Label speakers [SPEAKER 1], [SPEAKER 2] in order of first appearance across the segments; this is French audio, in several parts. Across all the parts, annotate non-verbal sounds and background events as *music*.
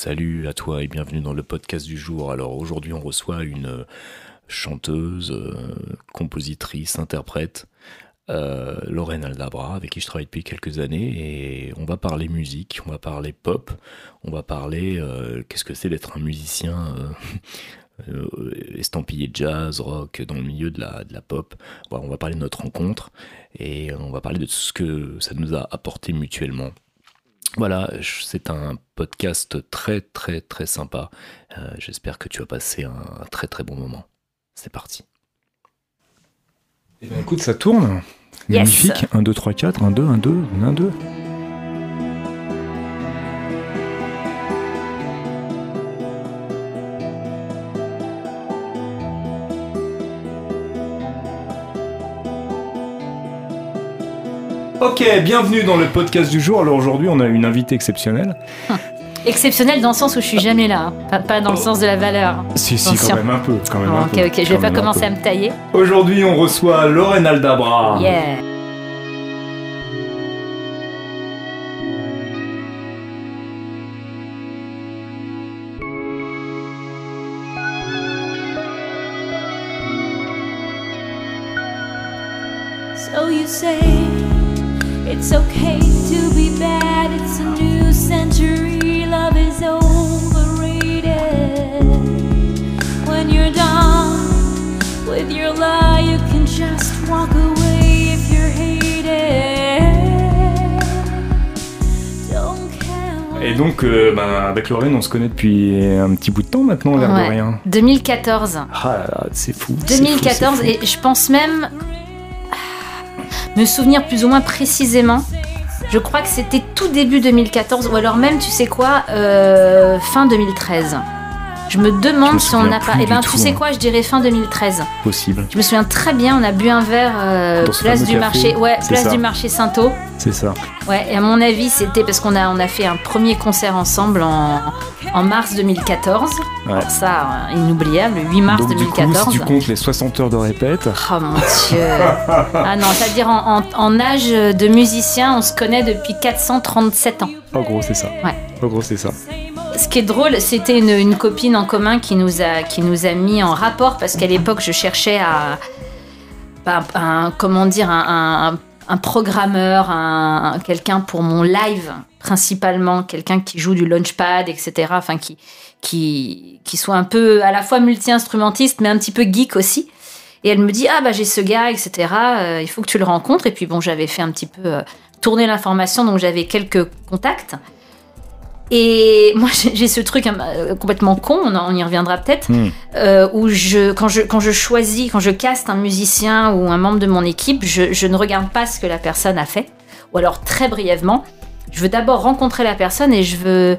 [SPEAKER 1] Salut à toi et bienvenue dans le podcast du jour. Alors aujourd'hui on reçoit une chanteuse, euh, compositrice, interprète, euh, Lorraine Aldabra, avec qui je travaille depuis quelques années, et on va parler musique, on va parler pop, on va parler euh, qu'est-ce que c'est d'être un musicien *laughs* estampillé jazz, rock, dans le milieu de la, pop. On va parler de notre rencontre, et on va parler de ce que ça nous a apporté mutuellement. Voilà, c'est un podcast très très très sympa. Euh, j'espère que tu vas passer un très très bon moment. C'est parti.
[SPEAKER 2] Eh bien, écoute, ça tourne. Magnifique. 1, 2, 3, 4, 1, 2, 1, 2, 1, 2. Ok, bienvenue dans le podcast du jour. Alors aujourd'hui, on a une invitée exceptionnelle. *laughs*
[SPEAKER 3] Exceptionnelle dans le sens où je suis jamais là, hein. pas, dans le sens de la valeur.
[SPEAKER 2] Si, si, quand même un peu. Quand même
[SPEAKER 3] Oh,
[SPEAKER 2] un
[SPEAKER 3] ok,
[SPEAKER 2] peu,
[SPEAKER 3] ok, je vais
[SPEAKER 2] quand
[SPEAKER 3] pas
[SPEAKER 2] même un
[SPEAKER 3] commencer
[SPEAKER 2] peu.
[SPEAKER 3] à me tailler.
[SPEAKER 2] Aujourd'hui, on reçoit Lorraine Aldabra.
[SPEAKER 3] Yeah.
[SPEAKER 4] So you say it's okay to be bad, it's a new century, love is overrated. When you're done with your lie, you can just walk away if you're hated. Don't care.
[SPEAKER 2] Et donc, euh, ben, avec Lorraine, on se connaît depuis un petit bout de temps maintenant, l'air de
[SPEAKER 3] Ouais.
[SPEAKER 2] rien.
[SPEAKER 3] 2014.
[SPEAKER 2] Ah là là, c'est fou. c'est fou,
[SPEAKER 3] 2014,
[SPEAKER 2] c'est fou.
[SPEAKER 3] et je pense même me souvenir plus ou moins précisément. Je crois que c'était tout début 2014, ou alors même, tu sais quoi, euh, fin 2013. Je me
[SPEAKER 2] Je me
[SPEAKER 3] demande si on n'a pas. Eh ben, tu sais
[SPEAKER 2] hein.
[SPEAKER 3] quoi, je dirais fin 2013.
[SPEAKER 2] possible.
[SPEAKER 3] Je me souviens très bien, on a bu un verre euh, place du
[SPEAKER 2] café,
[SPEAKER 3] marché, ouais,
[SPEAKER 2] c'est
[SPEAKER 3] place
[SPEAKER 2] ça.
[SPEAKER 3] du marché Saint-O.
[SPEAKER 2] C'est ça.
[SPEAKER 3] Ouais, et à mon avis, c'était parce qu'on a on a fait un premier concert ensemble en, en mars 2014.
[SPEAKER 2] Ouais.
[SPEAKER 3] Alors ça, inoubliable, le 8 mars
[SPEAKER 2] donc, du coup,
[SPEAKER 3] 2014.
[SPEAKER 2] si tu comptes les 60 heures de répète,
[SPEAKER 3] Oh mon dieu. ah non, c'est-à-dire en, en- en âge de musicien, on se connaît depuis 437 ans.
[SPEAKER 2] en gros, c'est ça.
[SPEAKER 3] Ouais.
[SPEAKER 2] En gros, c'est ça.
[SPEAKER 3] Ce qui est drôle, c'était une, copine en commun qui nous a, qui nous a mis en rapport parce qu'à l'époque, je cherchais à. bah, un- comment dire, un, programmeur, un- quelqu'un pour mon live, principalement, quelqu'un qui joue du launchpad, etc. Enfin, qui, qui, qui soit un peu à la fois multi-instrumentiste, mais un petit peu geek aussi. Et elle me dit Ah, bah j'ai ce gars, etc. euh, il faut que tu le rencontres. Et puis bon, j'avais fait un petit peu euh, tourner l'information, donc j'avais quelques contacts. Et moi, j'ai ce truc euh, complètement con, on, y reviendra peut-être,
[SPEAKER 2] Hmm.
[SPEAKER 3] euh, où je, quand, je, quand je choisis, quand je caste un musicien ou un membre de mon équipe, je, je ne regarde pas ce que la personne a fait, ou alors très brièvement. Je veux d'abord rencontrer la personne et je veux,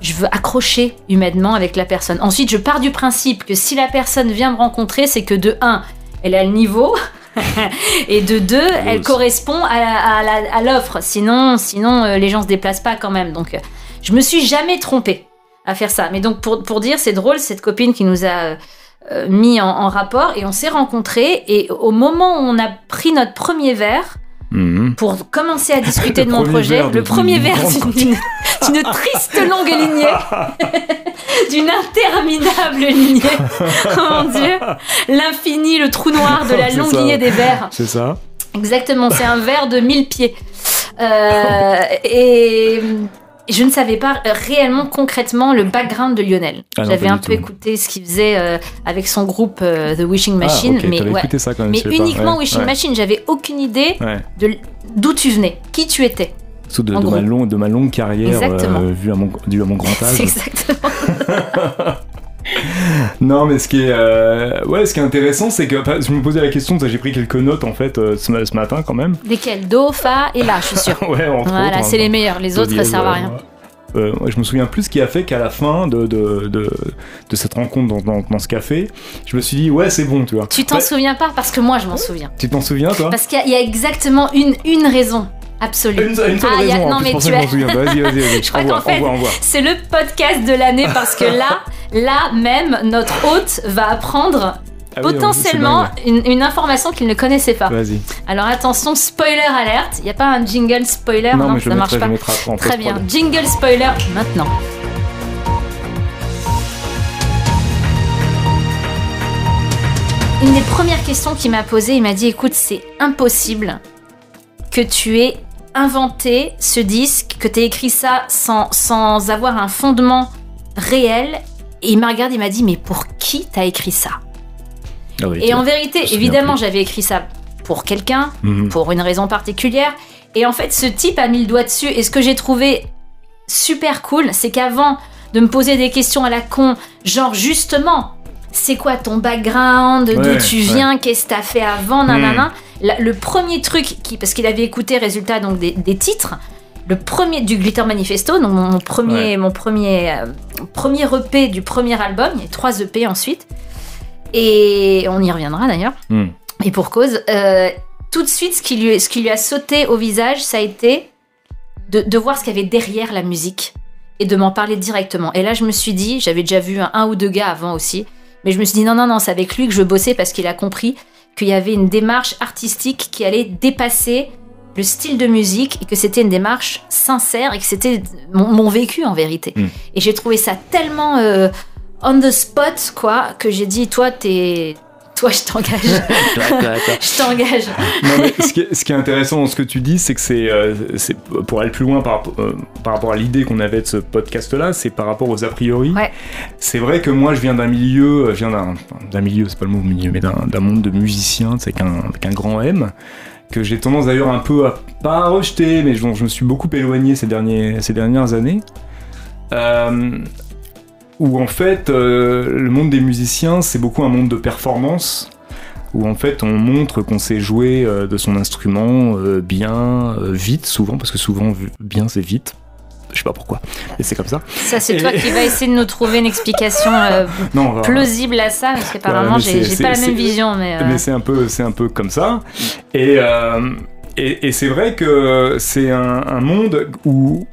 [SPEAKER 3] je veux accrocher humainement avec la personne. Ensuite, je pars du principe que si la personne vient me rencontrer, c'est que de 1, elle a le niveau. *laughs* et de deux, elle correspond à, à l'offre. Sinon, sinon euh, les gens se déplacent pas quand même. Donc, je me suis jamais trompée à faire ça. Mais donc, pour, pour dire, c'est drôle, cette copine qui nous a euh, mis en, en rapport et on s'est rencontrés. Et au moment où on a pris notre premier verre,
[SPEAKER 2] Mhm.
[SPEAKER 3] pour commencer à discuter *laughs* de mon projet, le premier verre d'une triste longue lignée, *laughs* d'une interminable lignée. *laughs* Oh mon dieu, l'infini, le trou noir de la longue
[SPEAKER 2] ça.
[SPEAKER 3] lignée des verres.
[SPEAKER 2] C'est ça.
[SPEAKER 3] Exactement, c'est un verre de 1000 pieds. Euh, et je ne savais pas réellement concrètement le background de Lionel.
[SPEAKER 2] Ah
[SPEAKER 3] J'avais un peu
[SPEAKER 2] tout.
[SPEAKER 3] écouté ce qu'il faisait euh, avec son groupe euh, The Wishing Machine,
[SPEAKER 2] ah, ok,
[SPEAKER 3] mais, ouais.
[SPEAKER 2] ça quand même.
[SPEAKER 3] uniquement
[SPEAKER 2] Ouais,
[SPEAKER 3] Wishing
[SPEAKER 2] ouais,
[SPEAKER 3] Machine. J'avais aucune idée de d'où tu venais, qui tu étais.
[SPEAKER 2] Sous de, ma longue, de ma longue carrière, euh, vue à mon, due à mon grand âge. *laughs*
[SPEAKER 3] exactement. *laughs* *laughs*
[SPEAKER 2] Non, mais ce qui est, euh, ouais, ce qui est intéressant, c'est que je me posais la question, j'ai pris quelques notes en fait euh, ce, ma- ce matin quand même.
[SPEAKER 3] Lesquels Do, Fa et La, je suis sûre. *laughs*
[SPEAKER 2] ouais,
[SPEAKER 3] Voilà,
[SPEAKER 2] autres,
[SPEAKER 3] c'est
[SPEAKER 2] hein.
[SPEAKER 3] les meilleurs. Les autres, ça servent à
[SPEAKER 2] euh,
[SPEAKER 3] rien.
[SPEAKER 2] euh, je me souviens plus ce qui a fait qu'à la fin de, de, de, de cette rencontre dans, dans, dans ce café, je me suis dit, ouais, c'est bon, tu vois.
[SPEAKER 3] Tu t'en souviens pas? Parce que moi, je m'en souviens.
[SPEAKER 2] Tu t'en souviens, toi?
[SPEAKER 3] Parce qu'il y y, a exactement une, une raison Absolument.
[SPEAKER 2] Une, seule
[SPEAKER 3] ah, non, mais tu as...
[SPEAKER 2] vas. *laughs*
[SPEAKER 3] Je crois en fait, c'est le podcast de l'année parce que là, là même, notre hôte va apprendre potentiellement une, information qu'il ne connaissait pas.
[SPEAKER 2] Vas-y.
[SPEAKER 3] Alors attention, spoiler alerte. Il n'y a pas un jingle spoiler,
[SPEAKER 2] non, hein,
[SPEAKER 3] ça
[SPEAKER 2] ne
[SPEAKER 3] marche pas. Très bien. Jingle spoiler maintenant. Une des premières questions qu'il m'a posée, il m'a dit écoute, c'est impossible que tu aies inventé ce disque, que tu aies écrit ça sans, sans avoir un fondement réel. Et il m'a regardé, il m'a dit mais pour qui t'as écrit ça?
[SPEAKER 1] Ah oui,
[SPEAKER 3] Et en vérité, évidemment, j'avais écrit ça pour quelqu'un,
[SPEAKER 2] Mhm.
[SPEAKER 3] pour une raison particulière. Et en fait, ce type a mis le doigt dessus. Et ce que j'ai trouvé super cool, c'est qu'avant de me poser des questions à la con, genre justement, c'est quoi ton background, d'où tu
[SPEAKER 2] ouais.
[SPEAKER 3] viens, qu'est-ce que t'as fait avant, nanana. La- le premier truc, qui, parce qu'il avait écouté résultat donc des, des titres, le premier du Glitter Manifesto, donc mon, premier,
[SPEAKER 2] Ouais.
[SPEAKER 3] mon premier, euh, premier EP du premier album, il y a trois EP ensuite, et on y reviendra d'ailleurs.
[SPEAKER 2] Hmm.
[SPEAKER 3] Et pour cause, euh, tout de suite, ce qui, lui, ce qui lui a sauté au visage, ça a été de, de voir ce qu'il y avait derrière la musique et de m'en parler directement. Et là, je me suis dit, j'avais déjà vu un, un ou deux gars avant aussi, mais je me suis dit non, non, non, c'est avec lui que je bossais parce qu'il a compris qu'il y avait une démarche artistique qui allait dépasser le style de musique et que c'était une démarche sincère et que c'était mon, mon vécu en vérité.
[SPEAKER 2] Mm.
[SPEAKER 3] Et j'ai trouvé ça tellement euh, on the spot, quoi, que j'ai dit, toi, t'es. Toi, je t'engage. *laughs* je t'engage.
[SPEAKER 2] Non, mais ce, qui est, ce qui est intéressant dans ce que tu dis, c'est que c'est, euh, c'est pour aller plus loin par, rapport- euh, par rapport à l'idée qu'on avait de ce podcast-là, c'est par rapport aux a priori.
[SPEAKER 3] Ouais.
[SPEAKER 2] C'est vrai que moi, je viens d'un milieu, je viens d'un, d'un milieu, c'est pas le mot milieu, mais d'un, d'un monde de musiciens, c'est qu'un, avec un grand M, que j'ai tendance d'ailleurs un peu à pas à rejeter, mais dont je me suis beaucoup éloigné ces, derniers, ces dernières années. Euh, où en fait, euh, le monde des musiciens, c'est beaucoup un monde de performance où en fait on montre qu'on sait jouer euh, de son instrument euh, bien, vite souvent, parce que souvent bien c'est vite. Je sais pas pourquoi, et c'est comme ça.
[SPEAKER 3] Ça, c'est
[SPEAKER 2] Et-
[SPEAKER 3] toi qui vas essayer de nous trouver une explication *laughs*
[SPEAKER 2] Non,
[SPEAKER 3] plausible à ça, parce qu'apparemment,
[SPEAKER 2] mais
[SPEAKER 3] j'ai pas la même vision. Mais,
[SPEAKER 2] mais c'est un peu, c'est un peu comme ça. Et et, et c'est vrai que c'est un, un monde où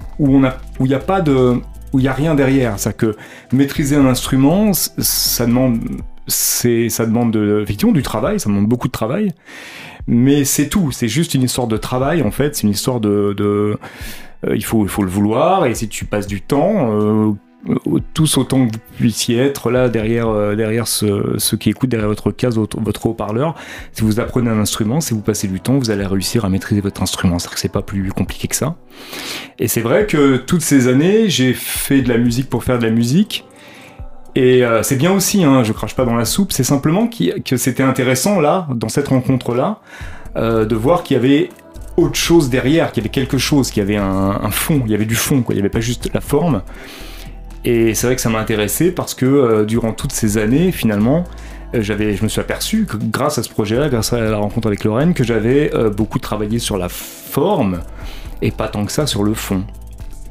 [SPEAKER 2] a où il y a pas de où il y a rien derrière. C'est que maîtriser un instrument, ça demande ça demande de, effectivement du travail, ça demande beaucoup de travail. Mais c'est tout, c'est juste une histoire de travail en fait, c'est une histoire de, euh, il faut il faut le vouloir et si tu passes du temps euh, tous autant que vous puissiez être là derrière euh, derrière ce- ceux qui écoutent derrière votre case votre, haut-parleur. Si vous apprenez un instrument si vous passez du temps vous allez réussir à maîtriser votre instrument. C'est-à-dire que c'est pas plus compliqué que ça. Et c'est vrai que toutes ces années j'ai fait de la musique pour faire de la musique. Et euh, c'est bien aussi, hein, je crache pas dans la soupe, c'est simplement que c'était intéressant là, dans cette rencontre-là, euh, de voir qu'il y avait autre chose derrière, qu'il y avait quelque chose, qu'il y avait un, un fond, il y avait du fond, quoi. il n'y avait pas juste la forme. Et c'est vrai que ça m'a intéressé parce que euh, durant toutes ces années, finalement, euh, j'avais, je me suis aperçu que grâce à ce projet-là, grâce à la rencontre avec Lorraine, que j'avais euh, beaucoup travaillé sur la forme et pas tant que ça sur le fond.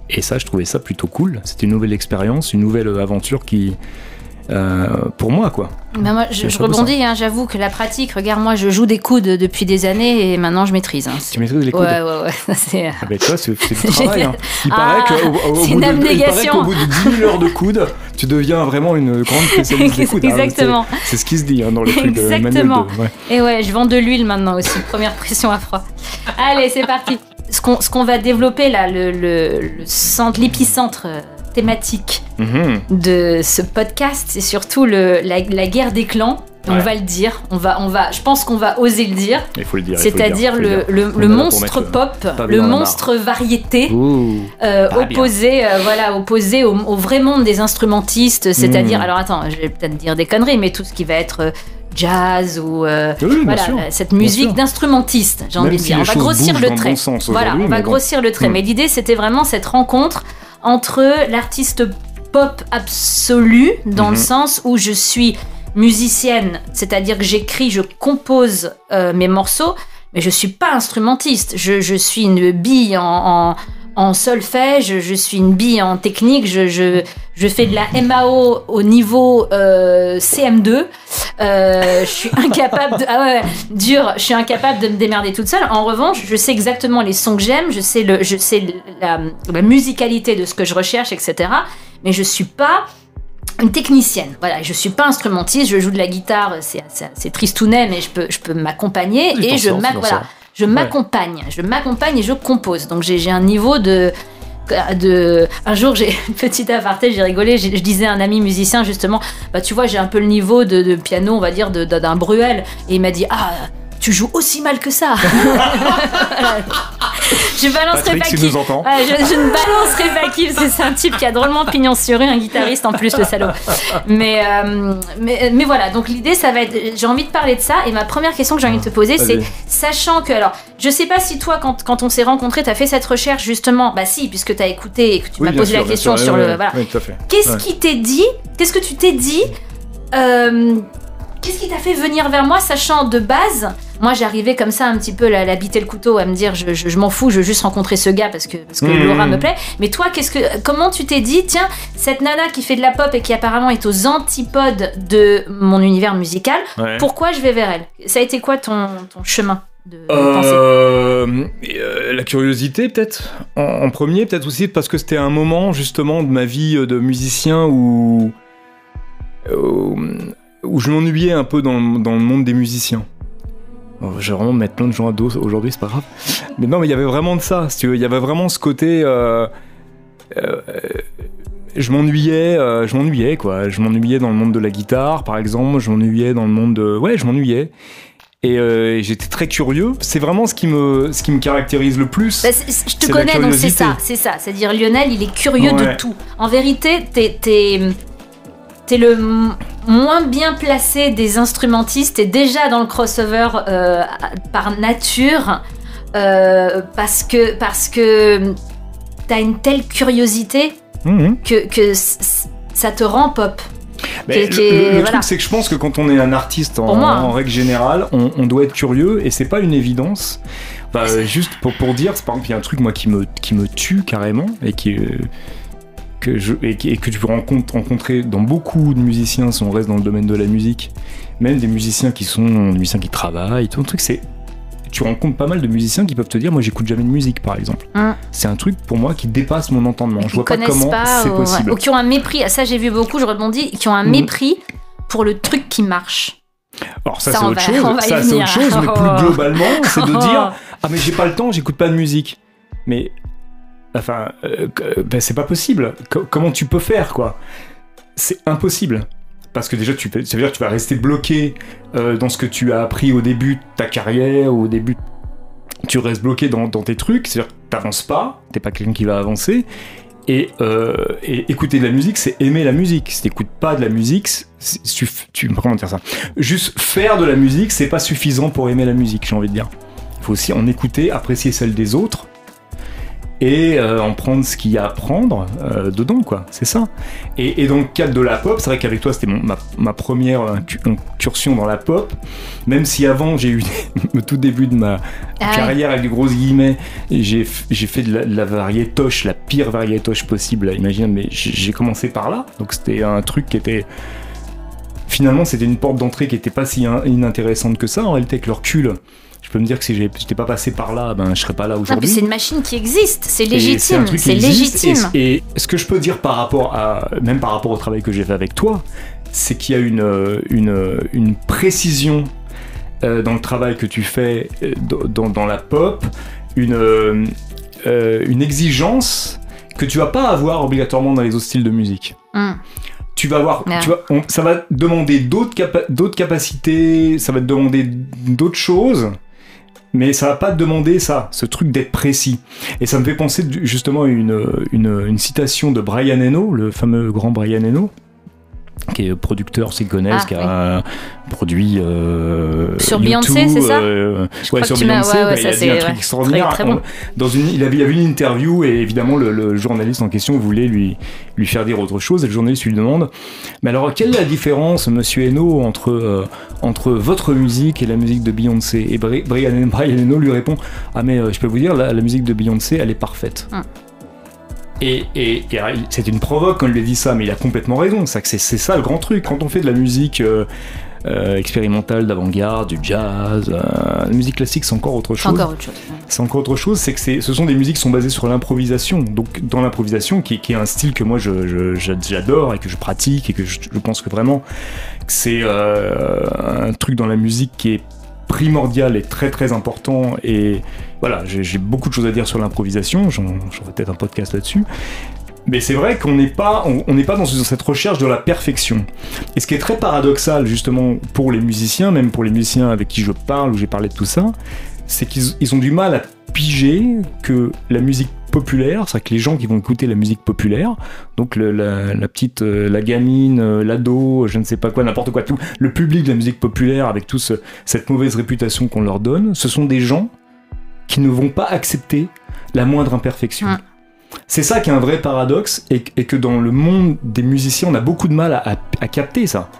[SPEAKER 2] Et ça, je trouvais ça plutôt cool. C'était une nouvelle expérience, une nouvelle aventure qui, euh, pour moi, quoi.
[SPEAKER 3] bah, moi, je, rebondis, hein, j'avoue que la pratique, regarde, moi, je joue des coudes depuis des années et maintenant je maîtrise. hein.
[SPEAKER 2] Tu maîtrises les coudes
[SPEAKER 3] Ouais, ouais, ouais. *laughs* c'est-
[SPEAKER 2] Ah ben toi, c'est du *laughs* travail. hein. Il
[SPEAKER 3] Ah,
[SPEAKER 2] paraît qu'au au
[SPEAKER 3] c'est
[SPEAKER 2] bout
[SPEAKER 3] une
[SPEAKER 2] de- il paraît qu'au bout de 10 000 heures de coude, tu deviens vraiment une grande spécialiste des coudes. hein.
[SPEAKER 3] Exactement.
[SPEAKER 2] C'est- C'est ce qui se dit dans le truc de manuel
[SPEAKER 3] Exactement.
[SPEAKER 2] de- ouais.
[SPEAKER 3] Et ouais, je vends de l'huile maintenant aussi. Première pression à froid. Allez, c'est parti. Ce qu'on ce qu'on va développer là, le, le, le centre, l'épicentre euh, thématique
[SPEAKER 2] Mhm.
[SPEAKER 3] de ce podcast, c'est surtout le, la, la guerre des clans. On
[SPEAKER 2] Ouais.
[SPEAKER 3] va le dire. On va, on va, je pense qu'on va oser le dire.
[SPEAKER 2] Il faut le dire.
[SPEAKER 3] C'est-à-dire le, le, monstre pop, le monstre variété.
[SPEAKER 2] Ouh.
[SPEAKER 3] Euh, opposé, euh, voilà, opposé au, au vrai monde des instrumentistes, c'est-à-dire,
[SPEAKER 2] Mm.
[SPEAKER 3] alors attends, je vais peut-être dire des conneries, mais tout ce qui va être euh, jazz ou euh,
[SPEAKER 2] Oui, bien
[SPEAKER 3] voilà,
[SPEAKER 2] sûr.
[SPEAKER 3] cette musique d'instrumentiste, j'ai envie de dire. On va grossir le trait.
[SPEAKER 2] bon
[SPEAKER 3] voilà, on va
[SPEAKER 2] bon.
[SPEAKER 3] grossir le trait. Mais l'idée, c'était vraiment cette rencontre entre l'artiste pop absolu, dans le
[SPEAKER 2] Mhm.
[SPEAKER 3] sens où je suis musicienne, c'est-à-dire que j'écris, je compose euh, mes morceaux, mais je suis pas instrumentiste. Je, je suis une bille en, en, en solfège, je suis une bille en technique, je, je, je fais de la MAO au niveau euh, CM2. Euh, je suis incapable de. Ah ouais, dur, je suis incapable de me démerder toute seule. En revanche, je sais exactement les sons que j'aime, je sais, le, je sais la, la musicalité de ce que je recherche, etc. Mais je suis pas une technicienne. Voilà, je suis pas instrumentiste, je joue de la guitare, c'est tristounet, mais je peux, je peux m'accompagner et je
[SPEAKER 1] sors, tu
[SPEAKER 3] m'ac-
[SPEAKER 1] t'en
[SPEAKER 3] voilà, je m'accompagne, je m'accompagne et je compose. Donc j'ai un niveau de de un jour j'ai *laughs* une petite aparté j'ai rigolé je disais à un ami musicien justement bah tu vois j'ai un peu le niveau de, de piano on va dire d'un Bruel et il m'a dit ah tu joues aussi mal que ça *laughs* je balancerai
[SPEAKER 2] Patrick,
[SPEAKER 3] pas
[SPEAKER 2] tu nous
[SPEAKER 3] Ouais, je, je ne balancerai pas qui c'est un type qui a drôlement pignon sur rue un guitariste en plus le salaud mais euh, mais, mais voilà donc l'idée ça va être j'ai envie de parler de ça et ma première question que j'ai envie de te poser c'est. Sachant que, alors, je sais pas si toi, quand, quand on s'est rencontrés, t'as fait cette recherche justement, bah si, puisque t'as écouté et que tu
[SPEAKER 2] Oui,
[SPEAKER 3] m'as posé
[SPEAKER 2] sûr,
[SPEAKER 3] la question
[SPEAKER 2] sûr,
[SPEAKER 3] sur le. Voilà.
[SPEAKER 2] Oui, tout à fait.
[SPEAKER 3] Qu'est-ce
[SPEAKER 2] Ouais.
[SPEAKER 3] qui t'est dit Qu'est-ce que tu t'es dit euh, Qu'est-ce qui t'a fait venir vers moi, sachant de base, moi j'arrivais comme ça un petit peu la, la bite et le couteau à me dire je, je- je m'en fous, je veux juste rencontrer ce gars parce que, parce que. Laura me plaît. Mais toi, qu'est-ce que, comment tu t'es dit, tiens, cette nana qui fait de la pop et qui apparemment est aux antipodes de mon univers musical,
[SPEAKER 2] Ouais.
[SPEAKER 3] pourquoi je vais vers elle? Ça a été quoi ton, ton chemin de,
[SPEAKER 2] Euh, euh, la curiosité peut-être en, en premier peut-être aussi parce que c'était un moment justement de ma vie de musicien où où, où je m'ennuyais un peu dans, dans le monde des musiciens Oh, je vais vraiment mettre plein de gens à dos aujourd'hui c'est pas grave mais non mais il y avait vraiment de ça si tu veux. il y avait vraiment ce côté euh, euh, je m'ennuyais euh, je m'ennuyais quoi je m'ennuyais dans le monde de la guitare par exemple je m'ennuyais dans le monde de ouais je m'ennuyais et euh, j'étais très curieux. C'est vraiment ce qui me, ce qui me caractérise le plus.
[SPEAKER 3] Bah, je te connais, donc c'est ça, c'est ça. C'est-à-dire Lionel, il est curieux de tout. En vérité, t'es t'es le moins bien placé des instrumentistes. T'es déjà dans le crossover euh, par nature euh, parce que parce que t'as une telle curiosité
[SPEAKER 2] Mhm.
[SPEAKER 3] que que ça te rend pop.
[SPEAKER 2] Mais
[SPEAKER 3] qui
[SPEAKER 2] le truc, c'est que je pense que quand on est un artiste en,
[SPEAKER 3] moi, hein.
[SPEAKER 2] en règle générale, on, on doit être curieux et c'est pas une évidence. Bah, euh, juste pour, pour dire, c'est par exemple, il y a un truc moi qui me, qui me tue carrément et qui. Que je, et, que tu peux rencontre- rencontrer dans beaucoup de musiciens si on reste dans le domaine de la musique, même des musiciens qui sont des musiciens qui travaillent, tout le truc c'est tu rencontres pas mal de musiciens qui peuvent te dire moi j'écoute jamais de musique par exemple.
[SPEAKER 3] Hum.
[SPEAKER 2] C'est un truc pour moi qui dépasse mon entendement. Je vois pas comment c'est
[SPEAKER 3] ou,
[SPEAKER 2] possible.
[SPEAKER 3] ou qui ont un mépris. Ça, j'ai vu beaucoup. Je rebondis. Qui ont un
[SPEAKER 2] Mhm.
[SPEAKER 3] mépris pour le truc qui marche.
[SPEAKER 2] Alors ça,
[SPEAKER 3] Ça,
[SPEAKER 2] c'est autre chose, ça c'est autre chose, mais
[SPEAKER 3] Oh.
[SPEAKER 2] plus *laughs* globalement, c'est de dire ah mais j'ai pas le temps, j'écoute pas de musique. Mais enfin, euh, ben, c'est pas possible. Co- comment tu peux faire quoi? C'est impossible. Parce que déjà, tu, ça veut dire que tu vas rester bloqué euh, dans ce que tu as appris au début de ta carrière, au début, tu restes bloqué dans, tes trucs, c'est-à-dire que t'avances pas, t'es pas quelqu'un qui va avancer. Et, euh, et écouter de la musique, c'est aimer la musique. Si t'écoutes pas de la musique, tu, tu, comment dire ça? Juste faire de la musique, c'est pas suffisant pour aimer la musique, j'ai envie de dire. Il faut aussi en écouter, apprécier celle des autres et euh, en prendre ce qu'il y a à prendre euh, dedans, quoi. C'est ça. Et, et dans le cadre de la pop, c'est vrai qu'avec toi, c'était ma, ma première incu- incursion dans la pop. Même si avant, j'ai eu *laughs* au tout début de ma
[SPEAKER 3] Ah ouais.
[SPEAKER 2] carrière avec des grosses guillemets, j'ai fait de la, de la variétoche, la pire variétoche possible, imagine, mais j'ai commencé par là. Donc c'était un truc qui était finalement, c'était une porte d'entrée qui était pas si in- inintéressante que ça. En réalité, avec le recul, je peux me dire que si j'étais pas passé par là, ben je serais pas là aujourd'hui.
[SPEAKER 3] c'est une machine qui existe. C'est légitime. C'est légitime.
[SPEAKER 2] Et, et ce que je peux dire par rapport à, même par rapport au travail que j'ai fait avec toi, c'est qu'il y a une, euh, une, euh, une précision euh, dans le travail que tu fais euh, dans, dans la pop, une, euh, une exigence que tu vas pas avoir obligatoirement dans les autres styles de musique.
[SPEAKER 3] Hum.
[SPEAKER 2] Tu vas avoir,
[SPEAKER 3] Ouais.
[SPEAKER 2] tu vas, on- ça va demander d'autres capa- d'autres capacités, ça va te demander d'autres choses, mais ça va pas te demander ça, ce truc d'être précis. Et ça me fait penser justement à une, une citation de Brian Eno, le fameux grand Brian Eno, qui est producteur, s'ils connaissent,
[SPEAKER 3] Ah,
[SPEAKER 2] qui a produit euh,
[SPEAKER 3] Sur
[SPEAKER 2] U2,
[SPEAKER 3] Beyoncé, c'est ça
[SPEAKER 2] euh, Ouais, sur Beyoncé,
[SPEAKER 3] ouais,
[SPEAKER 2] bah,
[SPEAKER 3] ça, c'est-
[SPEAKER 2] un truc
[SPEAKER 3] ouais,
[SPEAKER 2] extraordinaire.
[SPEAKER 3] très, très bon.
[SPEAKER 2] On- dans une, il, avait, il avait une interview et évidemment le, le journaliste en question voulait lui, lui faire dire autre chose et le journaliste lui demande Mais alors quelle est la différence, monsieur Eno, entre, euh, entre votre musique et la musique de Beyoncé? Et Bri- Brian, Brian Eno lui répond Ah mais euh, je peux vous dire, la, la musique de Beyoncé, elle est parfaite.
[SPEAKER 3] Hum.
[SPEAKER 2] Et, et, et alors, il- c'est une provoque quand il lui dit ça, mais il a complètement raison. C'est c'est c'est ça le grand truc. Quand on fait de la musique euh, euh, expérimentale, d'avant-garde, du jazz, euh, la musique classique, c'est encore autre
[SPEAKER 3] C'est
[SPEAKER 2] chose
[SPEAKER 3] encore autre chose.
[SPEAKER 2] c'est encore autre chose, c'est que c'est- ce sont des musiques qui sont basées sur l'improvisation. Donc dans l'improvisation, qui, qui est un style que moi j'adore et que je pratique et que je, je pense que vraiment c'est un truc dans la musique qui est primordial et très très important. Et voilà, j'ai beaucoup de choses à dire sur l'improvisation. Ferai peut-être un podcast là-dessus. Mais c'est vrai qu'on n'est pas, on, n'est pas dans cette recherche de la perfection. Et ce qui est très paradoxal justement pour les musiciens, même pour les musiciens avec qui je parle, où j'ai parlé de tout ça, c'est qu'ils ils ont du mal à piger que la musique populaire, c'est-à-dire que les gens qui vont écouter la musique populaire, donc le- la, la petite, euh, la gamine, euh, l'ado, je ne sais pas quoi, n'importe quoi, tout, le public de la musique populaire avec toute cette mauvaise réputation qu'on leur donne, ce sont des gens qui ne vont pas accepter la moindre imperfection.
[SPEAKER 3] Mm.
[SPEAKER 2] C'est ça qui est un vrai paradoxe et, et que dans le monde des musiciens, on a beaucoup de mal à, à- à capter ça.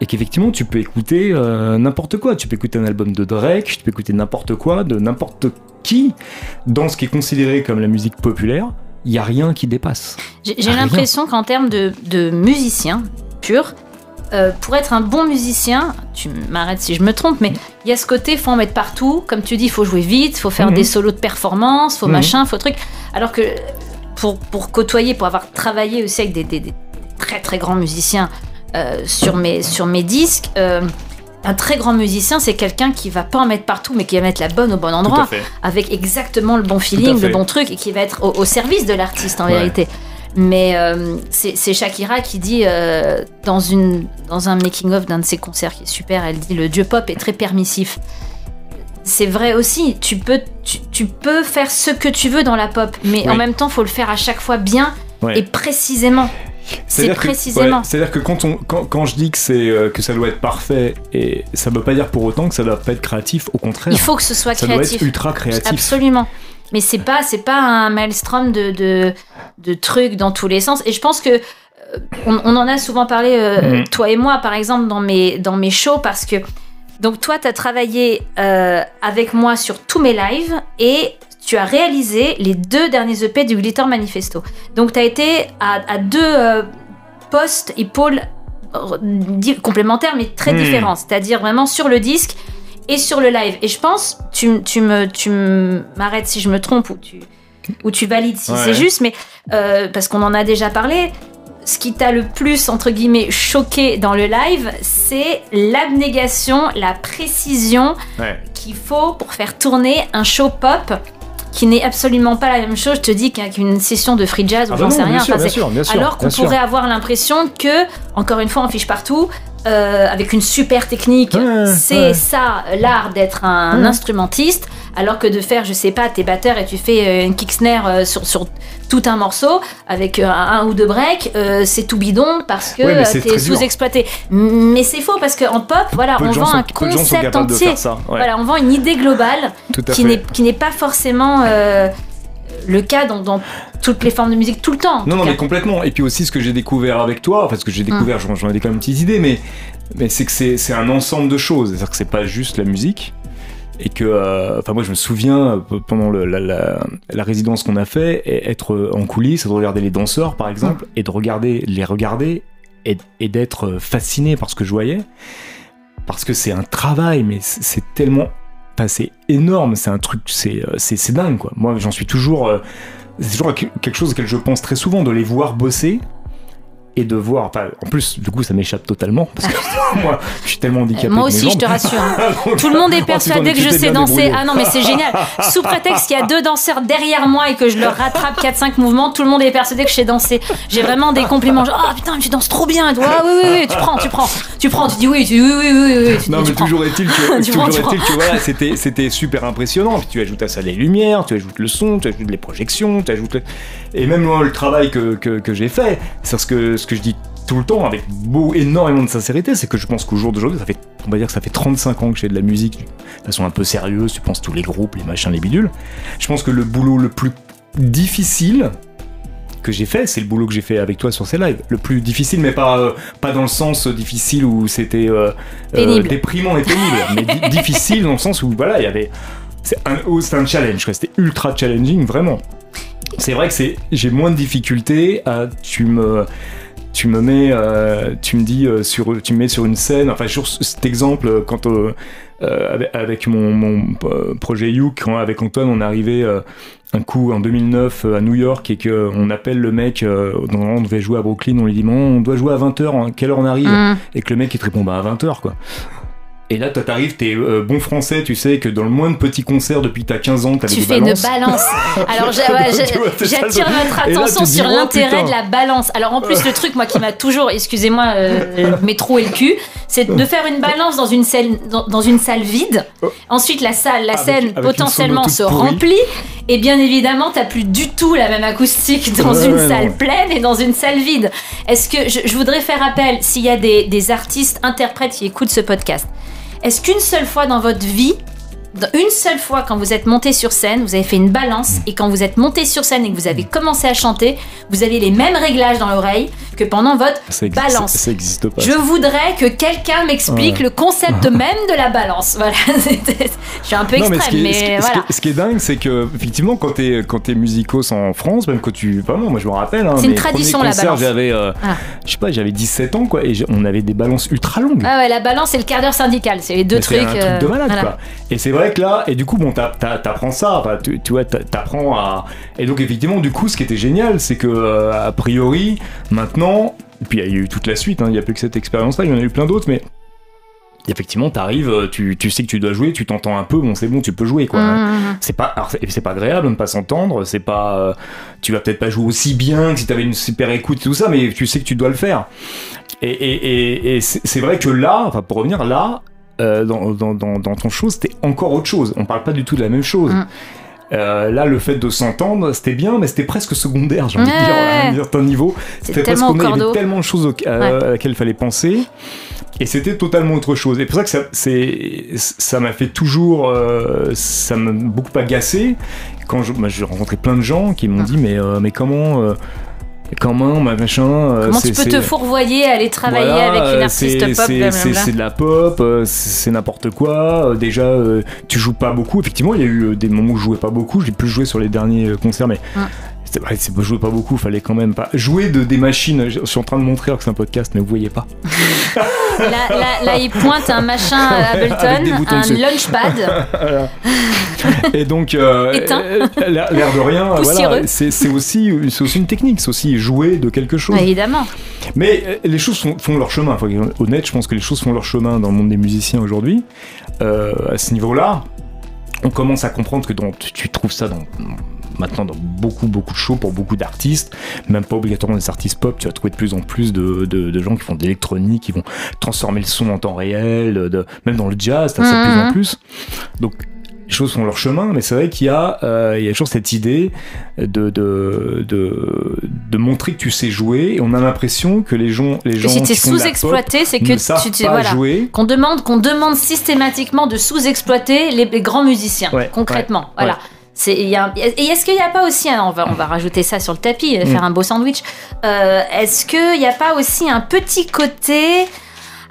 [SPEAKER 2] Et qu'effectivement, tu peux écouter euh, n'importe quoi. Tu peux écouter un album de Drake, tu peux écouter n'importe quoi, de n'importe qui. Dans ce qui est considéré comme la musique populaire, il n'y a rien qui dépasse.
[SPEAKER 3] J'ai l'impression qu'en termes de, de musicien pur, euh, pour être un bon musicien, tu m'arrêtes si je me trompe, mais il y a ce côté, faut en mettre partout. Comme tu dis, il faut jouer vite, faut faire
[SPEAKER 2] Mhm.
[SPEAKER 3] des solos de performance, faut
[SPEAKER 2] Mhm.
[SPEAKER 3] machin, faut truc. Alors que pour, pour côtoyer, pour avoir travaillé aussi avec des, des- des très très grands musiciens sur, mes, sur mes disques, euh, un très grand musicien, c'est quelqu'un qui va pas en mettre partout, mais qui va mettre la bonne au bon endroit avec exactement le bon feeling, le bon truc, et qui va être au, au service de l'artiste en
[SPEAKER 2] Ouais.
[SPEAKER 3] vérité. Mais euh, c'est c'est Shakira qui dit euh, dans, une, dans un making-of d'un de ses concerts qui est super, elle dit le dieu pop est très permissif. C'est vrai aussi, tu peux, tu, tu peux faire ce que tu veux dans la pop, mais
[SPEAKER 2] Oui.
[SPEAKER 3] en même temps, faut le faire à chaque fois bien
[SPEAKER 2] Ouais.
[SPEAKER 3] et précisément. C'est précisément.
[SPEAKER 2] ouais, C'est-à-dire que quand, on, quand, quand je dis que, euh, que ça doit être parfait, et ça ne veut pas dire pour autant que ça doit pas être créatif, au contraire.
[SPEAKER 3] Il faut que ce soit
[SPEAKER 2] ça doit
[SPEAKER 3] créatif.
[SPEAKER 2] être ultra créatif.
[SPEAKER 3] Absolument. Mais c'est pas c'est pas un maelstrom de, de, de trucs dans tous les sens. Et je pense que euh, on, on en a souvent parlé euh,
[SPEAKER 2] Mhm.
[SPEAKER 3] toi et moi par exemple dans mes dans mes shows parce que donc toi tu as travaillé euh, avec moi sur tous mes lives et tu as réalisé les deux derniers EP du Glitter Manifesto. Donc tu as été à, à deux euh, postes et pôles euh, complémentaires mais très
[SPEAKER 2] Mhm.
[SPEAKER 3] différents. C'est-à-dire vraiment sur le disque et sur le live. Et je pense, tu, tu me, tu m'arrêtes si je me trompe ou tu, ou tu valides si
[SPEAKER 2] Ouais.
[SPEAKER 3] c'est juste, mais euh, parce qu'on en a déjà parlé, ce qui t'a le plus, entre guillemets, choqué dans le live, c'est l'abnégation, la précision
[SPEAKER 2] Ouais.
[SPEAKER 3] qu'il faut pour faire tourner un show pop qui n'est absolument pas la même chose, je te dis, qu'une session de free jazz ou
[SPEAKER 2] Ah bah
[SPEAKER 3] j'en
[SPEAKER 2] non,
[SPEAKER 3] sais rien.
[SPEAKER 2] bien sûr,
[SPEAKER 3] Enfin,
[SPEAKER 2] bien
[SPEAKER 3] c'est-
[SPEAKER 2] sûr, bien sûr,
[SPEAKER 3] alors qu'on pourrait avoir l'impression que, encore une fois, on fiche partout, euh, avec une super technique,
[SPEAKER 2] Ouais,
[SPEAKER 3] c'est
[SPEAKER 2] ouais.
[SPEAKER 3] ça l'art d'être un
[SPEAKER 2] Ouais.
[SPEAKER 3] instrumentiste, alors que de faire, je sais pas, t'es batteur et tu fais euh, une kick snare euh, sur, sur tout un morceau avec un, un ou deux breaks, euh, c'est tout bidon parce que t'es sous-exploité. Mais c'est faux parce qu'en pop, voilà,
[SPEAKER 2] Peu
[SPEAKER 3] on vend
[SPEAKER 2] sont-
[SPEAKER 3] un concept entier.
[SPEAKER 2] ça.
[SPEAKER 3] Voilà, on vend une idée globale qui n'est qui n'est pas forcément euh, le cas dans, dans toutes les formes de musique tout le temps.
[SPEAKER 2] Non, non,
[SPEAKER 3] cas.
[SPEAKER 2] mais complètement. Et puis aussi, ce que j'ai découvert avec toi, enfin, ce que j'ai
[SPEAKER 3] Mm.
[SPEAKER 2] découvert, j'en j'en ai quand même une petite idée, mais, mais c'est que c'est un ensemble de choses. C'est-à-dire que c'est pas juste la musique. Et que, euh, enfin, moi, je me souviens, euh, pendant le- la, la- la résidence qu'on a fait, être en coulisses, de regarder les danseurs, par exemple,
[SPEAKER 3] Mm.
[SPEAKER 2] et de regarder, les regarder, et, et d'être fasciné par ce que je voyais. Parce que c'est un travail, mais c'est tellement. C'est énorme, c'est un truc, c'est euh, c'est dingue, quoi. Moi, j'en suis toujours. euh, c'est toujours quelque chose auquel je pense très souvent, de les voir bosser et de voir. Enfin, en plus, du coup, ça m'échappe totalement parce que *laughs* moi, je suis tellement handicapé.
[SPEAKER 3] Moi aussi, je te rassure. hein. *laughs*
[SPEAKER 2] Donc,
[SPEAKER 3] Tout le monde est persuadé que je sais danser. Ah non, mais c'est génial. Sous prétexte qu'il y a deux danseurs derrière moi et que je leur rattrape 4-5 mouvements, tout le monde est persuadé que je sais danser. J'ai vraiment des compliments. Genre, ah putain, mais tu danses trop bien. Et toi, ah oui, oui, oui, tu prends, tu prends. Tu prends, tu dis oui, tu dis oui, oui, oui, oui. Tu,
[SPEAKER 2] Non, mais toujours est-il que, *laughs*
[SPEAKER 3] Tu
[SPEAKER 2] toujours
[SPEAKER 3] prends, tu
[SPEAKER 2] est-il que voilà, c'était, c'était super impressionnant. Puis tu ajoutes à ça les lumières, tu ajoutes le son, tu ajoutes les projections, tu ajoutes le- et même moi le travail que, que, que j'ai fait, c'est ce que ce que je dis tout le temps avec beau, énormément de sincérité, c'est que je pense qu'au jour d'aujourd'hui, ça fait, on va dire que ça fait 35 ans que je fais de la musique de façon un peu sérieuse, tu penses tous les groupes, les machins, les bidules. Je pense que le boulot le plus difficile que j'ai fait, c'est le boulot que j'ai fait avec toi sur ces lives. Le plus difficile, mais pas, euh, pas dans le sens difficile où c'était euh, euh, déprimant et pénible, mais di- *laughs* difficile dans le sens où voilà, il y avait. C'est un, oh, c'est un challenge, c'était ultra challenging, vraiment. C'est vrai que c'est, j'ai moins de difficultés à. Tu me. Tu me mets, euh, tu me dis euh, sur, tu me mets sur une scène. Enfin, sur cet exemple, euh, quand euh, avec, mon, mon projet Youk, quand avec Antoine, on euh, un coup en 2009 euh, à New York et que on appelle le mec, normalement, on devait jouer à Brooklyn, on lui dit bon, on doit jouer à 20h, quelle heure on arrive?
[SPEAKER 3] Hum.
[SPEAKER 2] et que le mec il te répond bah à 20h quoi. Et là, toi, t'arrives, t'es euh, bon français, tu sais que dans le moins de petits concerts depuis t'as 15 ans, t'avais
[SPEAKER 3] Tu
[SPEAKER 2] des
[SPEAKER 3] fais
[SPEAKER 2] balances.
[SPEAKER 3] une balance. *laughs* Alors j'attire votre
[SPEAKER 2] là,
[SPEAKER 3] attention sur
[SPEAKER 2] oh,
[SPEAKER 3] l'intérêt de la balance. Alors en plus le truc moi qui m'a toujours, excusez-moi, euh, *laughs* mes trous et le cul, c'est de faire une balance dans une salle, dans, dans une salle vide.
[SPEAKER 2] Oh.
[SPEAKER 3] Ensuite la salle, la
[SPEAKER 2] Avec-
[SPEAKER 3] scène
[SPEAKER 2] avec
[SPEAKER 3] potentiellement se
[SPEAKER 2] pourrie.
[SPEAKER 3] remplit. Et bien évidemment, t'as plus du tout la même acoustique dans
[SPEAKER 2] Ouais,
[SPEAKER 3] une
[SPEAKER 2] ouais,
[SPEAKER 3] salle
[SPEAKER 2] non.
[SPEAKER 3] pleine et dans une salle vide. Est-ce que je, je voudrais faire appel s'il y a des, des artistes, interprètes qui écoutent ce podcast. Est-ce qu'une seule fois dans votre vie, une seule fois quand vous êtes monté sur scène, vous avez fait une balance et quand vous êtes monté sur scène et que vous avez commencé à chanter, vous avez les mêmes réglages dans l'oreille que pendant votre
[SPEAKER 2] Ça
[SPEAKER 3] balance.
[SPEAKER 2] ça existe pas.
[SPEAKER 3] Je voudrais que quelqu'un m'explique
[SPEAKER 2] Ouais.
[SPEAKER 3] le concept *laughs* même de la balance. *laughs* Voilà, je suis un peu
[SPEAKER 2] Non, mais
[SPEAKER 3] extrême,
[SPEAKER 2] ce qui est,
[SPEAKER 3] mais,
[SPEAKER 2] ce qui est- ce qui est- ce qui est dingue, c'est que effectivement, quand t'es quand t'es musicos en France, même quand tu, vraiment, moi je me rappelle, hein,
[SPEAKER 3] C'est une tradition, la balance.
[SPEAKER 2] J'avais, euh,
[SPEAKER 3] Ah.
[SPEAKER 2] je sais pas, j'avais 17 ans quoi, et on avait des balances ultra longues.
[SPEAKER 3] Ah ouais, la balance et le quart d'heure syndical, c'est les deux
[SPEAKER 2] Mais c'est
[SPEAKER 3] trucs.
[SPEAKER 2] un truc
[SPEAKER 3] euh,
[SPEAKER 2] de malade
[SPEAKER 3] voilà.
[SPEAKER 2] quoi. Et c'est vrai là, et du coup, bon, t'a- t'a- t'apprends ça, tu, tu vois, t'a- t'apprends à. Et donc, effectivement, du coup, ce qui était génial, c'est que, euh, a priori, maintenant, et puis il y a eu toute la suite, hein, il n'y a plus que cette expérience-là, il y en a eu plein d'autres, mais. Effectivement, t'arrives, tu, tu sais que tu dois jouer, tu t'entends un peu, bon, c'est bon, tu peux jouer quoi. hein.
[SPEAKER 3] Mmh.
[SPEAKER 2] C'est pas, c'est pas agréable de ne pas s'entendre, c'est pas, euh, tu vas peut-être pas jouer aussi bien que si t'avais une super écoute et tout ça, mais tu sais que tu dois le faire. Et, et, et, c'est vrai que là, enfin pour revenir là, euh, dans, dans, dans, dans ton show, c'était encore autre chose. On parle pas du tout de la même chose.
[SPEAKER 3] Mm.
[SPEAKER 2] Euh, là, le fait de s'entendre, c'était bien, mais c'était presque secondaire, j'ai envie de dire, à un certain niveau. C'était presque, il y avait tellement de choses à, à laquelle il fallait penser. Et c'était totalement autre chose. Et pour ça que ça, c'est, ça m'a fait toujours, euh, ça m'a beaucoup agacé quand j'ai rencontré plein de gens qui m'ont dit mais euh, mais comment, euh, comment, ma- machin. euh,
[SPEAKER 3] Comment tu peux te fourvoyer à aller travailler
[SPEAKER 2] voilà,
[SPEAKER 3] avec une
[SPEAKER 2] euh,
[SPEAKER 3] artiste
[SPEAKER 2] c'est-
[SPEAKER 3] pop
[SPEAKER 2] c'est- de la pop, euh, c'est n'importe quoi. Déjà, euh, tu joues pas beaucoup. Effectivement, il y a eu des moments où je jouais pas beaucoup. J'ai plus joué sur les derniers concerts, mais. C'est vrai, c'est- jouais pas beaucoup. Fallait quand même pas jouer de des machines. Je suis en train de montrer alors que c'est un podcast, mais vous voyez pas. *laughs*
[SPEAKER 3] Là, là, là, il pointe un machin
[SPEAKER 2] des
[SPEAKER 3] Ableton, un
[SPEAKER 2] dessus.
[SPEAKER 3] launchpad. *laughs*
[SPEAKER 2] Et donc, euh, euh, l'air de rien, voilà, c'est aussi, c'est aussi une technique, c'est aussi jouer de quelque chose.
[SPEAKER 3] Évidemment.
[SPEAKER 2] Mais euh, les choses font, font leur chemin. Faut être honnête, je pense que les choses font leur chemin dans le monde des musiciens aujourd'hui. Euh, à ce niveau-là, on commence à comprendre que dans- tu, tu trouves ça dans, maintenant dans beaucoup, beaucoup de shows pour beaucoup d'artistes. Même pas obligatoirement des artistes pop. Tu vas trouver de plus en plus de, de- de gens qui font de l'électronique, qui vont transformer le son en temps réel. De, même dans le jazz, t'as ça de plus en
[SPEAKER 3] Mhm.
[SPEAKER 2] plus. Donc, les choses font leur chemin, mais c'est vrai qu'il y, a, euh, y a toujours cette idée de, de, de, de montrer que tu sais jouer. Et on a l'impression que les gens, les
[SPEAKER 3] Et
[SPEAKER 2] gens
[SPEAKER 3] si
[SPEAKER 2] qui font
[SPEAKER 3] sous-exploité, c'est que tu, tu voilà.
[SPEAKER 2] jouer.
[SPEAKER 3] Qu'on demande, qu'on demande systématiquement de sous-exploiter les, les grands musiciens,
[SPEAKER 2] Ouais,
[SPEAKER 3] concrètement.
[SPEAKER 2] ouais,
[SPEAKER 3] voilà.
[SPEAKER 2] ouais.
[SPEAKER 3] Y a et est-ce qu'il n'y a pas aussi, hein, on va, on va rajouter ça sur le tapis, euh,
[SPEAKER 2] Mm.
[SPEAKER 3] faire un beau sandwich, euh, est-ce qu'il n'y a pas aussi un petit côté,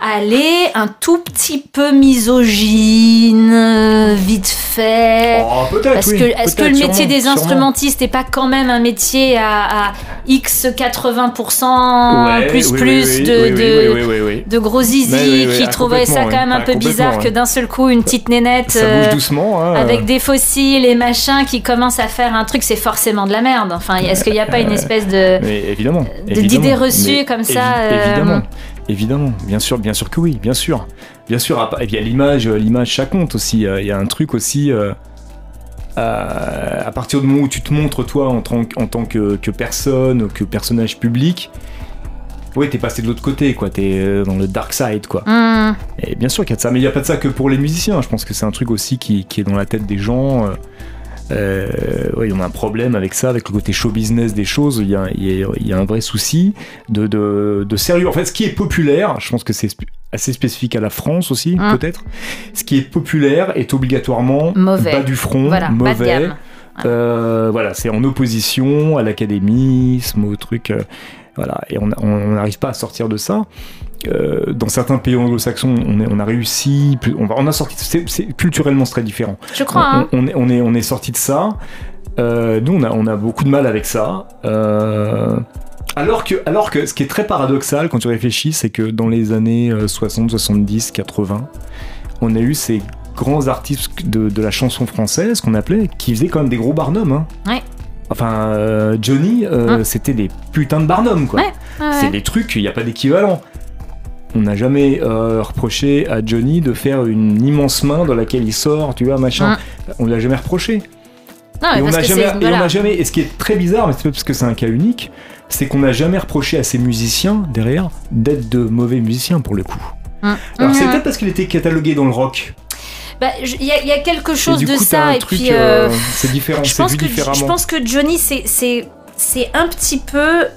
[SPEAKER 3] allez, un tout petit peu misogyne, euh, vite fait
[SPEAKER 2] Oh, peut-être,
[SPEAKER 3] Parce
[SPEAKER 2] oui,
[SPEAKER 3] que est-ce que le métier
[SPEAKER 2] sûrement,
[SPEAKER 3] des instrumentistes n'est pas quand même un métier à, à X 80%
[SPEAKER 2] Ouais,
[SPEAKER 3] plus
[SPEAKER 2] oui,
[SPEAKER 3] plus
[SPEAKER 2] oui,
[SPEAKER 3] de, gros zizi qui
[SPEAKER 2] ah,
[SPEAKER 3] trouvaient ça quand même un
[SPEAKER 2] Ah,
[SPEAKER 3] peu bizarre que d'un seul coup une petite nénette
[SPEAKER 2] Ça
[SPEAKER 3] euh,
[SPEAKER 2] bouge doucement. Hein,
[SPEAKER 3] avec des fossiles et machin qui commence à faire un truc, c'est forcément de la merde. Enfin, est-ce qu'il n'y a pas une espèce de reçues
[SPEAKER 2] Mais
[SPEAKER 3] comme ça, euh,
[SPEAKER 2] Évidemment. Évidemment. Bien sûr, bien sûr que oui. Bien sûr. Bien sûr. Et puis il y a l'image, euh, l'image, ça compte aussi. Euh, Il y a un truc aussi. euh, à partir du moment où tu te montres toi en tant, que- en tant que, que personne, que personnage public, oui, t'es passé de l'autre côté, quoi. T'es dans le dark side, quoi.
[SPEAKER 3] hum,
[SPEAKER 2] Et bien sûr qu'il y a de ça, mais il n'y a pas de ça que pour les musiciens. Je pense que c'est un truc aussi qui, qui est dans la tête des gens. Euh, euh, ouais, on a un problème avec ça, avec le côté show business des choses. Il y a, il y a- il y a un vrai souci de, de, de sérieux. En fait, ce qui est populaire, je pense que c'est assez spécifique à la France aussi,
[SPEAKER 3] Mm.
[SPEAKER 2] peut-être. Ce qui est populaire est obligatoirement
[SPEAKER 3] Mauvais.
[SPEAKER 2] bas du front,
[SPEAKER 3] voilà,
[SPEAKER 2] mauvais. Euh, voilà, c'est en opposition à l'académisme, au truc. euh, voilà, et on n'arrive pas à sortir de ça. Euh, dans certains pays anglo-saxons, on, est- on a réussi, on, on a sorti. C'est culturellement c'est très différent.
[SPEAKER 3] Je crois. hein.
[SPEAKER 2] On, on est, on est, on est sorti de ça. Euh, nous, on a, on a beaucoup de mal avec ça. Euh, alors que, alors que ce qui est très paradoxal quand tu réfléchis, c'est que dans les années euh, 60, 70, 80, on a eu ces grands artistes de, de la chanson française qu'on appelait, qui faisaient quand même des gros barnums. hein.
[SPEAKER 3] Ouais.
[SPEAKER 2] Enfin, euh, Johnny, euh,
[SPEAKER 3] Hein.
[SPEAKER 2] c'était des putains de barnums, quoi.
[SPEAKER 3] Ouais, Ouais,
[SPEAKER 2] C'est des trucs, il n'y a pas d'équivalent. On n'a jamais euh, reproché à Johnny de faire une immense main dans laquelle il sort, tu vois, machin. On l'a jamais reproché.
[SPEAKER 3] Non, mais
[SPEAKER 2] Et on
[SPEAKER 3] parce
[SPEAKER 2] n'a
[SPEAKER 3] que
[SPEAKER 2] jamais, et on
[SPEAKER 3] voilà.
[SPEAKER 2] n'a jamais, et ce qui est très bizarre, mais c'est parce que c'est un cas unique, c'est qu'on n'a jamais reproché à ces musiciens derrière d'être de mauvais musiciens pour le coup.
[SPEAKER 3] Hum.
[SPEAKER 2] Alors c'est
[SPEAKER 3] Mhm.
[SPEAKER 2] peut-être parce qu'il était catalogué dans le rock.
[SPEAKER 3] Bah, Il y, a- il y a quelque chose de
[SPEAKER 2] coup,
[SPEAKER 3] ça, et
[SPEAKER 2] truc,
[SPEAKER 3] puis. euh,
[SPEAKER 2] euh, c'est différent,
[SPEAKER 3] je pense que je pense que Johnny c'est un petit peu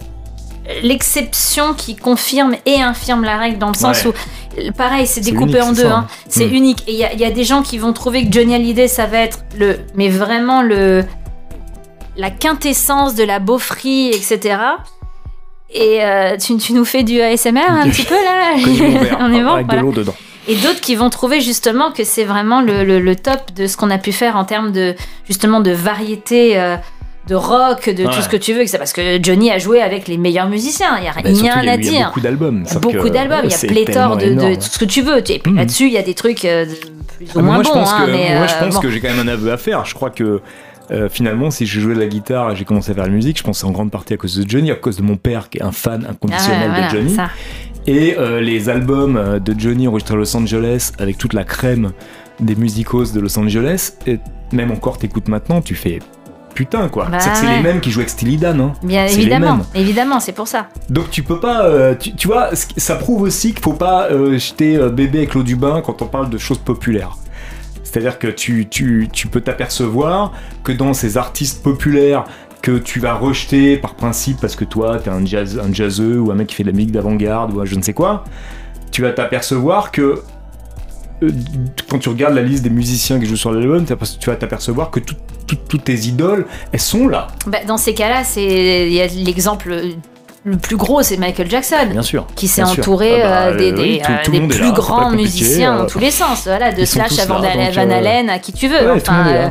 [SPEAKER 3] l'exception qui confirme et infirme la règle dans le sens
[SPEAKER 2] Ouais.
[SPEAKER 3] où pareil c'est découpé
[SPEAKER 2] unique,
[SPEAKER 3] en deux hein. c'est
[SPEAKER 2] Mm.
[SPEAKER 3] unique et il y a, il y a des gens qui vont trouver que Johnny Hallyday ça va être le mais vraiment le la quintessence de la beaufrie etc et euh, tu, tu nous fais du ASMR un *laughs* petit peu là *laughs* on est bon
[SPEAKER 2] avec
[SPEAKER 3] voilà.
[SPEAKER 2] de l'eau dedans.
[SPEAKER 3] Et d'autres qui vont trouver justement que c'est vraiment le, le- le top de ce qu'on a pu faire en termes de justement de variété, euh, de rock, de
[SPEAKER 2] Ouais.
[SPEAKER 3] tout ce que tu veux. que c'est Parce que Johnny a joué avec les meilleurs musiciens. Il n'y a
[SPEAKER 2] Bah,
[SPEAKER 3] rien
[SPEAKER 2] surtout, il y
[SPEAKER 3] à
[SPEAKER 2] a eu- il y a
[SPEAKER 3] dire.
[SPEAKER 2] beaucoup d'albums.
[SPEAKER 3] Beaucoup d'albums, il y a pléthore de, tout ce que tu veux. Et puis
[SPEAKER 2] Mm.
[SPEAKER 3] là-dessus, il y a des trucs euh, plus ou
[SPEAKER 2] Ah,
[SPEAKER 3] moins
[SPEAKER 2] moi, je
[SPEAKER 3] bons.
[SPEAKER 2] pense
[SPEAKER 3] hein,
[SPEAKER 2] que,
[SPEAKER 3] mais,
[SPEAKER 2] moi, je
[SPEAKER 3] euh,
[SPEAKER 2] pense
[SPEAKER 3] bon.
[SPEAKER 2] que j'ai quand même un aveu à faire. Je crois que euh, finalement, si j'ai joué de la guitare et j'ai commencé à faire la musique, je pense en grande partie à cause de Johnny, à cause de mon père qui est un fan
[SPEAKER 3] Ah ouais,
[SPEAKER 2] inconditionnel
[SPEAKER 3] voilà,
[SPEAKER 2] de Johnny.
[SPEAKER 3] ça.
[SPEAKER 2] Et euh, les albums de Johnny enregistrés à Los Angeles avec toute la crème des musicos de Los Angeles, et même encore t'écoutes maintenant, tu fais putain quoi.
[SPEAKER 3] Bah
[SPEAKER 2] c'est que c'est
[SPEAKER 3] ouais.
[SPEAKER 2] les mêmes qui jouent avec Steely Dan. Hein.
[SPEAKER 3] Bien évidemment, évidemment, c'est pour ça.
[SPEAKER 2] Donc tu peux pas, euh, tu, tu vois, ça prouve aussi qu'il faut pas euh, jeter euh, bébé avec l'eau du bain quand on parle de choses populaires. C'est-à-dire que tu, tu, tu peux t'apercevoir que dans ces artistes populaires que tu vas rejeter par principe parce que toi t'es un, jazz, un jazzeux ou un mec qui fait de la musique d'avant-garde ou un je ne sais quoi, tu vas t'apercevoir que quand tu regardes la liste des musiciens qui jouent sur l'album, tu vas t'apercevoir que tout- tout- toutes tes idoles, elles sont là.
[SPEAKER 3] Bah, dans ces cas-là, c'est il y a l'exemple le plus gros, c'est Michael Jackson.
[SPEAKER 2] Bien sûr.
[SPEAKER 3] qui s'est entouré
[SPEAKER 2] Ah bah,
[SPEAKER 3] euh, des, des,
[SPEAKER 2] oui, tout- tout le
[SPEAKER 3] des
[SPEAKER 2] monde est
[SPEAKER 3] plus
[SPEAKER 2] là,
[SPEAKER 3] grands musiciens
[SPEAKER 2] euh,
[SPEAKER 3] dans tous les sens. Voilà, de Slash à Van,
[SPEAKER 2] euh,
[SPEAKER 3] Halen à qui tu veux.
[SPEAKER 2] ouais,
[SPEAKER 3] enfin, euh,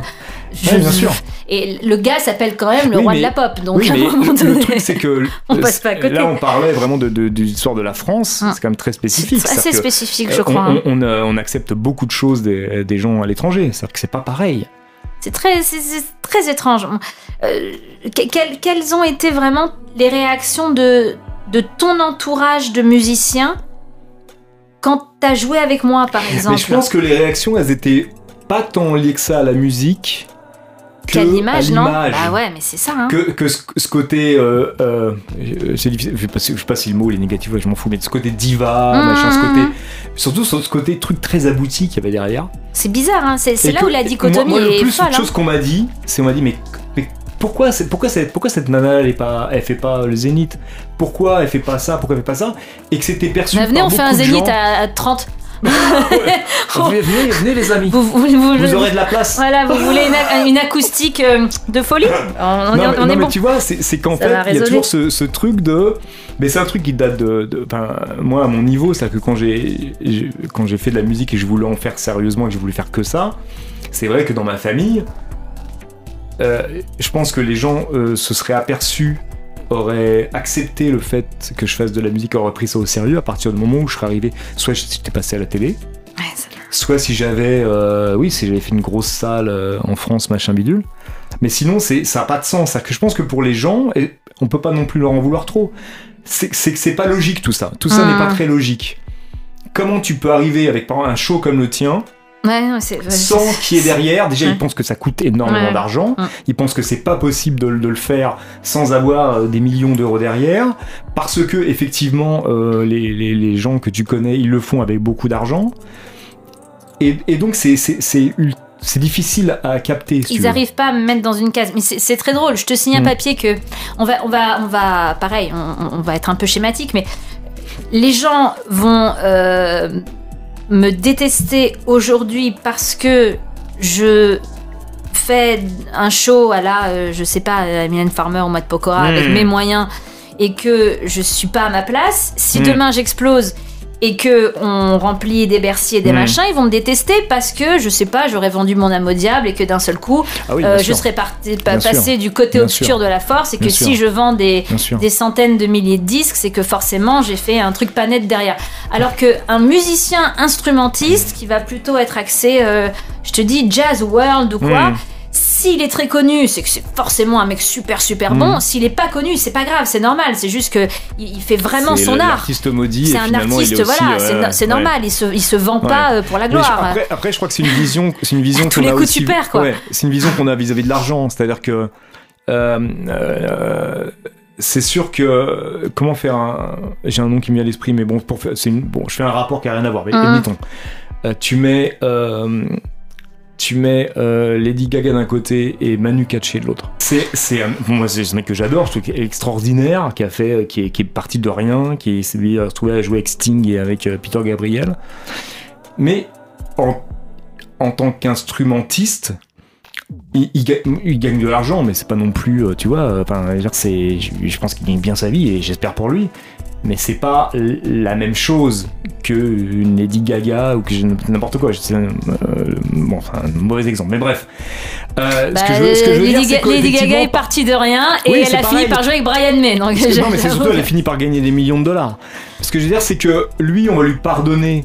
[SPEAKER 3] je-
[SPEAKER 2] Ouais, bien sûr.
[SPEAKER 3] Et le gars s'appelle quand même le
[SPEAKER 2] Oui,
[SPEAKER 3] roi
[SPEAKER 2] mais-
[SPEAKER 3] de la pop. Donc
[SPEAKER 2] oui,
[SPEAKER 3] à un moment donné,
[SPEAKER 2] le truc c'est que *laughs*
[SPEAKER 3] On passe pas à côté.
[SPEAKER 2] là on parlait vraiment de, de, de l'histoire de la France,
[SPEAKER 3] Hum.
[SPEAKER 2] c'est quand même très spécifique.
[SPEAKER 3] c'est assez spécifique, je crois.
[SPEAKER 2] On,
[SPEAKER 3] hein.
[SPEAKER 2] on- on, on accepte beaucoup de choses des, des gens à l'étranger, c'est-à-dire que c'est pas pareil.
[SPEAKER 3] C'est très, très étrange. Euh, que- quelles, ont été vraiment les réactions de, de ton entourage de musiciens quand t'as joué avec moi, par exemple
[SPEAKER 2] Mais je pense que les réactions elles étaient pas tant liées que ça à la musique que
[SPEAKER 3] Qu'à l'image, non. Bah ouais, mais c'est ça. Hein.
[SPEAKER 2] Que, que ce, ce côté, euh, euh, c'est difficile, je sais pas je sais pas si le mot est négatif, je m'en fous, mais ce côté diva,
[SPEAKER 3] Mmh,
[SPEAKER 2] machin, ce côté, surtout sur ce côté truc très abouti qu'il y avait derrière.
[SPEAKER 3] C'est bizarre, hein. c'est là
[SPEAKER 2] que-
[SPEAKER 3] où la dichotomie
[SPEAKER 2] moi, moi, le
[SPEAKER 3] est
[SPEAKER 2] plus
[SPEAKER 3] folle.
[SPEAKER 2] de
[SPEAKER 3] hein.
[SPEAKER 2] choses qu'on m'a dit, c'est on m'a dit mais, mais pourquoi c'est- pourquoi cette pourquoi cette nana elle est pas elle fait pas le zénith? Pourquoi elle fait pas ça? Pourquoi elle fait pas ça? Et que c'était perçu
[SPEAKER 3] Bah, venez,
[SPEAKER 2] par
[SPEAKER 3] on fait un zénith à 30.
[SPEAKER 2] Venez, venez, venez, les amis.
[SPEAKER 3] Vous, vous, vous-
[SPEAKER 2] Vous aurez de la place.
[SPEAKER 3] Voilà, vous voulez une, a- une acoustique euh, de folie? On, on
[SPEAKER 2] non,
[SPEAKER 3] est,
[SPEAKER 2] mais,
[SPEAKER 3] on
[SPEAKER 2] non,
[SPEAKER 3] est
[SPEAKER 2] mais
[SPEAKER 3] bon.
[SPEAKER 2] tu vois, c'est c'est qu'en
[SPEAKER 3] Ça
[SPEAKER 2] fait, il y a toujours ce, ce truc de. Mais c'est un truc qui date de. moi, à mon niveau, c'est-à-dire que quand j'ai j'ai- quand j'ai fait de la musique et je voulais en faire sérieusement et que j'ai voulu faire que ça, c'est vrai que dans ma famille, euh, je pense que les gens euh, se seraient aperçus, auraient accepté le fait que je fasse de la musique, auraient pris ça au sérieux à partir du moment où je serais arrivé. Soit j'étais passé à la télé,
[SPEAKER 3] Ouais,
[SPEAKER 2] soit si j'avais euh, oui si j'avais fait une grosse salle euh, en France machin bidule. Mais sinon c'est ça a pas de sens. Que je pense que pour les gens et on peut pas non plus leur en vouloir trop. C'est que c'est pas logique tout ça. Tout ça
[SPEAKER 3] Mhm.
[SPEAKER 2] n'est pas très logique. Comment tu peux arriver avec par exemple un show comme le tien
[SPEAKER 3] Ouais, ouais,
[SPEAKER 2] sans qui est derrière déjà
[SPEAKER 3] Ouais.
[SPEAKER 2] ils pensent que ça coûte énormément d'argent ils pensent que c'est pas possible de, de le faire sans avoir euh, des millions d'euros derrière parce que effectivement euh, les, les- les gens que tu connais ils le font avec beaucoup d'argent et, et donc c'est c'est difficile à capter si
[SPEAKER 3] Ils
[SPEAKER 2] veux.
[SPEAKER 3] arrivent pas à me mettre dans une case, mais c'est très drôle. Je te signe un
[SPEAKER 2] Mm.
[SPEAKER 3] papier que on va, on va, on va, pareil, on, on va être un peu schématique, mais les gens vont euh, me détester aujourd'hui parce que je fais un show à la, euh, je sais pas, à Mylène Farmer au mois de Pokora avec
[SPEAKER 2] Mm.
[SPEAKER 3] mes moyens et que je suis pas à ma place. Si
[SPEAKER 2] Mm.
[SPEAKER 3] demain j'explose et que on remplit des Bercy et des
[SPEAKER 2] Mm.
[SPEAKER 3] machins, ils vont me détester parce que je sais pas, j'aurais vendu mon âme au diable et que d'un seul coup,
[SPEAKER 2] Ah oui,
[SPEAKER 3] euh, je serais parti, pa- passé du côté
[SPEAKER 2] Bien
[SPEAKER 3] obscur
[SPEAKER 2] sûr.
[SPEAKER 3] de la force et que
[SPEAKER 2] Bien
[SPEAKER 3] si
[SPEAKER 2] sûr.
[SPEAKER 3] je vends des, des centaines de milliers de disques, c'est que forcément j'ai fait un truc pas net derrière. Alors que un musicien instrumentiste qui va plutôt être axé, euh, je te dis jazz world ou quoi,
[SPEAKER 2] Mm.
[SPEAKER 3] S'il est très connu, c'est que c'est forcément un mec super super bon.
[SPEAKER 2] Mm.
[SPEAKER 3] S'il est pas connu, c'est pas grave, c'est normal. C'est juste que il fait vraiment
[SPEAKER 2] C'est
[SPEAKER 3] son
[SPEAKER 2] le-
[SPEAKER 3] art.
[SPEAKER 2] Maudit.
[SPEAKER 3] C'est un
[SPEAKER 2] finalement, il est
[SPEAKER 3] artiste,
[SPEAKER 2] aussi,
[SPEAKER 3] voilà,
[SPEAKER 2] euh,
[SPEAKER 3] c'est c'est
[SPEAKER 2] ouais.
[SPEAKER 3] normal. Il se, il se vend
[SPEAKER 2] Ouais.
[SPEAKER 3] pas euh, pour la
[SPEAKER 2] je-
[SPEAKER 3] gloire.
[SPEAKER 2] après, après, je crois que c'est une vision, c'est une vision qu'on a
[SPEAKER 3] coups,
[SPEAKER 2] aussi.
[SPEAKER 3] perds, quoi.
[SPEAKER 2] Ouais, c'est une vision qu'on a vis-à-vis de l'argent, c'est-à-dire que euh, euh, c'est sûr que comment faire un, j'ai un nom qui me vient à l'esprit, mais bon, pour c'est une, bon, je fais un rapport qui a rien à voir, mais
[SPEAKER 3] Mhm.
[SPEAKER 2] admettons, Euh, tu mets euh, tu mets euh, Lady Gaga d'un côté et Manu Katché de l'autre. C'est, bon, moi c'est ce mec que j'adore, je extraordinaire, qui a fait, qui est, qui est parti de rien, qui s'est retrouvé à jouer avec Sting et avec euh, Peter Gabriel. Mais en, en tant qu'instrumentiste, il, il ga- il gagne de l'argent, mais c'est pas non plus, euh, tu vois, euh, enfin, je pense qu'il gagne bien sa vie et j'espère pour lui. Mais c'est pas la même chose que une Lady Gaga ou que n'importe quoi. C'est un, euh, bon, enfin, un mauvais exemple. Mais bref, Euh,
[SPEAKER 3] Bah,
[SPEAKER 2] ce que je veux, ce que je veux
[SPEAKER 3] Lady,
[SPEAKER 2] dire,
[SPEAKER 3] Gaga est partie de rien et
[SPEAKER 2] Oui,
[SPEAKER 3] elle a
[SPEAKER 2] pareil.
[SPEAKER 3] fini par jouer avec Brian May. Donc
[SPEAKER 2] Parce que- non, mais c'est surtout, elle a fini par gagner des millions de dollars. Ce que je veux dire, c'est que lui, on va lui pardonner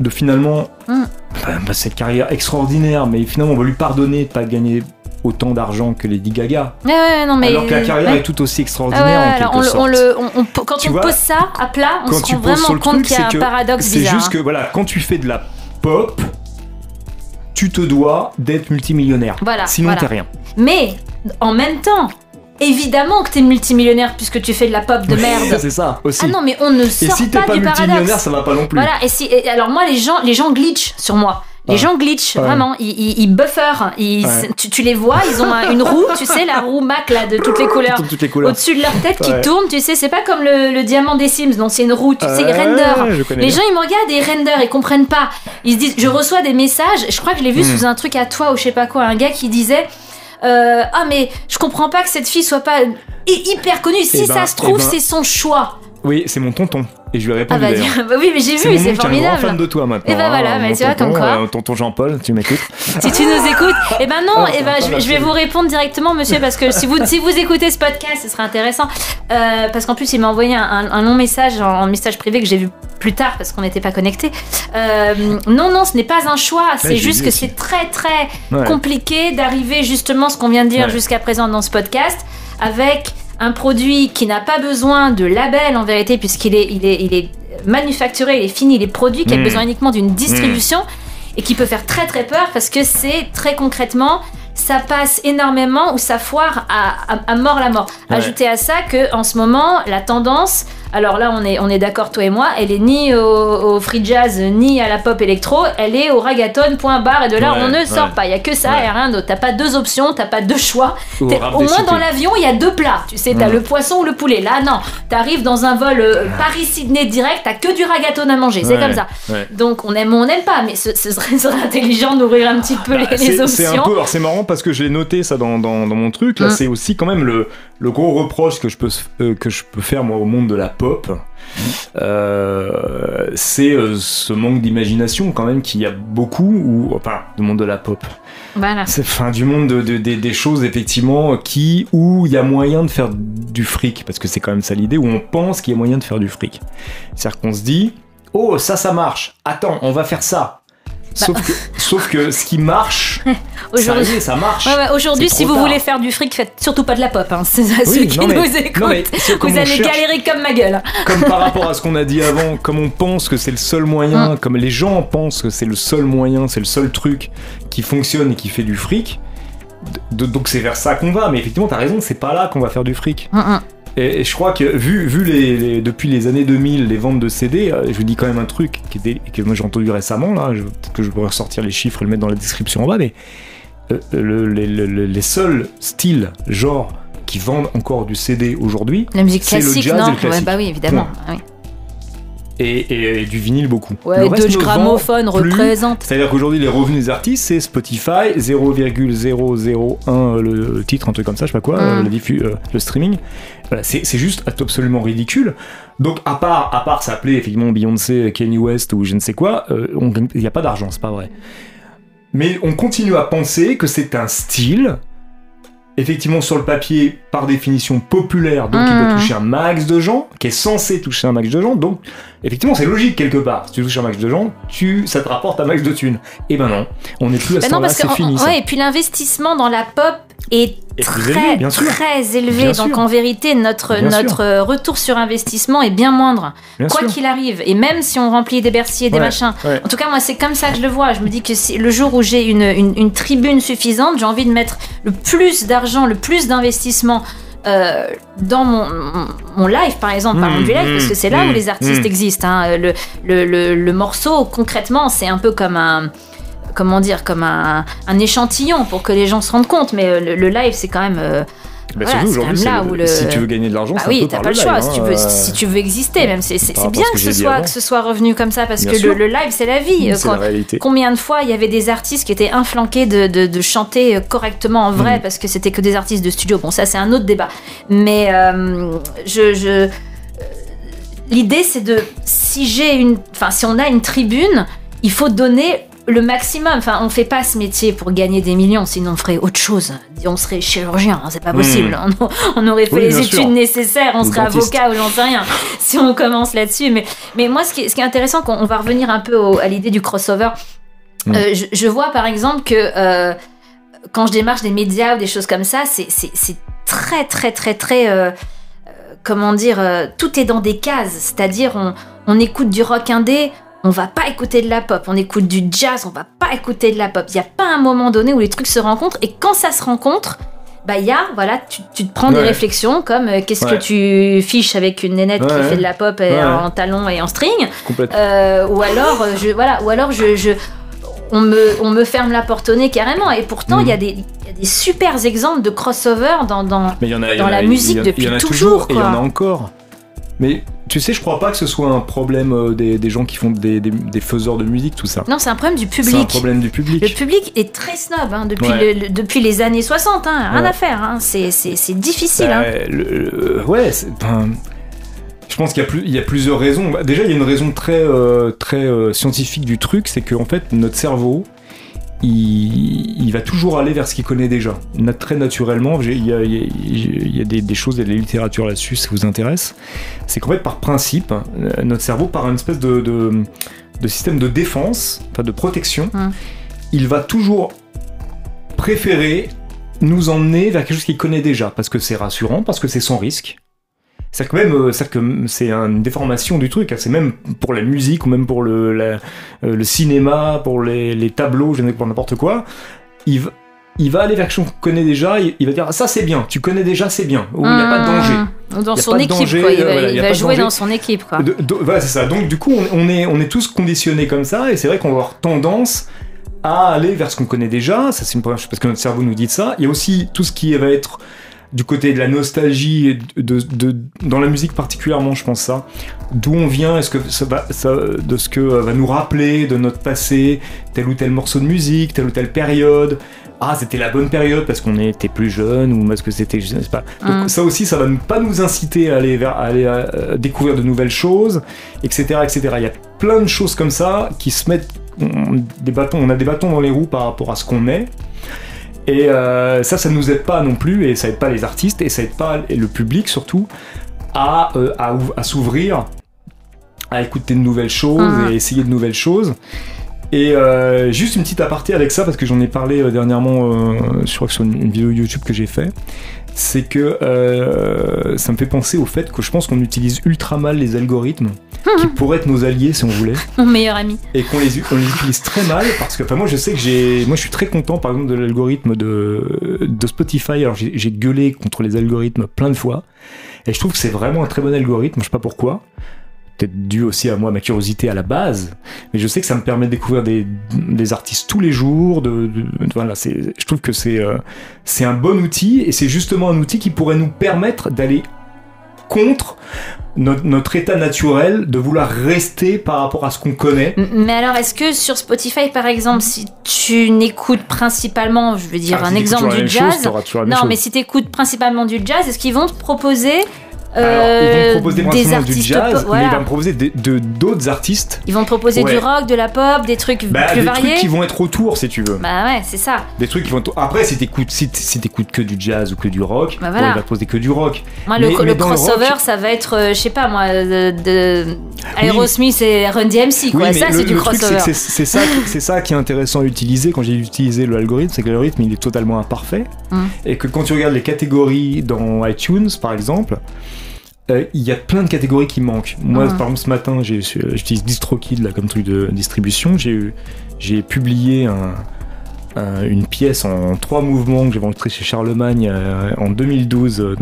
[SPEAKER 2] de finalement
[SPEAKER 3] Mm.
[SPEAKER 2] bah, bah, cette carrière extraordinaire, mais finalement, on va lui pardonner de pas gagner autant d'argent que Lady Gaga.
[SPEAKER 3] Ouais, ouais, non, mais
[SPEAKER 2] alors que la carrière
[SPEAKER 3] ouais.
[SPEAKER 2] est tout aussi
[SPEAKER 3] Ah
[SPEAKER 2] extraordinaire
[SPEAKER 3] ouais,
[SPEAKER 2] en quelque
[SPEAKER 3] on,
[SPEAKER 2] sorte.
[SPEAKER 3] on le, on- quand
[SPEAKER 2] Tu
[SPEAKER 3] on
[SPEAKER 2] vois,
[SPEAKER 3] pose ça à plat, on se rend vraiment compte qu'il y a
[SPEAKER 2] c'est
[SPEAKER 3] un paradoxe
[SPEAKER 2] c'est
[SPEAKER 3] bizarre.
[SPEAKER 2] juste que voilà, quand tu fais de la pop, tu te dois d'être multimillionnaire.
[SPEAKER 3] Voilà,
[SPEAKER 2] Sinon,
[SPEAKER 3] voilà.
[SPEAKER 2] t'es rien.
[SPEAKER 3] Mais en même temps, évidemment que t'es multimillionnaire puisque tu fais de la pop de merde. *laughs*
[SPEAKER 2] c'est ça aussi.
[SPEAKER 3] ah non, mais on ne
[SPEAKER 2] Et
[SPEAKER 3] sort
[SPEAKER 2] si t'es
[SPEAKER 3] pas,
[SPEAKER 2] pas
[SPEAKER 3] du
[SPEAKER 2] multimillionnaire,
[SPEAKER 3] paradoxe.
[SPEAKER 2] ça va pas non plus.
[SPEAKER 3] Voilà, et si, et alors moi, les gens, les gens glitchent sur moi. Les
[SPEAKER 2] Ouais.
[SPEAKER 3] gens glitchent,
[SPEAKER 2] Ouais.
[SPEAKER 3] vraiment. Ils, ils, ils bufferent. Ils-
[SPEAKER 2] Ouais.
[SPEAKER 3] tu, tu les vois, ils ont un- une roue, tu sais, la roue Mac là, de toutes les *laughs* couleurs.
[SPEAKER 2] Couleurs.
[SPEAKER 3] Au-dessus de leur tête qui tourne, tu sais, c'est pas comme le, le diamant des Sims, non, c'est une roue, tu sais, ils render. Les
[SPEAKER 2] bien.
[SPEAKER 3] gens ils me regardent et ils render, ils comprennent pas. Ils se disent, je reçois des messages, je crois que je l'ai vu
[SPEAKER 2] Hmm.
[SPEAKER 3] sous un truc à toi ou je sais pas quoi, un gars qui disait. euh, ah mais je comprends pas que cette fille soit pas hy- hyper connue. Si
[SPEAKER 2] Eh ben,
[SPEAKER 3] ça se
[SPEAKER 2] eh
[SPEAKER 3] trouve
[SPEAKER 2] ben,
[SPEAKER 3] c'est son choix.
[SPEAKER 2] Oui, c'est mon tonton. Et je lui ai
[SPEAKER 3] Ah
[SPEAKER 2] répondu
[SPEAKER 3] bah,
[SPEAKER 2] d'ailleurs. *laughs*
[SPEAKER 3] bah oui mais j'ai
[SPEAKER 2] C'est
[SPEAKER 3] vu, c'est
[SPEAKER 2] est un grand fan
[SPEAKER 3] formidable.
[SPEAKER 2] de toi maintenant.
[SPEAKER 3] Eh ben voilà,
[SPEAKER 2] hein,
[SPEAKER 3] mais
[SPEAKER 2] mon
[SPEAKER 3] tu vois, comme quoi.
[SPEAKER 2] euh, tonton Jean-Paul, tu m'écoutes
[SPEAKER 3] Si tu nous écoutes, eh ben non,
[SPEAKER 2] Ah,
[SPEAKER 3] eh ben je,
[SPEAKER 2] va,
[SPEAKER 3] vais- je vous répondre directement, monsieur, parce que si vous si vous écoutez ce podcast, ce serait intéressant. Euh, parce qu'en plus, il m'a envoyé un, long message en, en message privé que j'ai vu plus tard parce qu'on n'était pas connectés. Euh, non, non, ce n'est pas un choix. C'est
[SPEAKER 2] j'ai
[SPEAKER 3] juste que c'est très très
[SPEAKER 2] Ouais.
[SPEAKER 3] compliqué d'arriver justement ce qu'on vient de dire
[SPEAKER 2] Ouais.
[SPEAKER 3] jusqu'à présent dans ce podcast avec un produit qui n'a pas besoin de label en vérité puisqu'il est, il est, il est manufacturé, il est fini, il est produit, qui a
[SPEAKER 2] Mm.
[SPEAKER 3] besoin uniquement d'une distribution et qui peut faire très très peur parce que c'est très concrètement ça passe énormément ou ça foire à, à- à mort la mort.
[SPEAKER 2] Ouais.
[SPEAKER 3] Ajoutez à ça que en ce moment la tendance, alors là on est on est d'accord toi et moi, elle est ni au, au free jazz ni à la pop électro, elle est au reggaeton point barre et de là
[SPEAKER 2] Ouais,
[SPEAKER 3] on ne
[SPEAKER 2] ouais.
[SPEAKER 3] sort pas. Il y a que ça
[SPEAKER 2] Ouais.
[SPEAKER 3] et rien d'autre. T'as pas deux options, t'as pas deux choix.
[SPEAKER 2] Au
[SPEAKER 3] moins
[SPEAKER 2] cités.
[SPEAKER 3] dans l'avion il y a deux plats. Tu sais t'as le poisson ou le poulet. Là non, t'arrives dans un vol euh, Paris-Sydney direct, t'as que du reggaeton à manger. C'est comme ça. Donc on aime ou on n'aime pas, mais ce, ce serait, *laughs* serait intelligent d'ouvrir un petit peu les, les
[SPEAKER 2] Bah, C'est-
[SPEAKER 3] options.
[SPEAKER 2] C'est un peu, alors c'est marrant parce que j'ai noté ça dans, dans, dans mon truc. Là,
[SPEAKER 3] Mm.
[SPEAKER 2] c'est aussi quand même le, le gros reproche que je peux euh, que je peux faire moi au monde de la pop. Euh, c'est euh, ce manque d'imagination quand même qu'il y a beaucoup ou enfin du monde de la pop.
[SPEAKER 3] Voilà.
[SPEAKER 2] C'est enfin du monde de, de- des- des choses effectivement qui où il y a moyen de faire du fric parce que c'est quand même ça l'idée où on pense qu'il y a moyen de faire du fric. C'est-à-dire qu'on se dit oh ça ça marche. Attends on va faire ça. Sauf que sauf que ce qui marche *laughs* ça,
[SPEAKER 3] Bah. Aujourd'hui.
[SPEAKER 2] ça marche.
[SPEAKER 3] Ouais, ouais, Aujourd'hui, si vous
[SPEAKER 2] tard.
[SPEAKER 3] voulez faire du fric, faites surtout pas de la pop. Hein. C'est ça,
[SPEAKER 2] Oui,
[SPEAKER 3] ceux qui
[SPEAKER 2] mais-
[SPEAKER 3] nous écoutent.
[SPEAKER 2] mais
[SPEAKER 3] vous allez
[SPEAKER 2] cherche-
[SPEAKER 3] galérer comme ma gueule.
[SPEAKER 2] Comme par rapport à ce qu'on a dit avant, *laughs* comme on pense que c'est le seul moyen,
[SPEAKER 3] Mm.
[SPEAKER 2] comme les gens pensent que c'est le seul moyen, c'est le seul truc qui fonctionne et qui fait du fric. de- donc c'est vers ça qu'on va, mais effectivement t'as raison, c'est pas là qu'on va faire du fric.
[SPEAKER 3] Hum, hum.
[SPEAKER 2] Et, et je crois que vu, vu les, les- depuis les années 2000 les ventes de CD, euh, je vous dis quand même un truc qui que moi j'ai entendu récemment là, je- que je pourrais ressortir les chiffres et le mettre dans la description en bas, mais euh, le- les, le- le- les seuls styles, genres qui vendent encore du CD aujourd'hui,
[SPEAKER 3] La musique
[SPEAKER 2] C'est le
[SPEAKER 3] classique,
[SPEAKER 2] jazz et
[SPEAKER 3] non
[SPEAKER 2] le classique.
[SPEAKER 3] Ouais, Bah oui, évidemment. Ah oui.
[SPEAKER 2] Et, et- et du vinyle beaucoup.
[SPEAKER 3] Ouais,
[SPEAKER 2] Le reste
[SPEAKER 3] Deutsche
[SPEAKER 2] ne vend
[SPEAKER 3] Grammophone
[SPEAKER 2] plus.
[SPEAKER 3] représente.
[SPEAKER 2] C'est-à-dire qu'aujourd'hui, les revenus des artistes, c'est Spotify, 0,001 le titre, un truc comme ça, je sais pas quoi,
[SPEAKER 3] Mm.
[SPEAKER 2] euh, le, diffu- euh, le streaming. Voilà, c'est c'est juste absolument ridicule. Donc, à part, à part s'appeler effectivement Beyoncé, Kanye West ou je ne sais quoi, euh, il n'y a pas d'argent, c'est pas vrai. Mais on continue à penser que c'est un style effectivement sur le papier par définition populaire, donc il doit toucher un max de gens, qui est censé toucher un max de gens, donc effectivement c'est logique quelque part. Si tu touches un max de gens, tu, ça te rapporte un max de thunes. Et ben non, on n'est plus à ce
[SPEAKER 3] Bah non,
[SPEAKER 2] temps-là,
[SPEAKER 3] parce
[SPEAKER 2] c'est fini.
[SPEAKER 3] en-
[SPEAKER 2] ça.
[SPEAKER 3] ouais, et puis l'investissement dans la pop est
[SPEAKER 2] Et
[SPEAKER 3] très
[SPEAKER 2] élevé,
[SPEAKER 3] très élevé.
[SPEAKER 2] Bien
[SPEAKER 3] Donc
[SPEAKER 2] sûr.
[SPEAKER 3] en vérité, notre
[SPEAKER 2] Bien
[SPEAKER 3] notre euh, retour sur investissement est bien moindre,
[SPEAKER 2] Bien
[SPEAKER 3] quoi qu'il arrive. Et même si on remplit des Bercy et des
[SPEAKER 2] Ouais,
[SPEAKER 3] machins.
[SPEAKER 2] ouais.
[SPEAKER 3] En tout cas, moi, c'est comme ça que je le vois. Je me dis que le jour où j'ai une, une, une tribune suffisante, j'ai envie de mettre le plus d'argent, le plus d'investissement. euh, dans mon, live par exemple, par
[SPEAKER 2] Mmh,
[SPEAKER 3] exemple du live, parce que c'est là
[SPEAKER 2] mmh,
[SPEAKER 3] où les artistes
[SPEAKER 2] mmh.
[SPEAKER 3] existent. hein. Le, le, le, le morceau, concrètement, c'est un peu comme un, comment dire, comme un, un échantillon pour que les gens se rendent compte. Mais euh, le, le live, c'est quand même. euh,
[SPEAKER 2] Bah,
[SPEAKER 3] voilà,
[SPEAKER 2] aujourd'hui, le- si tu veux gagner de l'argent,
[SPEAKER 3] bah oui, t'as pas le choix.
[SPEAKER 2] live,
[SPEAKER 3] si, tu
[SPEAKER 2] hein,
[SPEAKER 3] veux,
[SPEAKER 2] euh,
[SPEAKER 3] si tu veux exister, même c'est bien que
[SPEAKER 2] que
[SPEAKER 3] ce, soit, que ce soit revenu comme ça parce
[SPEAKER 2] Bien
[SPEAKER 3] que le, le live c'est la vie. euh,
[SPEAKER 2] la réalité.
[SPEAKER 3] Combien de fois il y avait des artistes qui étaient inflanqués de, de, de chanter correctement en vrai
[SPEAKER 2] Mhm.
[SPEAKER 3] parce que c'était que des artistes de studio. Bon, ça c'est un autre débat. Mais euh, je. je L'idée c'est de. Si j'ai une. Enfin, si on a une tribune, il faut donner le maximum. Enfin, on fait pas ce métier pour gagner des millions, sinon on ferait autre chose. On serait chirurgien, hein, c'est pas possible. *laughs* On, on aurait fait
[SPEAKER 2] Oui,
[SPEAKER 3] les études
[SPEAKER 2] sûr.
[SPEAKER 3] nécessaires, on
[SPEAKER 2] Ou
[SPEAKER 3] serait
[SPEAKER 2] dentiste.
[SPEAKER 3] avocat ou j'en sais rien. *laughs* Si on commence là-dessus, mais mais moi, ce qui est, ce qui est intéressant, qu'on on va revenir un peu au- à l'idée du crossover.
[SPEAKER 2] Mm.
[SPEAKER 3] Euh, je, je vois par exemple que euh, quand je démarche des médias ou des choses comme ça, c'est très très très très euh, comment dire, tout est dans des cases. C'est-à-dire on, on écoute du rock indé, on va pas écouter de la pop. On écoute du jazz, on va pas écouter de la pop. Il y a pas un moment donné où les trucs se rencontrent et quand ça se rencontre. Bah, il y a, voilà, tu, tu te prends des réflexions comme euh, qu'est-ce
[SPEAKER 2] Ouais.
[SPEAKER 3] que tu fiches avec une nénette qui fait de la pop euh,
[SPEAKER 2] Ouais.
[SPEAKER 3] en talons et en string. Euh, ou alors, euh, je, voilà, ou alors je, je- on, me, on me ferme la porte au nez carrément. Et pourtant, il y, a y a des super exemples de crossover dans. dans...
[SPEAKER 2] A, a-
[SPEAKER 3] la musique
[SPEAKER 2] a-
[SPEAKER 3] depuis
[SPEAKER 2] il y en a
[SPEAKER 3] toujours,
[SPEAKER 2] et il y en a encore. Mais tu sais, je crois pas que ce soit un problème euh, des, des gens qui font des, des- des faiseurs de musique, tout ça.
[SPEAKER 3] Non, c'est un problème du
[SPEAKER 2] C'est un
[SPEAKER 3] public.
[SPEAKER 2] problème du public.
[SPEAKER 3] Le public est très snob hein, depuis,
[SPEAKER 2] Ouais.
[SPEAKER 3] le- le- depuis les années 60. Hein, rien
[SPEAKER 2] Ouais.
[SPEAKER 3] à faire. Hein, c'est difficile.
[SPEAKER 2] Bah,
[SPEAKER 3] hein.
[SPEAKER 2] le- le- ouais, je pense qu'il y, a y plusieurs raisons. Bah, Déjà, il y a une raison très, euh, très euh, scientifique du truc, c'est qu'en fait, notre cerveau, il, il va toujours aller vers ce qu'il connaît déjà. Très naturellement, il y a, il y a- il y a des, des choses, il y a de la littérature là-dessus, si ça vous intéresse. C'est qu'en fait, par principe, euh, notre cerveau, par une espèce de, de, de système de défense, enfin de protection,
[SPEAKER 3] Hum.
[SPEAKER 2] il va toujours préférer nous emmener vers quelque chose qu'il connaît déjà, parce que c'est rassurant, parce que c'est sans risque. C'est que même, euh, c'est que c'est une déformation du truc. hein. C'est même pour la musique ou même pour le, la- euh, le cinéma, pour les, les tableaux, je ne sais pour n'importe quoi. Il va, il va aller vers quelque chose qu'on connaît déjà. Il, va dire ah, ça c'est bien. Tu connais déjà, c'est bien. Il n'y a pas de danger.
[SPEAKER 3] Ou dans son
[SPEAKER 2] pas
[SPEAKER 3] équipe. Il va,
[SPEAKER 2] pas
[SPEAKER 3] jouer dans son équipe,
[SPEAKER 2] voilà, c'est ça. Donc, du coup, on, on est, on est tous conditionnés comme ça, et c'est vrai qu'on va avoir tendance à aller vers ce qu'on connaît déjà. Ça, c'est une première chose parce que notre cerveau nous dit ça. Il y a aussi tout ce qui va être du côté de la nostalgie, de, de- dans la musique particulièrement, je pense ça. D'où on vient, est-ce que ça va, ça- de ce que euh, va nous rappeler de notre passé, tel ou tel morceau de musique, telle ou telle période? Ah, c'était la bonne période parce qu'on était plus jeune ou parce que c'était, je sais pas. Donc
[SPEAKER 3] Mm.
[SPEAKER 2] ça aussi, ça va pas nous inciter à aller vers, à aller euh, découvrir de nouvelles choses, etc., etc. Il y a plein de choses comme ça qui se mettent on, des bâtons, on a des bâtons dans les roues par rapport à ce qu'on est. Et euh, ça, ça nous aide pas non plus, et ça aide pas les artistes, et ça aide pas le public surtout à, euh, à, ouv- à s'ouvrir, à écouter de nouvelles choses
[SPEAKER 3] Mhm.
[SPEAKER 2] et essayer de nouvelles choses. Et euh, juste une petite aparté avec ça, parce que j'en ai parlé dernièrement, sur une, une vidéo YouTube que j'ai fait, c'est que euh, ça me fait penser au fait que je pense qu'on utilise ultra mal les algorithmes, qui *laughs* pourraient être nos alliés si on voulait.
[SPEAKER 3] Mon meilleur ami.
[SPEAKER 2] et qu'on les, on les utilise très mal parce que enfin moi je sais que j'ai moi je suis très content par exemple de l'algorithme de, de Spotify. Alors j'ai j'ai gueulé contre les algorithmes plein de fois. Et je trouve que c'est vraiment un très bon algorithme je sais pas pourquoi peut-être dû aussi à moi ma curiosité à la base mais je sais que ça me permet de découvrir des, des artistes tous les jours de, de- voilà c'est je trouve que c'est euh, c'est un bon outil et c'est justement un outil qui pourrait nous permettre d'aller contre notre, notre état naturel de vouloir rester par rapport à ce qu'on connaît
[SPEAKER 3] Mais alors, est-ce que sur Spotify, par exemple, si tu n'écoutes principalement, je veux dire
[SPEAKER 2] Ah,
[SPEAKER 3] un
[SPEAKER 2] si
[SPEAKER 3] exemple du
[SPEAKER 2] chose,
[SPEAKER 3] jazz, non,
[SPEAKER 2] chose.
[SPEAKER 3] mais si tu écoutes principalement du jazz, est-ce qu'ils vont te proposer
[SPEAKER 2] Alors, ils
[SPEAKER 3] euh,
[SPEAKER 2] vont proposer
[SPEAKER 3] des
[SPEAKER 2] principalement du
[SPEAKER 3] artistes
[SPEAKER 2] jazz,
[SPEAKER 3] pop,
[SPEAKER 2] mais ils vont me proposer de de- d'autres artistes.
[SPEAKER 3] Ils vont proposer
[SPEAKER 2] Ouais.
[SPEAKER 3] du rock, de la pop, des trucs
[SPEAKER 2] Bah,
[SPEAKER 3] plus
[SPEAKER 2] des
[SPEAKER 3] variés.
[SPEAKER 2] trucs qui vont être autour, si tu veux.
[SPEAKER 3] Bah ouais, c'est ça.
[SPEAKER 2] Des trucs qui vont. Après, si t'écoutes si que du jazz ou que du rock,
[SPEAKER 3] Bah
[SPEAKER 2] bon,
[SPEAKER 3] voilà.
[SPEAKER 2] il va te poser que du rock.
[SPEAKER 3] Moi, le,
[SPEAKER 2] Mais-
[SPEAKER 3] le
[SPEAKER 2] mais dans le
[SPEAKER 3] crossover,
[SPEAKER 2] rock-
[SPEAKER 3] ça va être, euh, je sais pas moi, de, de Aerosmith et Run DMC, quoi.
[SPEAKER 2] Oui, mais
[SPEAKER 3] ça, c'est du crossover.
[SPEAKER 2] c'est ça, *laughs* ça qui est intéressant à utiliser quand j'ai utilisé l'algorithme, c'est que l'algorithme il est totalement imparfait
[SPEAKER 3] Mm.
[SPEAKER 2] et que quand tu regardes les catégories dans iTunes, par exemple, euh, il y a plein de catégories qui manquent. Moi,
[SPEAKER 3] Mm.
[SPEAKER 2] par exemple, ce matin, j'utilise DistroKid là comme truc de distribution. J'ai publié un- un- une pièce en trois mouvements que j'ai enregistré chez Charlemagne euh, en 2012. euh,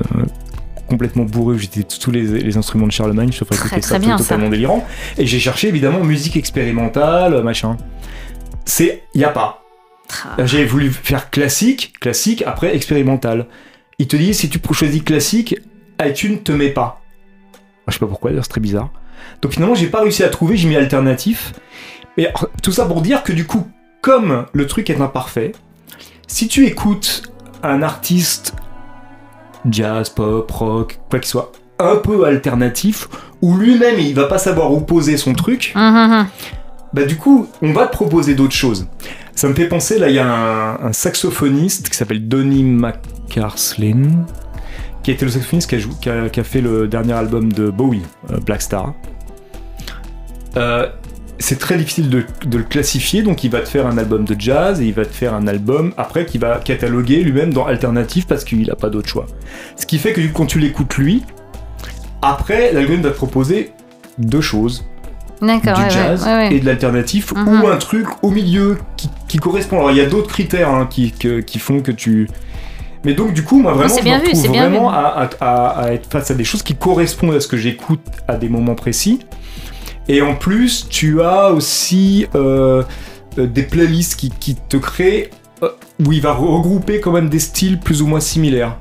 [SPEAKER 2] complètement bourré, j'étais tous les, les instruments de Charlemagne, sauf à
[SPEAKER 3] très
[SPEAKER 2] ça,
[SPEAKER 3] bien, ça.
[SPEAKER 2] totalement délirant. Et j'ai cherché évidemment musique expérimentale, machin. C'est, y a pas.
[SPEAKER 3] Ah.
[SPEAKER 2] J'ai voulu faire classique, classique, après expérimental. Il te dit si tu choisis classique, iTunes te met pas. Je sais pas pourquoi, d'ailleurs, c'est très bizarre. Donc finalement, j'ai pas réussi à trouver, j'ai mis alternatif. Et tout ça pour dire que du coup, comme le truc est imparfait, si tu écoutes un artiste jazz, pop, rock, quoi qu'il soit, un peu alternatif, où lui-même il va pas savoir où poser son truc,
[SPEAKER 3] Hum, hum, hum.
[SPEAKER 2] bah du coup, on va te proposer d'autres choses. Ça me fait penser, là, il y a un, un saxophoniste qui s'appelle Donny McCarslin, qui était le saxophoniste qui a, jou- qui a- qui a fait le dernier album de Bowie, euh, Black Star. Euh, c'est très difficile de, de le classifier, donc il va te faire un album de jazz et il va te faire un album après qu'il va cataloguer lui-même dans alternatif parce qu'il n'a pas d'autre choix. Ce qui fait que quand tu l'écoutes lui, après l'algorithme va te proposer deux choses
[SPEAKER 3] D'accord,
[SPEAKER 2] du
[SPEAKER 3] ouais,
[SPEAKER 2] jazz
[SPEAKER 3] ouais, ouais.
[SPEAKER 2] et de l'alternatif
[SPEAKER 3] Mhm.
[SPEAKER 2] ou un truc au milieu qui, qui correspond. Alors il y a d'autres critères hein, qui, que- qui font que tu. Mais donc du coup, moi vraiment, je
[SPEAKER 3] bien
[SPEAKER 2] me
[SPEAKER 3] vu,
[SPEAKER 2] retrouve
[SPEAKER 3] bien
[SPEAKER 2] vraiment à, à- à- à être face à des choses qui correspondent à ce que j'écoute à des moments précis. Et en plus, tu as aussi euh, euh, des playlists qui, qui te créent euh, où il va regrouper quand même des styles plus ou moins similaires.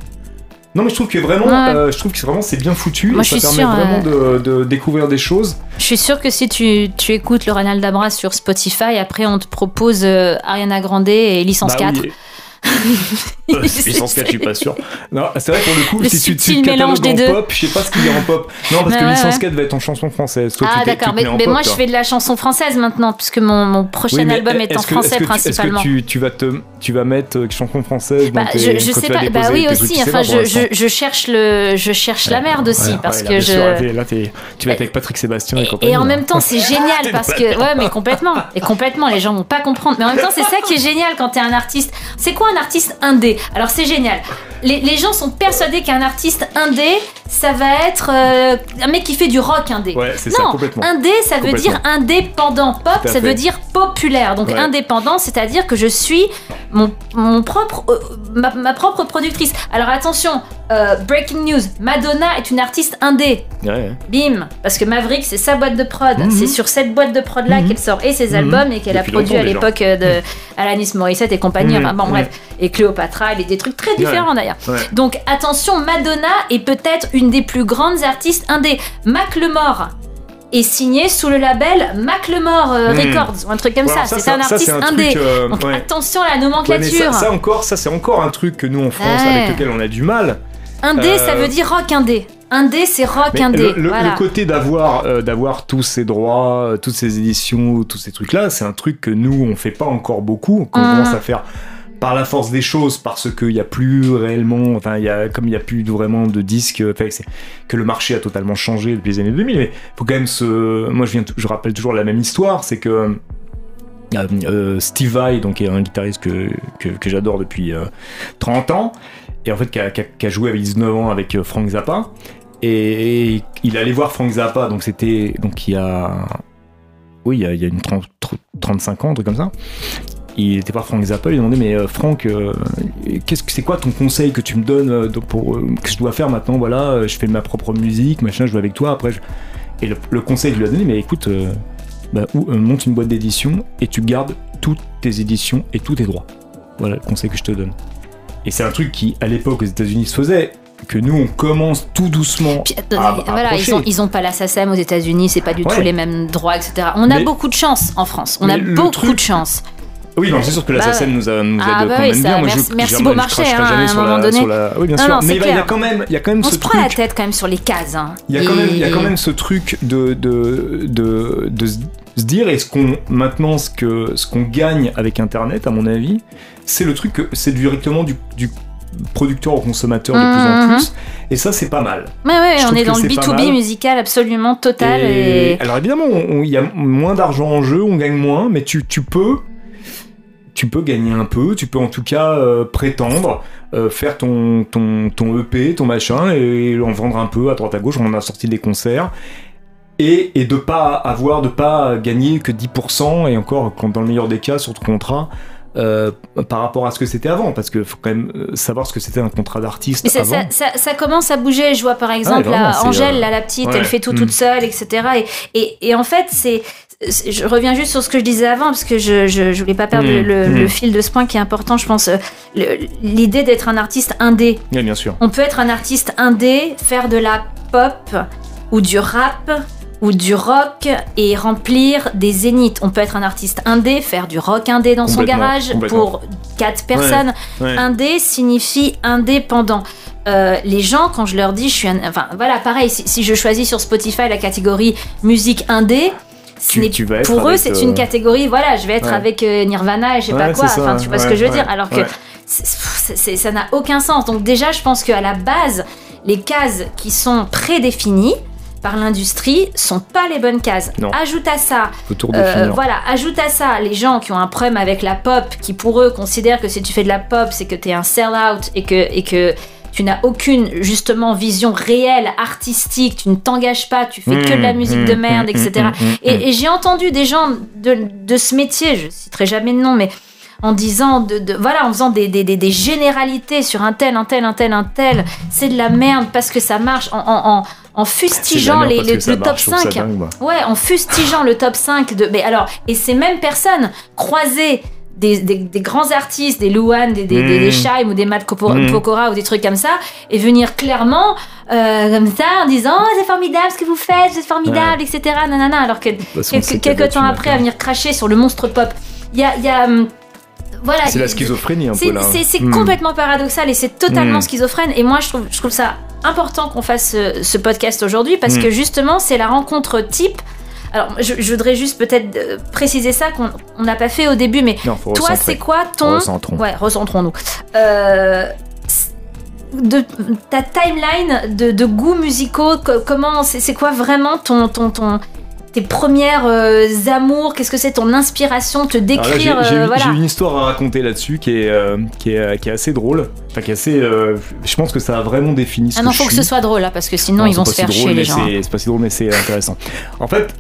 [SPEAKER 2] Non mais je trouve que vraiment,
[SPEAKER 3] Ouais.
[SPEAKER 2] euh, je trouve que vraiment c'est bien foutu
[SPEAKER 3] Moi,
[SPEAKER 2] et ça permet
[SPEAKER 3] sûre,
[SPEAKER 2] vraiment de, de découvrir des choses.
[SPEAKER 3] Je suis sûre que si tu, tu écoutes le Renal Dabra sur Spotify, après on te propose euh, Ariana Grande et Licence
[SPEAKER 2] Bah
[SPEAKER 3] 4.
[SPEAKER 2] oui. Euh, licence 4, je suis pas sûr. Non, c'est vrai pour le coup,
[SPEAKER 3] Le
[SPEAKER 2] si tu, te
[SPEAKER 3] mélange des
[SPEAKER 2] en
[SPEAKER 3] deux.
[SPEAKER 2] pop, je sais pas ce qu'il y a en pop. Non, parce que
[SPEAKER 3] ouais,
[SPEAKER 2] licence
[SPEAKER 3] ouais.
[SPEAKER 2] 4 va être en chanson française. Toi,
[SPEAKER 3] Ah d'accord, mais, mais
[SPEAKER 2] pop,
[SPEAKER 3] moi je fais de la chanson française maintenant, puisque mon, mon prochain
[SPEAKER 2] Oui,
[SPEAKER 3] album est, en
[SPEAKER 2] que-
[SPEAKER 3] français principalement.
[SPEAKER 2] Est-ce que tu, tu vas te, tu vas mettre euh, chanson française
[SPEAKER 3] Bah,
[SPEAKER 2] dans tes-
[SPEAKER 3] je, sais pas, bah oui aussi, enfin je, cherche le, je cherche la merde aussi, parce que je...
[SPEAKER 2] là, tu vas être avec Patrick Sébastien et, compagnie.
[SPEAKER 3] Et en même temps, c'est génial *laughs* parce que ouais, mais complètement, et complètement, les gens vont pas comprendre. Mais en même temps, c'est ça qui est génial quand t'es un artiste. C'est quoi un artiste indé Alors c'est génial. Les, les gens sont persuadés qu'un artiste indé, ça va être euh, un mec qui fait du rock indé.
[SPEAKER 2] Ouais, c'est ça, complètement.
[SPEAKER 3] indé, ça veut dire indépendant. Pop, ça
[SPEAKER 2] fait.
[SPEAKER 3] veut dire populaire. Donc
[SPEAKER 2] Ouais.
[SPEAKER 3] indépendant, c'est-à-dire que je suis mon, mon propre, euh, ma, ma propre productrice. Alors attention, euh, breaking news, Madonna est une artiste indé.
[SPEAKER 2] Ouais.
[SPEAKER 3] Bim Parce que Maverick, c'est sa boîte de prod.
[SPEAKER 2] Mhm.
[SPEAKER 3] C'est sur cette boîte de prod-là
[SPEAKER 2] Mhm.
[SPEAKER 3] qu'elle sort et ses
[SPEAKER 2] Mhm.
[SPEAKER 3] albums et qu'elle a produit à l'époque de Alanis Morissette et compagnie. Enfin bon, bref. Et Cléopatra, elle est des trucs très différents d'ailleurs.
[SPEAKER 2] Ouais.
[SPEAKER 3] Donc attention, Madonna est peut-être une des plus grandes artistes indé. Macklemore est signé sous le label Macklemore euh,
[SPEAKER 2] Mhm.
[SPEAKER 3] Records ou un truc comme
[SPEAKER 2] Voilà,
[SPEAKER 3] ça. C'est un
[SPEAKER 2] ça,
[SPEAKER 3] artiste
[SPEAKER 2] un
[SPEAKER 3] indé.
[SPEAKER 2] truc, euh,
[SPEAKER 3] Donc attention à la nomenclature.
[SPEAKER 2] ça, ça encore, ça c'est encore un truc que nous en France, avec lequel on a du mal.
[SPEAKER 3] Indé,
[SPEAKER 2] Euh,
[SPEAKER 3] ça veut dire rock indé. Indé, c'est rock
[SPEAKER 2] Mais
[SPEAKER 3] indé.
[SPEAKER 2] le, le-
[SPEAKER 3] voilà.
[SPEAKER 2] le côté d'avoir euh, d'avoir tous ces droits, euh, toutes ces éditions, tous ces trucs là, c'est un truc que nous on fait pas encore beaucoup, qu'on
[SPEAKER 3] Mhm.
[SPEAKER 2] commence à faire par la force des choses, parce qu'il n'y a plus réellement, enfin y a comme il y a plus vraiment de disques, que le marché a totalement changé depuis les années 2000. Mais faut quand même se, moi je viens, je rappelle toujours la même histoire, c'est que euh, euh, Steve Vai, donc est un guitariste que, j'adore depuis euh, 30 ans, et en fait qui a, joué avec 19 ans avec euh, Frank Zappa. Et, il allait voir Frank Zappa, donc c'était donc il y a oui il y a, une 30 35 ans, comme ça. Il était voir Frank Zappa, il lui demandait mais euh, Franck, euh, qu'est-ce que c'est quoi ton conseil que tu me donnes euh, pour euh, que je dois faire maintenant Voilà, je fais ma propre musique, machin, je joue avec toi. Après, je- et le, le conseil qu'il lui a donné, mais écoute, bah, ou, monte une boîte d'édition et tu gardes toutes tes éditions et tous tes droits. Voilà le conseil que je te donne. Et c'est un truc qui, à l'époque, aux États-Unis se faisait, que nous on commence tout doucement.
[SPEAKER 3] Puis,
[SPEAKER 2] à- à
[SPEAKER 3] voilà, ils ont, ils ont pas la SACEM aux États-Unis, c'est pas du tout les mêmes droits, etc. On a
[SPEAKER 2] Mais-
[SPEAKER 3] beaucoup de chance en France. On a beaucoup
[SPEAKER 2] truc-
[SPEAKER 3] de chance.
[SPEAKER 2] Oui, c'est sûr que la
[SPEAKER 3] Bah,
[SPEAKER 2] nous, a, nous aide
[SPEAKER 3] Ah, bah
[SPEAKER 2] quand
[SPEAKER 3] oui,
[SPEAKER 2] même
[SPEAKER 3] ça,
[SPEAKER 2] bien. Moi,
[SPEAKER 3] merci-
[SPEAKER 2] je,
[SPEAKER 3] merci beau marché, hein,
[SPEAKER 2] jamais
[SPEAKER 3] à un
[SPEAKER 2] sur
[SPEAKER 3] moment
[SPEAKER 2] la-
[SPEAKER 3] donné.
[SPEAKER 2] sur la- Oui, bien
[SPEAKER 3] Non,
[SPEAKER 2] sûr.
[SPEAKER 3] non,
[SPEAKER 2] mais
[SPEAKER 3] c'est
[SPEAKER 2] il y a quand même, il y a quand même
[SPEAKER 3] On
[SPEAKER 2] ce
[SPEAKER 3] se prend la tête quand même sur les cases. hein.
[SPEAKER 2] Il y a quand même, il y a quand même ce truc de de de, de se dire est-ce qu'on maintenant ce que ce qu'on gagne avec Internet, à mon avis, c'est le truc c'est directement du, du producteur au consommateur de plus en
[SPEAKER 3] Mhm.
[SPEAKER 2] plus. Et ça, c'est pas mal.
[SPEAKER 3] Ouais, ouais, on est dans le
[SPEAKER 2] c'est pas
[SPEAKER 3] B2B
[SPEAKER 2] mal.
[SPEAKER 3] musical absolument total.
[SPEAKER 2] Et-
[SPEAKER 3] Et...
[SPEAKER 2] Alors évidemment, il y a moins d'argent en jeu, on gagne moins, mais tu, tu peux, tu peux gagner un peu, tu peux en tout cas euh, prétendre euh, faire ton, ton, ton EP, ton machin, et en vendre un peu à droite à gauche. On en a sorti des concerts. Et, et de pas avoir, de pas gagner que 10%, et encore, quand dans le meilleur des cas, sur ton contrat, euh, par rapport à ce que c'était avant, parce qu'il faut quand même savoir ce que c'était un contrat d'artiste
[SPEAKER 3] ça, ça, ça- ça commence à bouger. Je vois par exemple
[SPEAKER 2] vraiment,
[SPEAKER 3] là,
[SPEAKER 2] c'est,
[SPEAKER 3] Angèle,
[SPEAKER 2] euh,
[SPEAKER 3] là, la petite,
[SPEAKER 2] ouais.
[SPEAKER 3] elle fait tout
[SPEAKER 2] Mm.
[SPEAKER 3] toute seule, etc. Et, et, et en fait, c'est. Je reviens juste sur ce que je disais avant, parce que je, je, je voulais pas perdre
[SPEAKER 2] Mm,
[SPEAKER 3] le,
[SPEAKER 2] mm.
[SPEAKER 3] le fil de ce point qui est important, je pense. euh, L'idée d'être un artiste indé.
[SPEAKER 2] Oui, bien sûr.
[SPEAKER 3] On peut être un artiste indé, faire de la pop ou du rap ou du rock et remplir des zéniths. On peut être un artiste indé, faire du rock indé dans son garage pour quatre personnes.
[SPEAKER 2] Ouais.
[SPEAKER 3] Indé signifie indépendant. Euh, les gens, quand je leur dis, je suis un... Enfin, voilà, pareil, si, si je choisis sur Spotify la catégorie musique indé,
[SPEAKER 2] Tu-
[SPEAKER 3] n'est-
[SPEAKER 2] tu vas être
[SPEAKER 3] pour eux, c'est
[SPEAKER 2] euh,
[SPEAKER 3] une catégorie, voilà, je vais être
[SPEAKER 2] Ouais.
[SPEAKER 3] avec euh, Nirvana et je sais pas quoi,
[SPEAKER 2] ça,
[SPEAKER 3] enfin, tu vois ce que je veux dire, alors que ça n'a aucun sens. Donc déjà, je pense qu'à la base, les cases qui sont prédéfinies par l'industrie sont pas les bonnes cases.
[SPEAKER 2] Non.
[SPEAKER 3] Ajoute à ça euh, voilà, ajoute à ça les gens qui ont un problème avec la pop, qui pour eux considèrent que si tu fais de la pop, c'est que tu es un sell-out et que, et que tu n'as aucune justement vision réelle, artistique, tu ne t'engages pas, tu fais que de la
[SPEAKER 2] Mmh,
[SPEAKER 3] musique
[SPEAKER 2] mmh,
[SPEAKER 3] de merde,
[SPEAKER 2] mmh,
[SPEAKER 3] etc.
[SPEAKER 2] mmh, mmh,
[SPEAKER 3] Et, et j'ai entendu des gens de, de ce métier, je citerai jamais de nom, mais en disant, de, de- voilà, en faisant des, des, des, des généralités sur un tel, un tel, un tel, un tel, c'est de la merde parce que ça marche, en, en, en, fustigeant
[SPEAKER 2] merde
[SPEAKER 3] les, le, top
[SPEAKER 2] marche, je trouve ça
[SPEAKER 3] 5.
[SPEAKER 2] dingue, moi.
[SPEAKER 3] Ouais, en fustigeant le top 5 de. Mais alors, et ces mêmes personnes croiser des, des, des grands artistes, des Luan, des, des, des, des
[SPEAKER 2] Mm.
[SPEAKER 3] Shaim ou des Matt. Pokora ou des trucs comme ça, et venir clairement euh, comme ça en disant Oh, c'est formidable ce que vous faites, c'est formidable, etc. Nanana, alors que quelques, quelques temps après, à
[SPEAKER 2] maintenant.
[SPEAKER 3] venir cracher sur le monstre pop. Il y a. il y a, hum, voilà,
[SPEAKER 2] C'est la schizophrénie un peu là.
[SPEAKER 3] c'est-
[SPEAKER 2] Hmm.
[SPEAKER 3] complètement paradoxal et c'est totalement schizophrène. Et moi, je trouve, je trouve ça important qu'on fasse ce, ce podcast aujourd'hui parce que justement, c'est la rencontre type. Alors, je, je voudrais juste peut-être euh, préciser ça qu'on on n'a pas fait au début, mais
[SPEAKER 2] Non, faut
[SPEAKER 3] toi, c'est quoi ton.
[SPEAKER 2] Recentrons.
[SPEAKER 3] Ouais, recentrons-nous. Euh, de ta timeline de, de goûts musicaux, co- comment c'est c'est quoi vraiment ton, ton, ton tes premières euh, amours Qu'est-ce que c'est ton inspiration Te
[SPEAKER 2] Alors là, j'ai-
[SPEAKER 3] décrire
[SPEAKER 2] j'ai
[SPEAKER 3] euh, voilà.
[SPEAKER 2] j'ai une histoire à raconter là-dessus qui est, euh, qui, est, qui est assez drôle. Enfin, qui est assez. je pense que ça a vraiment défini ce
[SPEAKER 3] Ah non,
[SPEAKER 2] que
[SPEAKER 3] faut
[SPEAKER 2] je
[SPEAKER 3] que
[SPEAKER 2] suis.
[SPEAKER 3] ce soit drôle là, parce que sinon
[SPEAKER 2] Non,
[SPEAKER 3] ils vont se
[SPEAKER 2] si
[SPEAKER 3] faire
[SPEAKER 2] drôle,
[SPEAKER 3] chier les gens. hein.
[SPEAKER 2] c'est- C'est pas si drôle, mais c'est intéressant. En fait,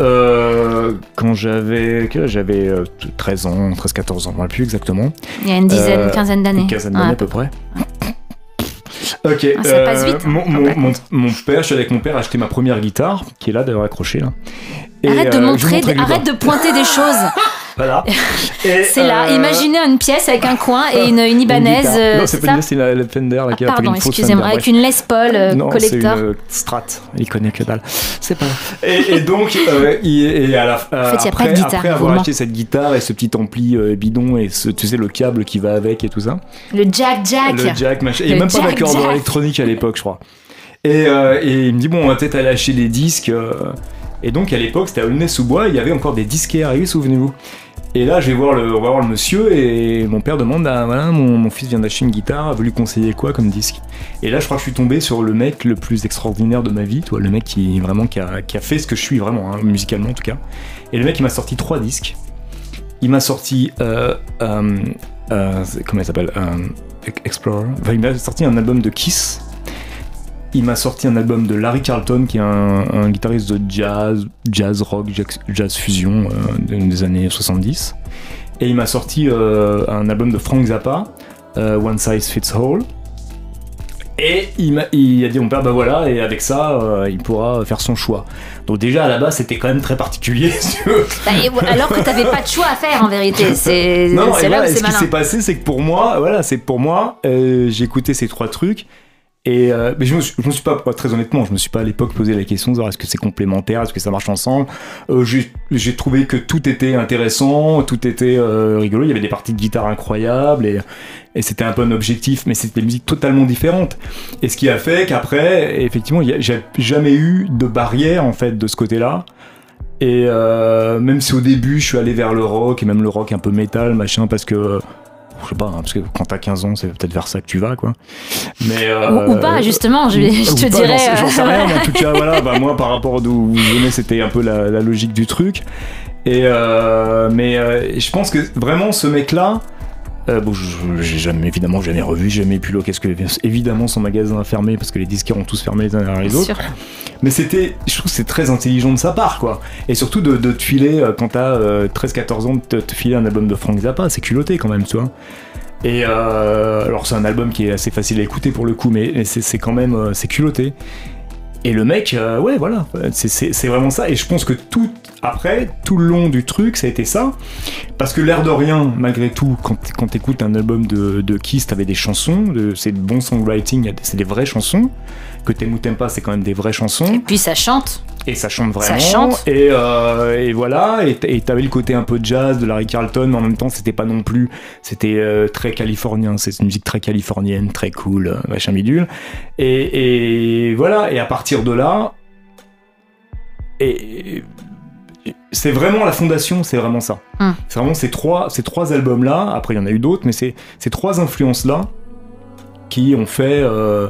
[SPEAKER 2] quand j'avais j'avais euh, 13 ans, 13-14 ans, je ne plus exactement.
[SPEAKER 3] Il y a une dizaine, quinzaine d'années.
[SPEAKER 2] Une quinzaine
[SPEAKER 3] Ouais.
[SPEAKER 2] d'années à peu près. Ok.
[SPEAKER 3] Ah, ça passe vite, hein,
[SPEAKER 2] Mon,
[SPEAKER 3] quand
[SPEAKER 2] mon-
[SPEAKER 3] même.
[SPEAKER 2] mon- mon père, je suis avec mon père acheter ma première guitare, qui est là d'ailleurs accrochée là. Et,
[SPEAKER 3] Arrête de
[SPEAKER 2] euh,
[SPEAKER 3] montrer, arrête de pointer des choses. *laughs*
[SPEAKER 2] Voilà. *laughs*
[SPEAKER 3] C'est là.
[SPEAKER 2] euh,
[SPEAKER 3] Imaginez une pièce avec un coin et une, une
[SPEAKER 2] une
[SPEAKER 3] euh,
[SPEAKER 2] Non,
[SPEAKER 3] c'est
[SPEAKER 2] pas une c'est la, la Fender là,
[SPEAKER 3] Ah,
[SPEAKER 2] qui a
[SPEAKER 3] Pardon, excusez-moi. Avec une Les Paul euh,
[SPEAKER 2] non, c'est une euh, Strat. Il connaît que dalle. C'est pas. Et, et donc, euh, il- et à la, euh,
[SPEAKER 3] fait, il y a pas
[SPEAKER 2] après,
[SPEAKER 3] de guitare,
[SPEAKER 2] après avoir
[SPEAKER 3] vraiment.
[SPEAKER 2] acheté cette guitare et ce petit ampli euh, bidon et ce, tu sais le câble qui va avec et tout ça,
[SPEAKER 3] Le Jack Jack.
[SPEAKER 2] le jack, machin. Il n'y
[SPEAKER 3] Le
[SPEAKER 2] a même pas
[SPEAKER 3] Jack
[SPEAKER 2] d'accord
[SPEAKER 3] Jack.
[SPEAKER 2] électronique à l'époque, je crois. Et, euh, et il me dit bon, on va peut-être aller acheter des disques. Et donc à l'époque, c'était à Aulnay-sous-Bois. Il y avait encore des disquaires. Oui, souvenez-vous. Et là, je vais voir le, on va voir le monsieur et mon père demande ah, voilà, mon, mon fils vient d'acheter une guitare, veut lui conseiller quoi comme disque? Et là, je crois que je suis tombé sur le mec le plus extraordinaire de ma vie, toi, le mec qui vraiment qui a, qui a fait ce que je suis vraiment, hein, musicalement en tout cas. Et le mec, il m'a sorti trois disques. Il m'a sorti, euh, euh, euh, comment il s'appelle, euh, Explorer. Enfin, il m'a sorti un album de Kiss. Il m'a sorti un album de Larry Carlton, qui est un, un guitariste de jazz, jazz rock, jazz, jazz fusion euh, des années 70. Et il m'a sorti euh, un album de Frank Zappa, euh, One Size Fits All. Et il, a dit à mon père, bah voilà, et avec ça, euh, il pourra faire son choix. Donc déjà à la base, c'était quand même très particulier. *laughs* si tu veux.
[SPEAKER 3] Bah, et- alors que t'avais pas de choix à faire en vérité. *laughs* C'est
[SPEAKER 2] Non,
[SPEAKER 3] c'est
[SPEAKER 2] et
[SPEAKER 3] là
[SPEAKER 2] voilà,
[SPEAKER 3] où
[SPEAKER 2] et
[SPEAKER 3] c'est
[SPEAKER 2] ce qui s'est passé, c'est que pour moi, voilà, c'est pour moi, euh, j'ai écouté ces trois trucs Et euh, mais je me, suis, je me suis pas, très honnêtement, je me suis pas à l'époque posé la question de savoir est-ce que c'est complémentaire, est-ce que ça marche ensemble. Euh, j'ai trouvé que tout était intéressant, tout était euh, rigolo. Il y avait des parties de guitare incroyables et, et c'était un peu un objectif, mais c'était des musiques totalement différentes. Et ce qui a fait qu'après, effectivement, j'ai jamais eu de barrière en fait de ce côté-là. Et euh, même si au début je suis allé vers le rock et même le rock un peu métal, machin, parce que je sais pas, hein, parce que quand t'as 15 ans, c'est peut-être vers ça que tu vas, quoi. Mais euh,
[SPEAKER 3] Ou, ou pas, justement, je, te
[SPEAKER 2] pas,
[SPEAKER 3] dirais.
[SPEAKER 2] j'en sais-
[SPEAKER 3] euh,
[SPEAKER 2] rien, mais en *laughs* tout cas, voilà, bah, moi, par rapport d'où je venais, c'était un peu la, la logique du truc. Et euh, mais euh, je pense que vraiment, ce mec-là, euh, bon, j'ai jamais, évidemment, jamais revu, jamais pu qu'est-ce que évidemment son magasin a fermé parce que les disquaires ont tous fermé les uns derrière les autres. Mais c'était, je trouve que c'est très intelligent de sa part, quoi. Et surtout de, de te filer, euh, quand t'as euh, 13-14 ans, de te, te filer un album de Frank Zappa, c'est culotté quand même, tu vois. Et euh, alors c'est un album qui est assez facile à écouter pour le coup, mais, mais c'est quand même, euh, c'est culotté. Et le mec, euh, ouais, voilà, c'est- vraiment ça. Et je pense que tout, après, tout le long du truc, ça a été ça. Parce que l'air de rien, malgré tout, quand, quand t'écoutes un album de, de Kiss, t'avais des chansons, de- c'est de bon songwriting, c'est des vraies chansons. Que t'aimes ou t'aimes pas, c'est quand même des vraies chansons.
[SPEAKER 3] Et puis ça chante.
[SPEAKER 2] Et ça chante vraiment.
[SPEAKER 3] Ça chante.
[SPEAKER 2] Et, euh, et voilà. Et t'avais le côté un peu jazz de Larry Carlton, mais en même temps, c'était pas non plus. C'était euh, très californien. C'est une musique très californienne, très cool, euh, machin bidule. Et, et voilà. Et à partir de là. Et. c'est vraiment la fondation, c'est vraiment ça.
[SPEAKER 3] Hmm.
[SPEAKER 2] C'est vraiment ces trois, ces trois albums-là. Après, il y en a eu d'autres, mais c'est ces trois influences-là qui ont fait. euh,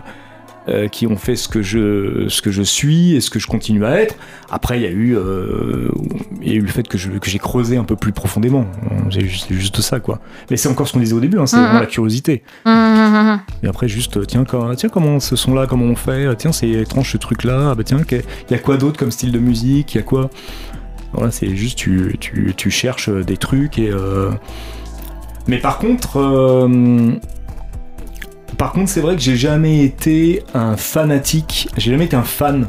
[SPEAKER 2] euh, qui ont fait ce que je ce que je suis et ce que je continue à être. Après, il y a eu euh, il y a eu le fait que je que j'ai creusé un peu plus profondément. C'est juste, ça quoi. Mais c'est encore ce qu'on disait au début, hein, c'est
[SPEAKER 3] Mhm.
[SPEAKER 2] vraiment la curiosité.
[SPEAKER 3] Hum, hum.
[SPEAKER 2] Et après juste euh, tiens quand, tiens comment ce son là comment on fait Ah, tiens c'est étrange ce truc là ah, bah tiens qu'il y a quoi d'autre comme style de musique il y a quoi? Voilà c'est juste tu, tu, tu cherches des trucs et euh, mais par contre euh, par contre c'est vrai que j'ai jamais été un fanatique j'ai jamais été un fan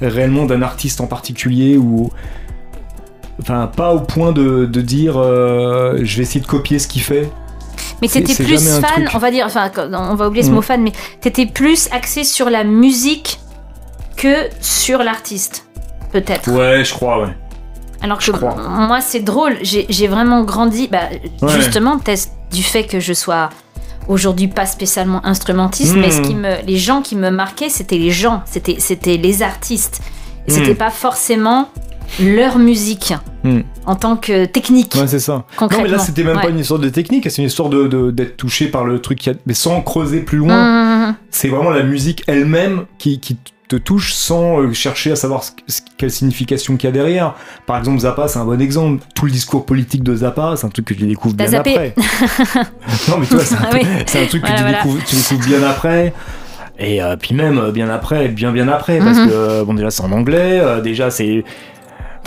[SPEAKER 2] réellement d'un artiste en particulier ou enfin pas au point de, de dire euh, je vais essayer de copier ce qu'il fait
[SPEAKER 3] Mais
[SPEAKER 2] c'est
[SPEAKER 3] plus fan, on va dire, enfin, on va oublier ce
[SPEAKER 2] Mm.
[SPEAKER 3] mot fan, mais t'étais plus axé sur la musique que sur l'artiste, peut-être.
[SPEAKER 2] ouais je crois ouais
[SPEAKER 3] Alors que
[SPEAKER 2] Je crois.
[SPEAKER 3] moi, c'est drôle, j'ai j'ai vraiment grandi, bah,
[SPEAKER 2] Ouais.
[SPEAKER 3] justement, test du fait que je sois aujourd'hui pas spécialement instrumentiste, mais ce qui me, les gens qui me marquaient, c'était les gens, c'était c'était les artistes. Et C'était
[SPEAKER 2] Mm.
[SPEAKER 3] pas forcément leur musique
[SPEAKER 2] Mm.
[SPEAKER 3] en tant que technique,
[SPEAKER 2] Ouais, c'est ça. Non, mais là, c'était même
[SPEAKER 3] Ouais.
[SPEAKER 2] pas une histoire de technique, c'est une histoire de d'être touché par le truc, qui a- mais sans creuser plus loin.
[SPEAKER 3] Hum,
[SPEAKER 2] C'est vraiment la musique elle-même qui, qui te touche sans euh, chercher à savoir ce- ce- quelle signification qu'il y a derrière. Par exemple, Zappa, c'est un bon exemple. Tout le discours politique de Zappa, c'est un truc que je découvre
[SPEAKER 3] T'as
[SPEAKER 2] bien
[SPEAKER 3] zappé.
[SPEAKER 2] après. *laughs* non, mais tu vois, c'est un,
[SPEAKER 3] Ah oui.
[SPEAKER 2] c'est un truc que tu,
[SPEAKER 3] voilà.
[SPEAKER 2] découvres, tu découvres bien après. Et euh, puis même euh, bien après, bien bien après, parce
[SPEAKER 3] Mhm.
[SPEAKER 2] que bon déjà c'est en anglais, euh, déjà c'est,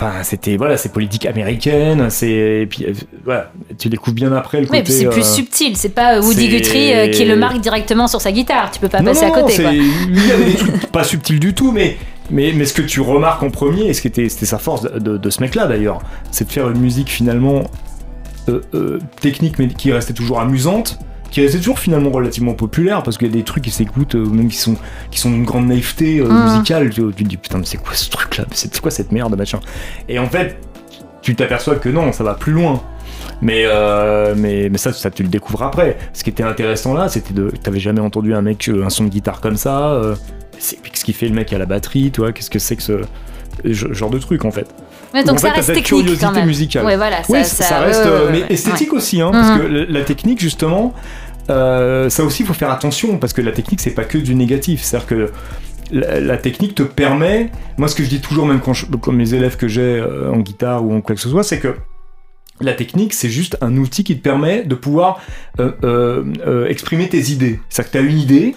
[SPEAKER 2] enfin c'était voilà c'est politique américaine, c'est puis euh, voilà tu découvres bien après le
[SPEAKER 3] Oui,
[SPEAKER 2] côté.
[SPEAKER 3] puis c'est plus
[SPEAKER 2] euh,
[SPEAKER 3] subtil. C'est pas Woody
[SPEAKER 2] c'est-
[SPEAKER 3] Guthrie euh, qui le marque directement sur sa guitare. Tu peux pas
[SPEAKER 2] non,
[SPEAKER 3] passer
[SPEAKER 2] non,
[SPEAKER 3] à côté.
[SPEAKER 2] des *laughs* trucs pas subtils du tout, mais, mais, mais ce que tu remarques en premier, et ce qui était, c'était sa force de, de- de ce mec-là d'ailleurs, c'est de faire une musique finalement euh, euh, technique, mais qui restait toujours amusante, qui restait toujours finalement relativement populaire, parce qu'il y a des trucs qui s'écoutent, euh, même qui sont, qui sont d'une grande naïveté euh,
[SPEAKER 3] Mhm.
[SPEAKER 2] musicale. Tu, tu te dis putain, mais c'est quoi ce truc-là? C'est quoi cette merde, machin? Et en fait, tu t'aperçois que non, ça va plus loin. Mais, euh, mais, mais ça, ça, tu le découvres après. Ce qui était intéressant là, c'était de. T'avais jamais entendu un mec, euh, un son de guitare comme ça. c'est ce qu'il fait le mec à la batterie, toi? Qu'est-ce que c'est que ce genre de truc en fait? En
[SPEAKER 3] donc
[SPEAKER 2] fait,
[SPEAKER 3] ça
[SPEAKER 2] t'as
[SPEAKER 3] reste
[SPEAKER 2] cette
[SPEAKER 3] technique
[SPEAKER 2] curiosité
[SPEAKER 3] quand même.
[SPEAKER 2] musicale.
[SPEAKER 3] Ouais, voilà.
[SPEAKER 2] oui,
[SPEAKER 3] ça,
[SPEAKER 2] ça, reste, euh, mais esthétique aussi, hein, parce
[SPEAKER 3] Mhm.
[SPEAKER 2] que la, technique justement, euh, ça aussi il faut faire attention, parce que la technique c'est pas que du négatif, c'est-à-dire que la, la technique te permet, moi ce que je dis toujours même quand je, mes élèves que j'ai euh, en guitare ou en quoi que ce soit, c'est que la technique, c'est juste un outil qui te permet de pouvoir euh, euh, euh, exprimer tes idées. C'est-à-dire que tu as une idée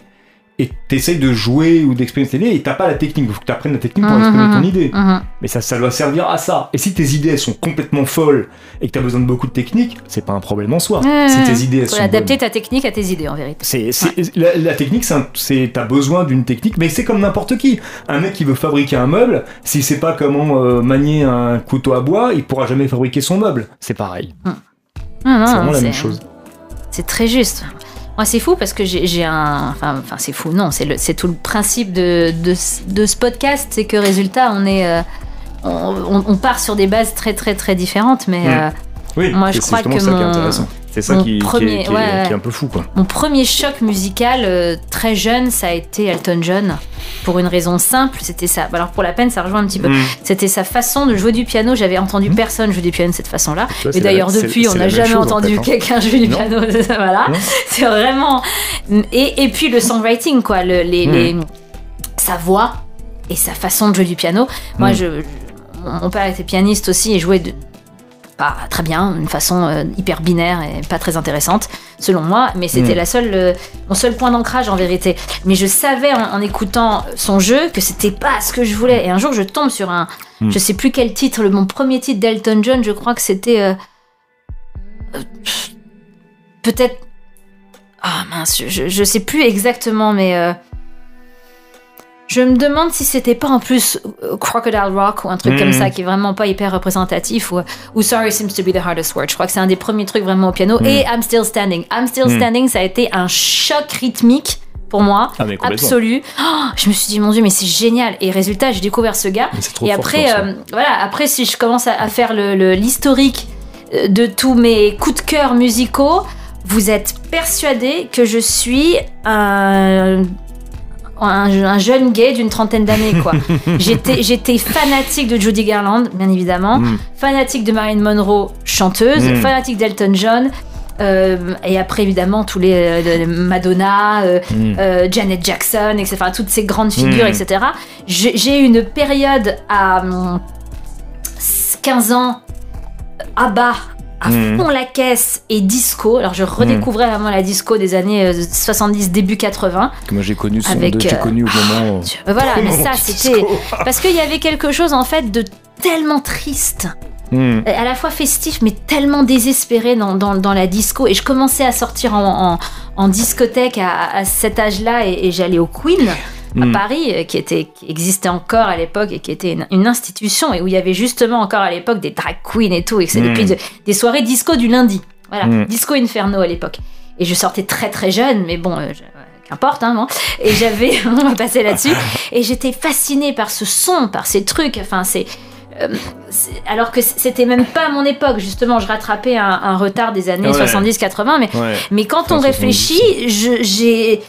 [SPEAKER 2] et tu essayes de jouer ou d'exprimer tes idées et t'as pas la technique. Il faut que tu apprennes la technique pour
[SPEAKER 3] Mhm,
[SPEAKER 2] exprimer ton
[SPEAKER 3] mhm,
[SPEAKER 2] idée.
[SPEAKER 3] mhm.
[SPEAKER 2] Mais ça, ça doit servir à ça. Et si tes idées elles sont complètement folles et que tu as besoin de beaucoup de technique, c'est pas un problème en soi. Si tes idées elles
[SPEAKER 3] Faut
[SPEAKER 2] sont
[SPEAKER 3] adapter
[SPEAKER 2] bonnes.
[SPEAKER 3] ta technique à tes idées en vérité.
[SPEAKER 2] C'est, c'est- la, la technique, c'est, t'as besoin d'une technique, mais c'est comme n'importe qui. Un mec qui veut fabriquer un meuble, s'il sait pas comment euh, manier un couteau à bois, il pourra jamais fabriquer son meuble. C'est pareil.
[SPEAKER 3] Non,
[SPEAKER 2] c'est vraiment la
[SPEAKER 3] c'est-
[SPEAKER 2] même chose.
[SPEAKER 3] C'est très juste. Moi, c'est fou parce que j'ai un. Enfin, enfin, c'est fou, non, c'est tout le principe de, de, ce- de ce podcast, c'est que résultat, on est. euh, on, part sur des bases très, très, très différentes, mais.
[SPEAKER 2] Mm.
[SPEAKER 3] euh,
[SPEAKER 2] Oui,
[SPEAKER 3] Moi, je crois que mon-
[SPEAKER 2] intéressant. C'est ça
[SPEAKER 3] mon
[SPEAKER 2] qui, qui est- qui un peu fou, quoi.
[SPEAKER 3] Mon premier choc musical euh, très jeune, ça a été Elton John. Pour une raison simple, c'était ça. Alors pour la peine, ça rejoint un petit peu.
[SPEAKER 2] Mm.
[SPEAKER 3] C'était sa façon de jouer du piano. J'avais entendu personne jouer du piano de cette façon-là. Et d'ailleurs,
[SPEAKER 2] la-
[SPEAKER 3] depuis, on n'a jamais
[SPEAKER 2] chose, en
[SPEAKER 3] entendu
[SPEAKER 2] fait, hein.
[SPEAKER 3] quelqu'un jouer du
[SPEAKER 2] Non.
[SPEAKER 3] piano. *laughs* voilà.
[SPEAKER 2] Non.
[SPEAKER 3] C'est vraiment. Et, et puis le songwriting, quoi. Le, les,
[SPEAKER 2] Mm.
[SPEAKER 3] les- Sa voix et sa façon de jouer du piano. Moi, je- mon père était pianiste aussi et jouait de, pas très bien, d'une façon euh, hyper binaire et pas très intéressante, selon moi, mais c'était
[SPEAKER 2] Mm.
[SPEAKER 3] la seule, euh, mon seul point d'ancrage en vérité. Mais je savais en, en écoutant son jeu que c'était pas ce que je voulais. Et un jour, je tombe sur un,
[SPEAKER 2] Mm.
[SPEAKER 3] je sais plus quel titre, le- mon premier titre d'Elton John, je crois que c'était. euh, Peut-être. Ah mince, je, je, je sais plus exactement, mais. Je me demande si c'était pas en plus euh, Crocodile Rock ou un truc comme ça qui est vraiment pas hyper représentatif ou, ou Sorry Seems to be the Hardest Word. Je crois que c'est un des premiers trucs vraiment au piano. Et I'm Still Standing. I'm Still
[SPEAKER 2] Mhm.
[SPEAKER 3] Standing, ça a été un choc rythmique pour moi.
[SPEAKER 1] Ah.
[SPEAKER 3] Absolu. Oh, je me suis dit, mon Dieu, mais c'est génial. Et résultat, j'ai découvert ce gars. Et après, euh, voilà, après, si je commence à, à faire le- le- l'historique euh, de tous mes coups de cœur musicaux, vous êtes persuadé que je suis un, un, un jeune gay d'une trentaine d'années, quoi. *laughs* J'étais j'étais fanatique de Judy Garland, bien évidemment,
[SPEAKER 2] Mm.
[SPEAKER 3] fanatique de Marilyn Monroe, chanteuse,
[SPEAKER 2] Mm.
[SPEAKER 3] fanatique d'Elton John. euh, et après évidemment tous les euh, Madonna, euh,
[SPEAKER 1] Mm.
[SPEAKER 3] Janet Jackson, etc. Enfin, toutes ces grandes figures,
[SPEAKER 2] Mm.
[SPEAKER 3] etc. J'ai eu une période à hum, 15 ans à bas, à
[SPEAKER 2] Mm.
[SPEAKER 3] fond la caisse et disco. Alors je redécouvrais vraiment la disco des années euh, 70, début 80.
[SPEAKER 2] Que moi j'ai connu son
[SPEAKER 3] Avec,
[SPEAKER 2] j'ai
[SPEAKER 3] euh,
[SPEAKER 2] connu au moment.
[SPEAKER 3] Euh, Voilà, *laughs* mais
[SPEAKER 2] moment
[SPEAKER 3] ça c'était parce qu'il y avait quelque chose en fait de tellement triste euh, à la fois festif mais tellement désespéré dans, dans, dans la disco et je commençais à sortir en, en, en discothèque à, à cet âge-là et, et j'allais au Queen à
[SPEAKER 2] Mm.
[SPEAKER 3] Paris euh, qui, était, qui existait encore à l'époque et qui était une, une institution et où il y avait justement encore à l'époque des drag queens et tout et que c'est
[SPEAKER 2] Mm.
[SPEAKER 3] depuis de- des soirées disco du lundi voilà
[SPEAKER 2] Mm.
[SPEAKER 3] disco inferno à l'époque et je sortais très très jeune mais bon euh, je- qu'importe hein, bon. et j'avais *laughs* on va passer là-dessus *laughs* et j'étais fascinée par ce son par ces trucs enfin c'est euh, alors que c'était même pas à mon époque justement je rattrapais un, un retard des années
[SPEAKER 2] Ouais.
[SPEAKER 3] 70-80 mais
[SPEAKER 2] Ouais.
[SPEAKER 3] mais quand on
[SPEAKER 2] 70.
[SPEAKER 3] réfléchit, j'ai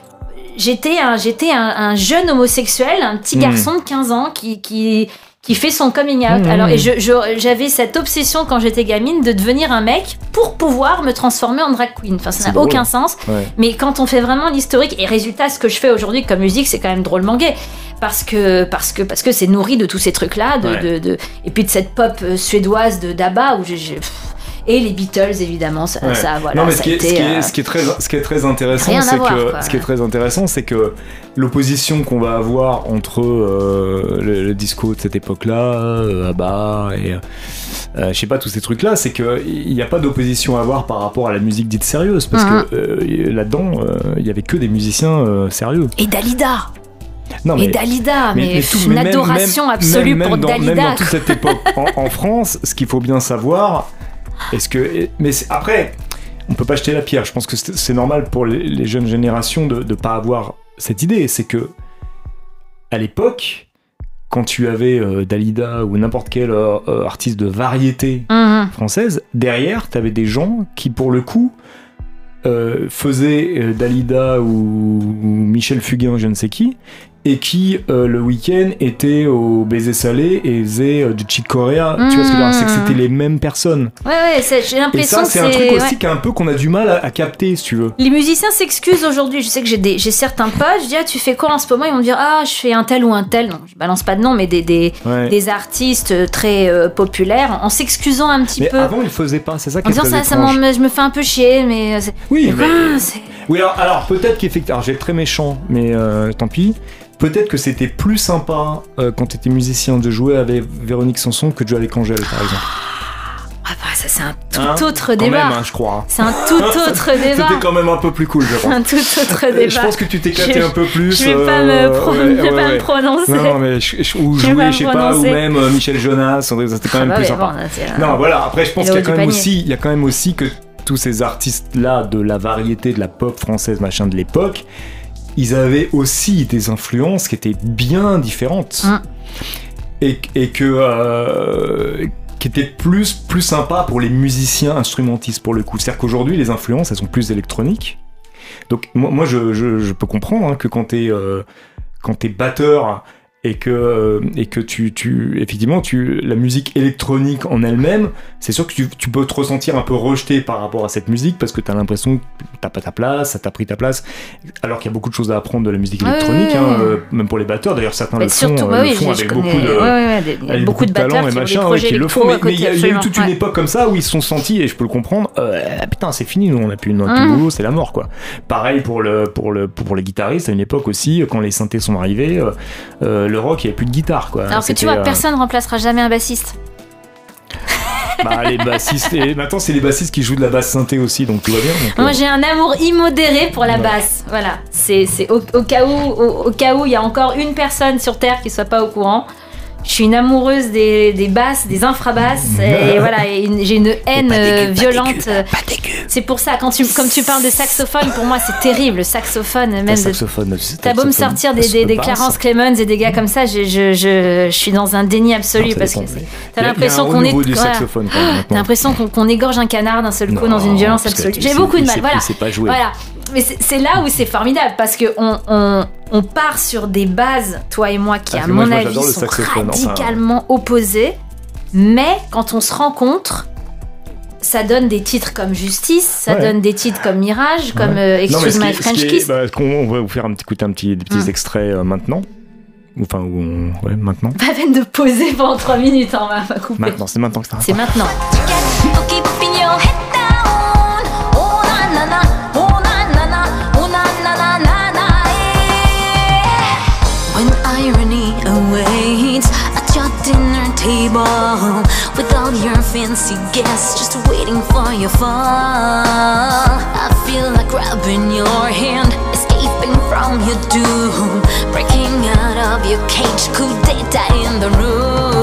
[SPEAKER 3] j'étais un j'étais un, un jeune homosexuel, un petit
[SPEAKER 2] Mm.
[SPEAKER 3] garçon de 15 ans qui qui qui fait son coming out.
[SPEAKER 2] Mm.
[SPEAKER 3] Alors et je j'avais cette obsession quand j'étais gamine de devenir un mec pour pouvoir me transformer en drag queen. Enfin ça n'a aucun sens.
[SPEAKER 2] Ouais.
[SPEAKER 3] Mais quand on fait vraiment l'historique et résultat ce que je fais aujourd'hui comme musique, c'est quand même drôlement gay parce que parce que parce que c'est nourri de tous ces trucs là de,
[SPEAKER 2] Ouais.
[SPEAKER 3] de, de- et puis de cette pop euh, suédoise de d'Abba où j'ai et les Beatles évidemment ça,
[SPEAKER 2] Ouais.
[SPEAKER 3] ça voilà
[SPEAKER 2] non, mais
[SPEAKER 3] ça
[SPEAKER 2] ce
[SPEAKER 3] a
[SPEAKER 2] qui, est, ce,
[SPEAKER 3] été,
[SPEAKER 2] qui est,
[SPEAKER 3] euh,
[SPEAKER 2] ce qui est très, ce qui est très intéressant, c'est que
[SPEAKER 3] quoi.
[SPEAKER 2] ce qui est très intéressant, c'est que l'opposition qu'on va avoir entre euh, le, le disco de cette époque-là, euh, ABBA et euh, je sais pas tous ces trucs-là, c'est que il n'y a pas d'opposition à avoir par rapport à la musique dite sérieuse, parce
[SPEAKER 3] Mhm.
[SPEAKER 2] que là-dedans, il y avait que des musiciens sérieux.
[SPEAKER 3] Et Dalida
[SPEAKER 2] Non,
[SPEAKER 3] Et Dalida, mais,
[SPEAKER 2] tout-
[SPEAKER 3] une
[SPEAKER 2] mais même-
[SPEAKER 3] adoration
[SPEAKER 2] même-
[SPEAKER 3] absolue
[SPEAKER 2] même
[SPEAKER 3] pour
[SPEAKER 2] dans,
[SPEAKER 3] Dalida.
[SPEAKER 2] Même dans toute cette époque *laughs* en, en France, ce qu'il faut bien savoir, est-ce que. Mais après, on peut pas jeter la pierre. Je pense que c'est normal pour les, les jeunes générations de ne pas avoir cette idée. C'est que, à l'époque, quand tu avais euh, Dalida ou n'importe quel euh, euh, artiste de variété
[SPEAKER 3] Mhm.
[SPEAKER 2] française, derrière, tu avais des gens qui, pour le coup, euh, faisaient Dalida ou, ou Michel Fugain, je ne sais qui, et qui, euh, le week-end, étaient au baiser salé et faisaient euh, du Chick Corea. Tu vois ce que je veux dire C'est que c'était les mêmes personnes.
[SPEAKER 3] Ouais, ouais, j'ai
[SPEAKER 2] Et
[SPEAKER 3] l'impression
[SPEAKER 2] ça,
[SPEAKER 3] que
[SPEAKER 2] c'est un truc aussi
[SPEAKER 3] ouais.
[SPEAKER 2] qu'un peu qu'on a du mal à, à capter, si tu veux.
[SPEAKER 3] Les musiciens s'excusent aujourd'hui. Je sais que j'ai des, j'ai certains potes. Je dis ah tu fais quoi en ce moment? Ils vont me dire ah je fais un tel ou un tel. Non, je balance pas de nom, mais des des,
[SPEAKER 2] Ouais.
[SPEAKER 3] des artistes euh, très euh, populaires en s'excusant un petit
[SPEAKER 2] Mais
[SPEAKER 3] peu.
[SPEAKER 2] avant, ils faisaient pas, c'est ça qui
[SPEAKER 3] en disant ça, ça je me fais un peu chier, mais
[SPEAKER 2] Oui,
[SPEAKER 3] mais c'est-
[SPEAKER 2] Oui, alors, alors, peut-être qu'effectivement, alors, j'ai très méchant, mais tant pis. Peut-être que c'était plus sympa euh, quand t'étais musicien de jouer avec Véronique Sanson que de jouer avec Angèle, par exemple.
[SPEAKER 3] ah bah, ça c'est un tout
[SPEAKER 2] Hein
[SPEAKER 3] autre
[SPEAKER 2] Quand
[SPEAKER 3] débat.
[SPEAKER 2] même, hein, je crois.
[SPEAKER 3] C'est un tout *laughs* autre débat.
[SPEAKER 2] C'était quand même un peu plus cool, je pense.
[SPEAKER 3] Un tout autre
[SPEAKER 2] Euh,
[SPEAKER 3] débat.
[SPEAKER 2] Je pense que tu t'es éclaté
[SPEAKER 3] Je-
[SPEAKER 2] un peu plus.
[SPEAKER 3] Je vais pas
[SPEAKER 2] euh,
[SPEAKER 3] me, pro-
[SPEAKER 2] ouais,
[SPEAKER 3] je vais
[SPEAKER 2] ouais,
[SPEAKER 3] pas
[SPEAKER 2] ouais.
[SPEAKER 3] me prononcer.
[SPEAKER 2] Non, non, mais je, je- ou
[SPEAKER 3] Je
[SPEAKER 2] jouer, je sais pas, ou même euh, Michel Jonas, c'était quand
[SPEAKER 3] Ah
[SPEAKER 2] même
[SPEAKER 3] bah
[SPEAKER 2] plus sympa.
[SPEAKER 3] bon, là,
[SPEAKER 2] Non, voilà. Après, je pense qu'il y a quand même
[SPEAKER 3] panier.
[SPEAKER 2] aussi, il y a quand même aussi que tous ces artistes-là de la variété de la pop française, machin de l'époque, ils avaient aussi des influences qui étaient bien différentes.
[SPEAKER 5] Mm.
[SPEAKER 2] Et, et que. euh, qui étaient plus, plus sympa pour les musiciens instrumentistes pour le coup. C'est-à-dire qu'aujourd'hui, les influences, elles sont plus électroniques. Donc, moi, moi, je, je- je peux comprendre hein, que quand t'es euh, quand t'es batteur et que, euh, et que tu, tu, effectivement, tu, la musique électronique en elle-même, c'est sûr que tu, tu peux te ressentir un peu rejeté par rapport à cette musique parce que t'as l'impression que t'as pas ta place, ça t'a pris ta place, alors qu'il y a beaucoup de choses à apprendre de la musique électronique, hein, euh, même pour les batteurs. D'ailleurs, certains
[SPEAKER 5] Mais
[SPEAKER 2] le font,
[SPEAKER 5] surtout,
[SPEAKER 2] euh,
[SPEAKER 5] bah
[SPEAKER 2] le font avec
[SPEAKER 5] connais.
[SPEAKER 2] beaucoup de,
[SPEAKER 5] ouais, ouais, beaucoup de
[SPEAKER 2] talent et machin, ouais, qui le font, mais, il y a, eu toute une époque comme ça où ils se sont sentis, et je peux le comprendre, euh, ah, putain, c'est fini, nous on a plus notre
[SPEAKER 5] Mhm.
[SPEAKER 2] boulot, c'est la mort quoi. Pareil pour, le, pour, le, pour les guitaristes, à une époque aussi, quand les synthés sont arrivés, euh, le rock, il n'y avait plus de guitare quoi.
[SPEAKER 5] Alors que tu vois,
[SPEAKER 2] euh,
[SPEAKER 5] personne remplacera jamais un bassiste.
[SPEAKER 2] bah, les bassistes, et maintenant c'est les bassistes qui jouent de la basse synthé aussi, donc tout va bien. donc,
[SPEAKER 5] Moi,
[SPEAKER 2] euh,
[SPEAKER 5] j'ai un amour immodéré pour la
[SPEAKER 2] Ouais.
[SPEAKER 5] basse. Voilà. C'est c'est au, au cas où, au, au cas où il y a encore une personne sur Terre qui soit pas au courant. Je suis une amoureuse des, des basses, des infrabasses, *laughs* et voilà, et une- j'ai une haine euh, violente. C'est pour ça, quand tu, comme tu parles de saxophone, pour moi c'est terrible, le saxophone, même de
[SPEAKER 2] saxophone,
[SPEAKER 5] T'as beau me sortir des. Clarence Clemens et des gars comme ça, je, je, je, je suis dans un déni absolu parce que c'est- t'as l'impression qu'on est.
[SPEAKER 2] renouveau du
[SPEAKER 5] voilà.
[SPEAKER 2] saxophone quand même,
[SPEAKER 5] T'as
[SPEAKER 2] maintenant.
[SPEAKER 5] l'impression qu'on qu'on égorge un canard d'un seul coup
[SPEAKER 2] Non,
[SPEAKER 5] dans une violence
[SPEAKER 2] parce que
[SPEAKER 5] absolue. J'ai beaucoup de
[SPEAKER 2] il
[SPEAKER 5] mal, voilà.
[SPEAKER 2] il pas.
[SPEAKER 5] Voilà. Mais c'est là où c'est formidable parce que on, on, on part sur des bases, toi et moi, qui
[SPEAKER 2] Ah,
[SPEAKER 5] à
[SPEAKER 2] moi,
[SPEAKER 5] mon
[SPEAKER 2] moi,
[SPEAKER 5] avis sont
[SPEAKER 2] enfin.
[SPEAKER 5] radicalement opposées. Mais quand on se rencontre, ça donne des titres comme Justice, ça
[SPEAKER 2] Ouais.
[SPEAKER 5] donde des titres comme Mirage, comme euh,
[SPEAKER 2] Non, mais
[SPEAKER 5] Excuse My French
[SPEAKER 2] est-
[SPEAKER 5] Kiss.
[SPEAKER 2] bah, qu'on- on va vous faire un petit, écouter un petit, des petits
[SPEAKER 5] Mm.
[SPEAKER 2] extraits euh, maintenant. Enfin, on- ouais, maintenant.
[SPEAKER 5] Pas peine de poser pendant 3 minutes, hein, on va pas couper.
[SPEAKER 2] Maintenant, c'est maintenant que ça.
[SPEAKER 5] C'est maintenant.
[SPEAKER 3] Table, with all your fancy guests just waiting for your fall, I feel like grabbing your hand, escaping from your doom, breaking out of your cage, coup d'etat in the room.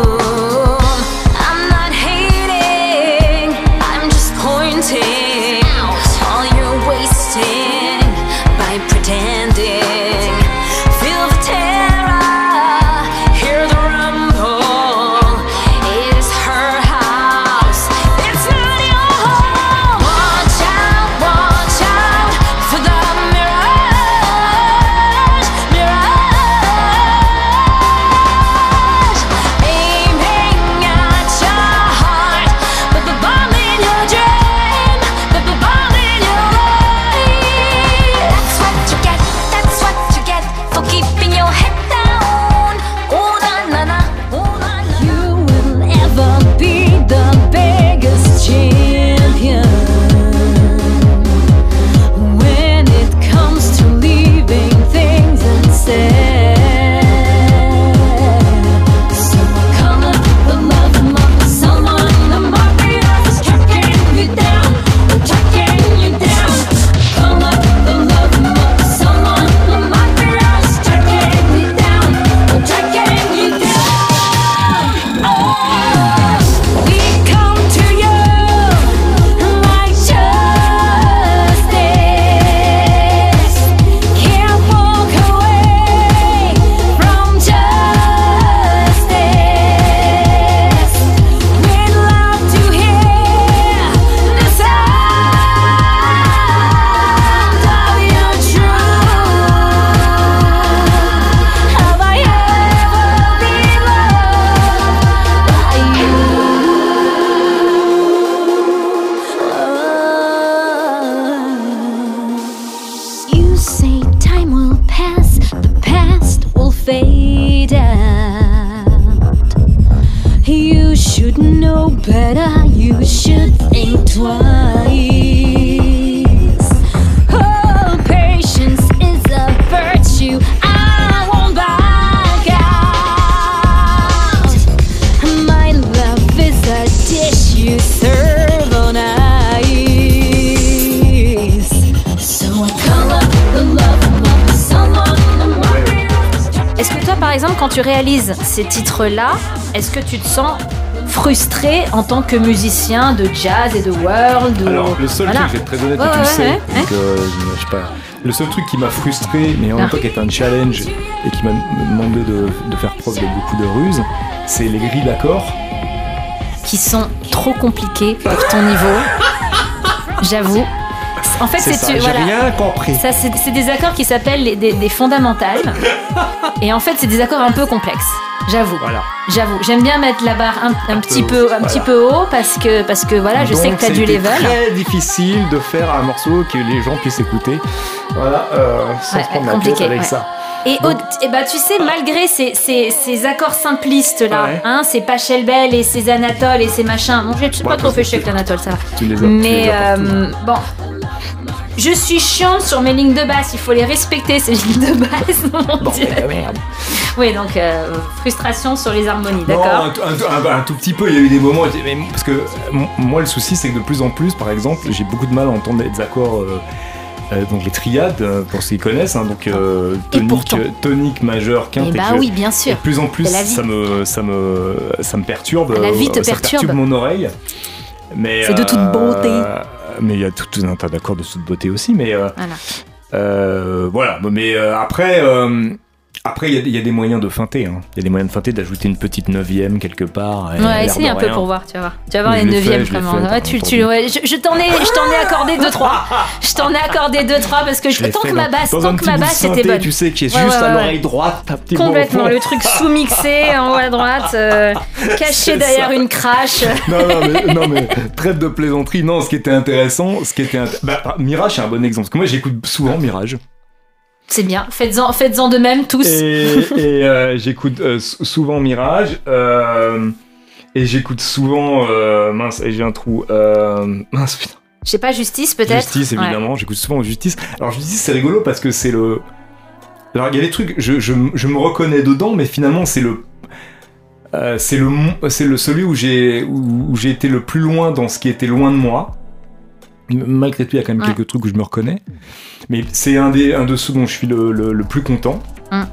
[SPEAKER 5] Ces titres-là, est-ce que tu te sens
[SPEAKER 3] frustré en tant que musicien de jazz et de world ou-
[SPEAKER 2] Alors, le seul
[SPEAKER 3] Voilà.
[SPEAKER 2] truc, je vais être très honnête,
[SPEAKER 3] Ouais,
[SPEAKER 2] et tu
[SPEAKER 3] ouais,
[SPEAKER 2] le sais,
[SPEAKER 3] ouais,
[SPEAKER 2] donc, euh, je sais pas. Le seul truc qui m'a frustré, mais en même
[SPEAKER 3] Ah.
[SPEAKER 2] temps qui est un challenge et qui m'a demandé de, de faire preuve de beaucoup de ruse, c'est les grilles d'accords.
[SPEAKER 3] qui sont trop compliqués pour ton niveau. *laughs* J'avoue. En fait,
[SPEAKER 2] C'est
[SPEAKER 3] tu-
[SPEAKER 2] j'ai
[SPEAKER 3] voilà.
[SPEAKER 2] rien compris.
[SPEAKER 3] Ça, c'est des accords qui s'appellent des fondamentales. *laughs* Et en fait, c'est des accords un peu complexes. J'avoue.
[SPEAKER 2] Voilà.
[SPEAKER 3] J'avoue. J'aime bien mettre la barre un, un petit
[SPEAKER 2] peu
[SPEAKER 3] peu, un
[SPEAKER 2] haut,
[SPEAKER 3] petit peu haut parce que, parce que voilà, je sais que t'as du level.
[SPEAKER 2] très difficile de faire un morceau que les gens puissent écouter. Voilà, euh, sans
[SPEAKER 3] Ouais,
[SPEAKER 2] se prendre
[SPEAKER 3] ouais,
[SPEAKER 2] la tête
[SPEAKER 3] compliqué,
[SPEAKER 2] avec
[SPEAKER 3] ouais.
[SPEAKER 2] ça.
[SPEAKER 3] Et, bah tu sais, malgré ces, ces, ces accords simplistes là,
[SPEAKER 2] Ouais.
[SPEAKER 3] hein, ces Pachelbel et ces Anatole et ces machins, bon, j'ai pas
[SPEAKER 2] Ouais,
[SPEAKER 3] trop fait chier avec l'Anatole, ça va.
[SPEAKER 2] Tu les as. tu les
[SPEAKER 3] Mais
[SPEAKER 2] as partout.
[SPEAKER 3] euh, bon, je suis chiante sur mes lignes de basse, il faut les respecter ces lignes de basse, *laughs* mon Dieu. Oui, donc euh, frustration sur les harmonies, d'accord
[SPEAKER 2] un, un- un- un tout petit peu, il y a eu des moments. mais- parce que euh, moi, le souci, c'est que de plus en plus, par exemple, j'ai beaucoup de mal à entendre des accords. euh, euh, donc les triades, euh, pour ceux qui connaissent, hein, donc euh, tonique, tonique, majeur, quinte.
[SPEAKER 3] Eh
[SPEAKER 2] et
[SPEAKER 3] bah
[SPEAKER 2] que-
[SPEAKER 3] oui, bien sûr.
[SPEAKER 2] de plus en plus, ça me, ça me, ça me perturbe.
[SPEAKER 3] La vie te
[SPEAKER 2] ça
[SPEAKER 3] perturbe.
[SPEAKER 2] mon oreille. Mais
[SPEAKER 3] C'est de toute beauté.
[SPEAKER 2] Mais il y a tout, tout un tas d'accords de toute beauté aussi. Mais
[SPEAKER 3] Voilà.
[SPEAKER 2] voilà. Mais après, après, il y, a- il y a des moyens de feinter. hein. Il y a des moyens de feinter, d'ajouter une petite neuvième quelque part.
[SPEAKER 3] Ouais, essaye un peu pour voir, tu vas voir. Tu vas voir les neuvièmes
[SPEAKER 2] fait,
[SPEAKER 3] Ouais,
[SPEAKER 2] t'as
[SPEAKER 3] tu, tu,
[SPEAKER 2] entendu.
[SPEAKER 3] ouais, je, je t'en ai, accordé deux trois. *laughs* Je t'en ai accordé deux trois parce que
[SPEAKER 2] Je
[SPEAKER 3] tant
[SPEAKER 2] fait
[SPEAKER 3] que ma basse, tant que ma basse était
[SPEAKER 2] synthé,
[SPEAKER 3] bonne.
[SPEAKER 2] Tu sais, qui est
[SPEAKER 3] Ouais,
[SPEAKER 2] juste à l'oreille droite, un petit
[SPEAKER 3] Complètement, le truc sous-mixé *laughs* en haut à droite, euh, caché derrière
[SPEAKER 2] ça.
[SPEAKER 3] une crash. *laughs*
[SPEAKER 2] non, non, mais, non, mais trêve de plaisanterie. Non, ce qui était intéressant, ce qui était bah, Mirage, c'est un bon exemple. Parce que moi, j'écoute souvent Mirage.
[SPEAKER 3] C'est bien, faites-en faites-en de même tous.
[SPEAKER 2] Et, et, euh, j'écoute euh, sou- souvent Mirage. euh, et j'écoute souvent. mince, et j'ai un trou. mince, putain.
[SPEAKER 3] Je sais pas, justice peut-être?
[SPEAKER 2] Justice,
[SPEAKER 3] Ouais.
[SPEAKER 2] évidemment. J'écoute souvent Justice. Alors, Justice, c'est rigolo parce que c'est le. Alors, il y a des trucs, je, je, je me reconnais dedans, mais finalement, c'est le. euh, c'est le, c'est le celui où j'ai où, où j'ai été le plus loin dans ce qui était loin de moi. Malgré tout, il y a quand même
[SPEAKER 3] Ouais.
[SPEAKER 2] quelques trucs où je me reconnais. Mais c'est un, des, un de ceux dont je suis le, le, le plus content.
[SPEAKER 3] Mm.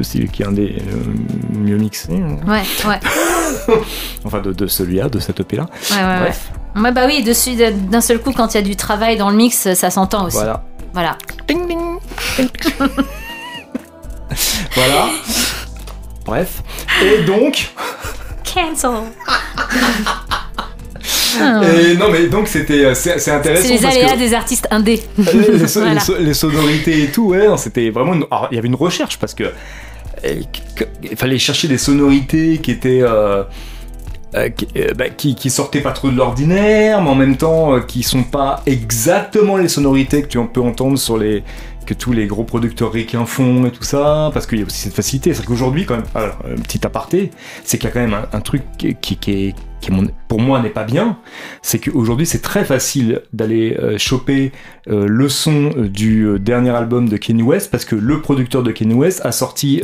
[SPEAKER 2] Aussi, qui est un des euh, mieux mixés. hein.
[SPEAKER 3] Ouais, ouais, *laughs*
[SPEAKER 2] Enfin, de, de celui-là, de cette EP-là.
[SPEAKER 3] ouais, ouais, ouais.
[SPEAKER 2] Bref,
[SPEAKER 3] Ouais, bah oui, dessus, d'un seul coup, quand il y a du travail dans le mix, ça s'entend aussi.
[SPEAKER 2] voilà.
[SPEAKER 3] Voilà.
[SPEAKER 2] Voilà. Bref. Et donc.
[SPEAKER 3] Cancel. *laughs* Ah.
[SPEAKER 2] Et non, mais donc c'était euh, c'est intéressant
[SPEAKER 3] C'est les
[SPEAKER 2] parce
[SPEAKER 3] aléas
[SPEAKER 2] que
[SPEAKER 3] des artistes indés. *laughs*
[SPEAKER 2] les, les so-
[SPEAKER 3] Voilà.
[SPEAKER 2] les so- les sonorités et tout, ouais, c'était vraiment. une- alors, il y avait une recherche parce que euh, il fallait chercher des sonorités qui étaient euh, euh, qui, euh, bah, qui, qui sortaient pas trop de l'ordinaire, mais en même temps euh, qui sont pas exactement les sonorités que tu peux entendre sur les que tous les gros producteurs ricains font et tout ça, parce qu'il y a aussi cette facilité. C'est qu'aujourd'hui, quand même, alors, un petit aparté, c'est qu'il y a quand même un, un truc qui, qui, qui est, qui, pour moi, n'est pas bien, c'est qu'aujourd'hui, c'est très facile d'aller euh, choper euh, le son euh, du dernier album de Kanye West, parce que le producteur de Kanye West a sorti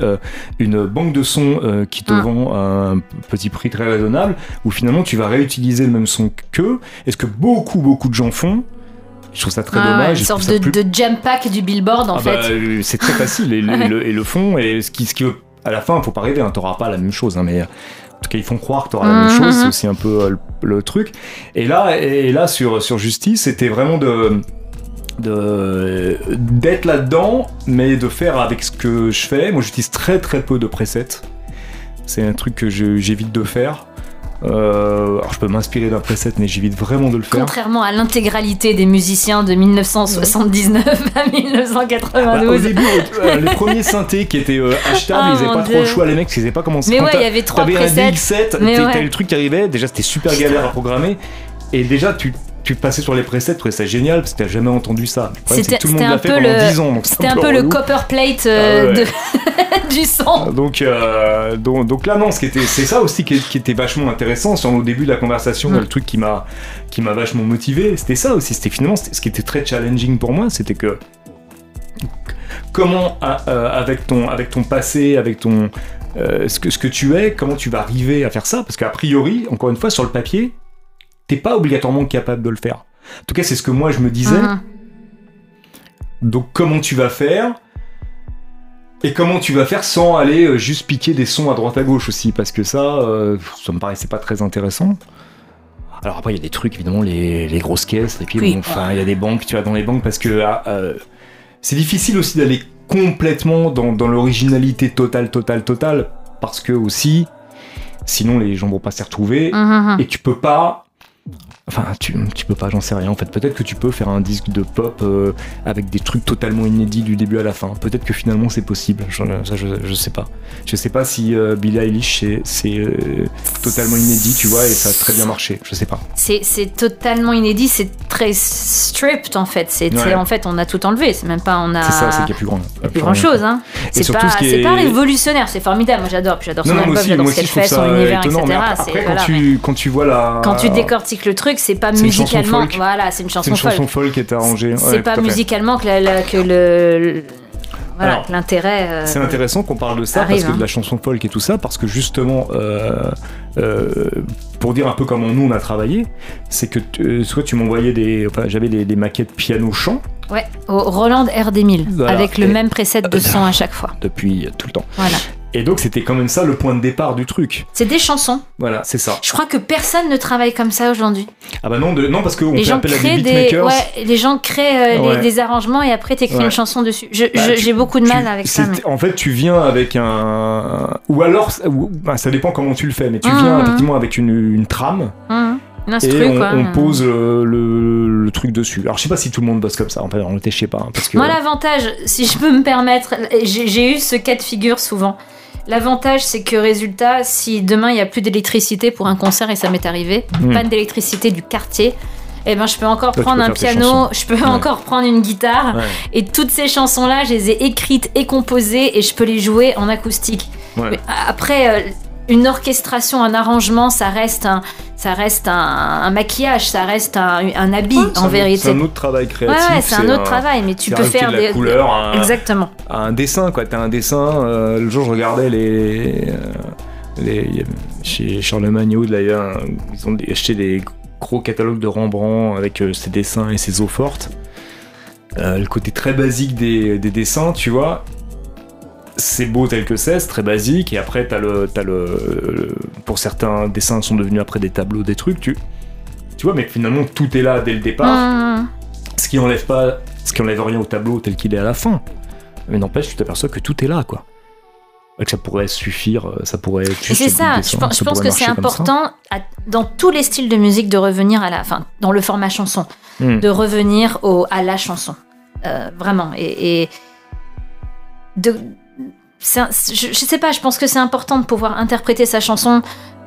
[SPEAKER 2] une banque de sons qui te
[SPEAKER 3] Ah.
[SPEAKER 2] vend à un petit prix très raisonnable, où finalement, tu vas réutiliser le même son qu'eux, et ce que beaucoup, beaucoup de gens font, je trouve ça très
[SPEAKER 3] Ah
[SPEAKER 2] dommage.
[SPEAKER 3] une sorte de,
[SPEAKER 2] plus
[SPEAKER 3] de jump pack du billboard en
[SPEAKER 2] ah
[SPEAKER 3] fait.
[SPEAKER 2] bah, euh, c'est très facile et, le- et le, *laughs* et le font et ce qui, ce qui à la fin faut pas rêver hein, t'auras pas la même chose hein, mais en tout cas ils font croire que t'auras la même
[SPEAKER 3] Mhm.
[SPEAKER 2] chose c'est aussi un peu euh, le, le truc. Et là et là sur sur justice c'était vraiment de de d'être là dedans mais de faire avec ce que je fais. Moi j'utilise très très peu de presets. C'est un truc que j'évite de faire Euh, alors je peux m'inspirer d'un preset mais j'évite vraiment de le faire
[SPEAKER 3] Contrairement à l'intégralité des musiciens de 1979 à
[SPEAKER 2] Bah, au
[SPEAKER 3] 1992.
[SPEAKER 2] début, euh, les premiers synthés qui étaient euh, achetables,
[SPEAKER 3] Oh
[SPEAKER 2] ils avaient
[SPEAKER 3] mon
[SPEAKER 2] pas
[SPEAKER 3] Dieu.
[SPEAKER 2] trop le choix, les mecs, ils savaient pas comment
[SPEAKER 3] mais ouais, il y avait trois
[SPEAKER 2] T'avais un
[SPEAKER 3] presets.
[SPEAKER 2] DX7,
[SPEAKER 3] Mais
[SPEAKER 2] t'as-
[SPEAKER 3] ouais.
[SPEAKER 2] t'avais le truc qui arrivait, déjà c'était super galère à programmer, et déjà tu, tu passais sur les presets, tu trouvais ça génial parce que t'as jamais entendu ça. C'est
[SPEAKER 3] C'était un peu le,
[SPEAKER 2] 10 ans, donc c'est
[SPEAKER 3] c'était un peu le
[SPEAKER 2] relou.
[SPEAKER 3] copper plate euh,
[SPEAKER 2] Ah ouais.
[SPEAKER 3] de- *laughs* du son.
[SPEAKER 2] Donc, euh, donc, donc là, non, ce qui était, c'est ça aussi qui, était vachement intéressant sur au début de la conversation,
[SPEAKER 3] Mm.
[SPEAKER 2] le truc qui m'a, qui m'a vachement motivé, c'était ça aussi. C'était finalement ce qui était très challenging pour moi, c'était que comment à- euh, avec ton, avec ton passé, avec ton euh, ce que ce que tu es, comment tu vas arriver à faire ça Parce qu'a priori, encore une fois, sur le papier, t'es pas obligatoirement capable de le faire. En tout cas, c'est ce que moi je me disais.
[SPEAKER 3] Mhm.
[SPEAKER 2] Donc comment tu vas faire Et comment tu vas faire sans aller euh, juste piquer des sons à droite à gauche aussi? Parce que ça, euh, ça me paraissait pas très intéressant. Alors après, il y a des trucs, évidemment, les, les grosses caisses, et puis
[SPEAKER 3] Oui.
[SPEAKER 2] bon, enfin, il y a des banques, tu vas dans les banques, parce que ah, euh, c'est difficile aussi d'aller complètement dans, dans l'originalité totale, totale, totale, parce que aussi, sinon les gens vont pas s'y retrouver,
[SPEAKER 3] hum, hum.
[SPEAKER 2] et tu peux pas. Enfin, tu, tu peux pas, j'en sais rien. En fait, peut-être que tu peux faire un disque de pop euh, avec des trucs totalement inédits du début à la fin. Peut-être que finalement c'est possible. Je, ça, je, je sais pas. Je sais pas si euh, Billie Eilish c'est, euh, totalement inédit, tu vois, et ça a très bien marché. Je sais pas.
[SPEAKER 3] C'est totalement inédit, c'est très stripped en fait. C'est
[SPEAKER 2] Ouais.
[SPEAKER 3] en fait on a tout enlevé. C'est même pas on a.
[SPEAKER 2] C'est ça, c'est qu'il y a plus grand.
[SPEAKER 3] plus grand chose. Hein. C'est pas,
[SPEAKER 2] ce est-
[SPEAKER 3] pas révolutionnaire, c'est formidable. Moi j'adore, j'adore son
[SPEAKER 2] Non,
[SPEAKER 3] album, j'adore ce qu'elle fait, son univers, etc.
[SPEAKER 2] Après, quand, tu, quand tu vois la.
[SPEAKER 3] Quand tu décortiques le truc, c'est pas
[SPEAKER 2] C'est une chanson
[SPEAKER 3] musicalement.
[SPEAKER 2] folk.
[SPEAKER 3] Voilà, c'est une chanson folk.
[SPEAKER 2] qui est arrangée.
[SPEAKER 3] C'est
[SPEAKER 2] Ouais,
[SPEAKER 3] pas musicalement que, la- la- que le, voilà, que l'intérêt. euh,
[SPEAKER 2] C'est intéressant qu'on parle de ça
[SPEAKER 3] arrive,
[SPEAKER 2] parce que
[SPEAKER 3] hein.
[SPEAKER 2] de la chanson folk et tout ça, parce que justement, euh, euh, pour dire un peu comment nous on a travaillé, c'est que tu- soit tu m'envoyais des, enfin j'avais des, des maquettes piano chant
[SPEAKER 3] Ouais, au Roland RD1000,
[SPEAKER 2] Voilà.
[SPEAKER 3] avec le
[SPEAKER 2] Et-
[SPEAKER 3] même preset de son à chaque fois.
[SPEAKER 2] depuis tout le temps.
[SPEAKER 3] Voilà.
[SPEAKER 2] Et donc c'était quand même ça le point de départ du truc.
[SPEAKER 3] C'est des chansons.
[SPEAKER 2] Voilà, c'est ça.
[SPEAKER 3] Je crois que personne ne travaille comme ça aujourd'hui.
[SPEAKER 2] Ah bah non, de, non parce qu'on
[SPEAKER 3] Les
[SPEAKER 2] fait
[SPEAKER 3] gens
[SPEAKER 2] appel à des
[SPEAKER 3] ouais, les gens créent euh, les- des arrangements et après t'écris
[SPEAKER 2] Ouais.
[SPEAKER 3] une chanson dessus.
[SPEAKER 2] Bah,
[SPEAKER 3] J'ai beaucoup de
[SPEAKER 2] Tu-
[SPEAKER 3] mal avec ça. mais-
[SPEAKER 2] En fait, tu viens avec un. Ou alors, ou- bah, ça dépend comment tu le fais, mais tu
[SPEAKER 3] Mhm.
[SPEAKER 2] viens effectivement avec une, une trame
[SPEAKER 3] Hum, Une
[SPEAKER 2] et on,
[SPEAKER 3] quoi.
[SPEAKER 2] on pose le, le- le truc dessus. Alors, je sais pas si tout le monde bosse comme ça. En fait, on était, je sais pas. hein, Parce que...
[SPEAKER 3] Moi, l'avantage, si je peux me permettre, j'ai eu ce cas de figure souvent. L'avantage, c'est que résultat, si demain il n'y a plus d'électricité pour un concert, et ça m'est arrivé,
[SPEAKER 2] Hmm.
[SPEAKER 3] panne d'électricité du quartier, eh ben, je peux encore
[SPEAKER 2] Là,
[SPEAKER 3] prendre
[SPEAKER 2] peux
[SPEAKER 3] un piano, je peux encore prendre une guitare,
[SPEAKER 2] Ouais.
[SPEAKER 3] et toutes ces chansons-là, je les ai écrites et composées, et je peux les jouer en acoustique.
[SPEAKER 2] Ouais.
[SPEAKER 3] Mais après, euh, une orchestration, un arrangement, ça reste un, ça reste un, un maquillage, ça reste un, un habit,
[SPEAKER 2] Ouais,
[SPEAKER 3] en
[SPEAKER 2] un-
[SPEAKER 3] vérité.
[SPEAKER 2] C'est un autre travail créatif.
[SPEAKER 3] ouais, c'est un autre travail, mais tu peux faire
[SPEAKER 2] de la
[SPEAKER 3] des.
[SPEAKER 2] couleur, un-
[SPEAKER 3] Exactement.
[SPEAKER 2] Un dessin, quoi. T'as un dessin. euh, le jour, je regardais les. euh, les chez Charlemagne Wood, d'ailleurs, ils ont acheté des gros catalogues de Rembrandt avec euh, ses dessins et ses eaux fortes. Euh, le côté très basique des, des dessins, tu vois. C'est beau tel que c'est, c'est très basique, et après, t'as le, t'as le, le- Pour certains dessins sont devenus après des tableaux, des trucs, tu. Tu vois, mais finalement, tout est là dès le départ.
[SPEAKER 3] Mmh.
[SPEAKER 2] Ce qui enlève pas, ce qui enlève rien au tableau tel qu'il est à la fin. Mais n'empêche, tu t'aperçois que tout est là, quoi. Que ça pourrait suffire, euh, ça pourrait.
[SPEAKER 3] c'est ça,
[SPEAKER 2] dessin,
[SPEAKER 3] je pense, je que c'est important à- dans tous les styles de musique de revenir à la, enfin, dans le format chanson,
[SPEAKER 2] Hmm.
[SPEAKER 3] de revenir au, à la chanson, Euh, vraiment. Et, et de, un- je, je sais pas, je pense que c'est important de pouvoir interpréter sa chanson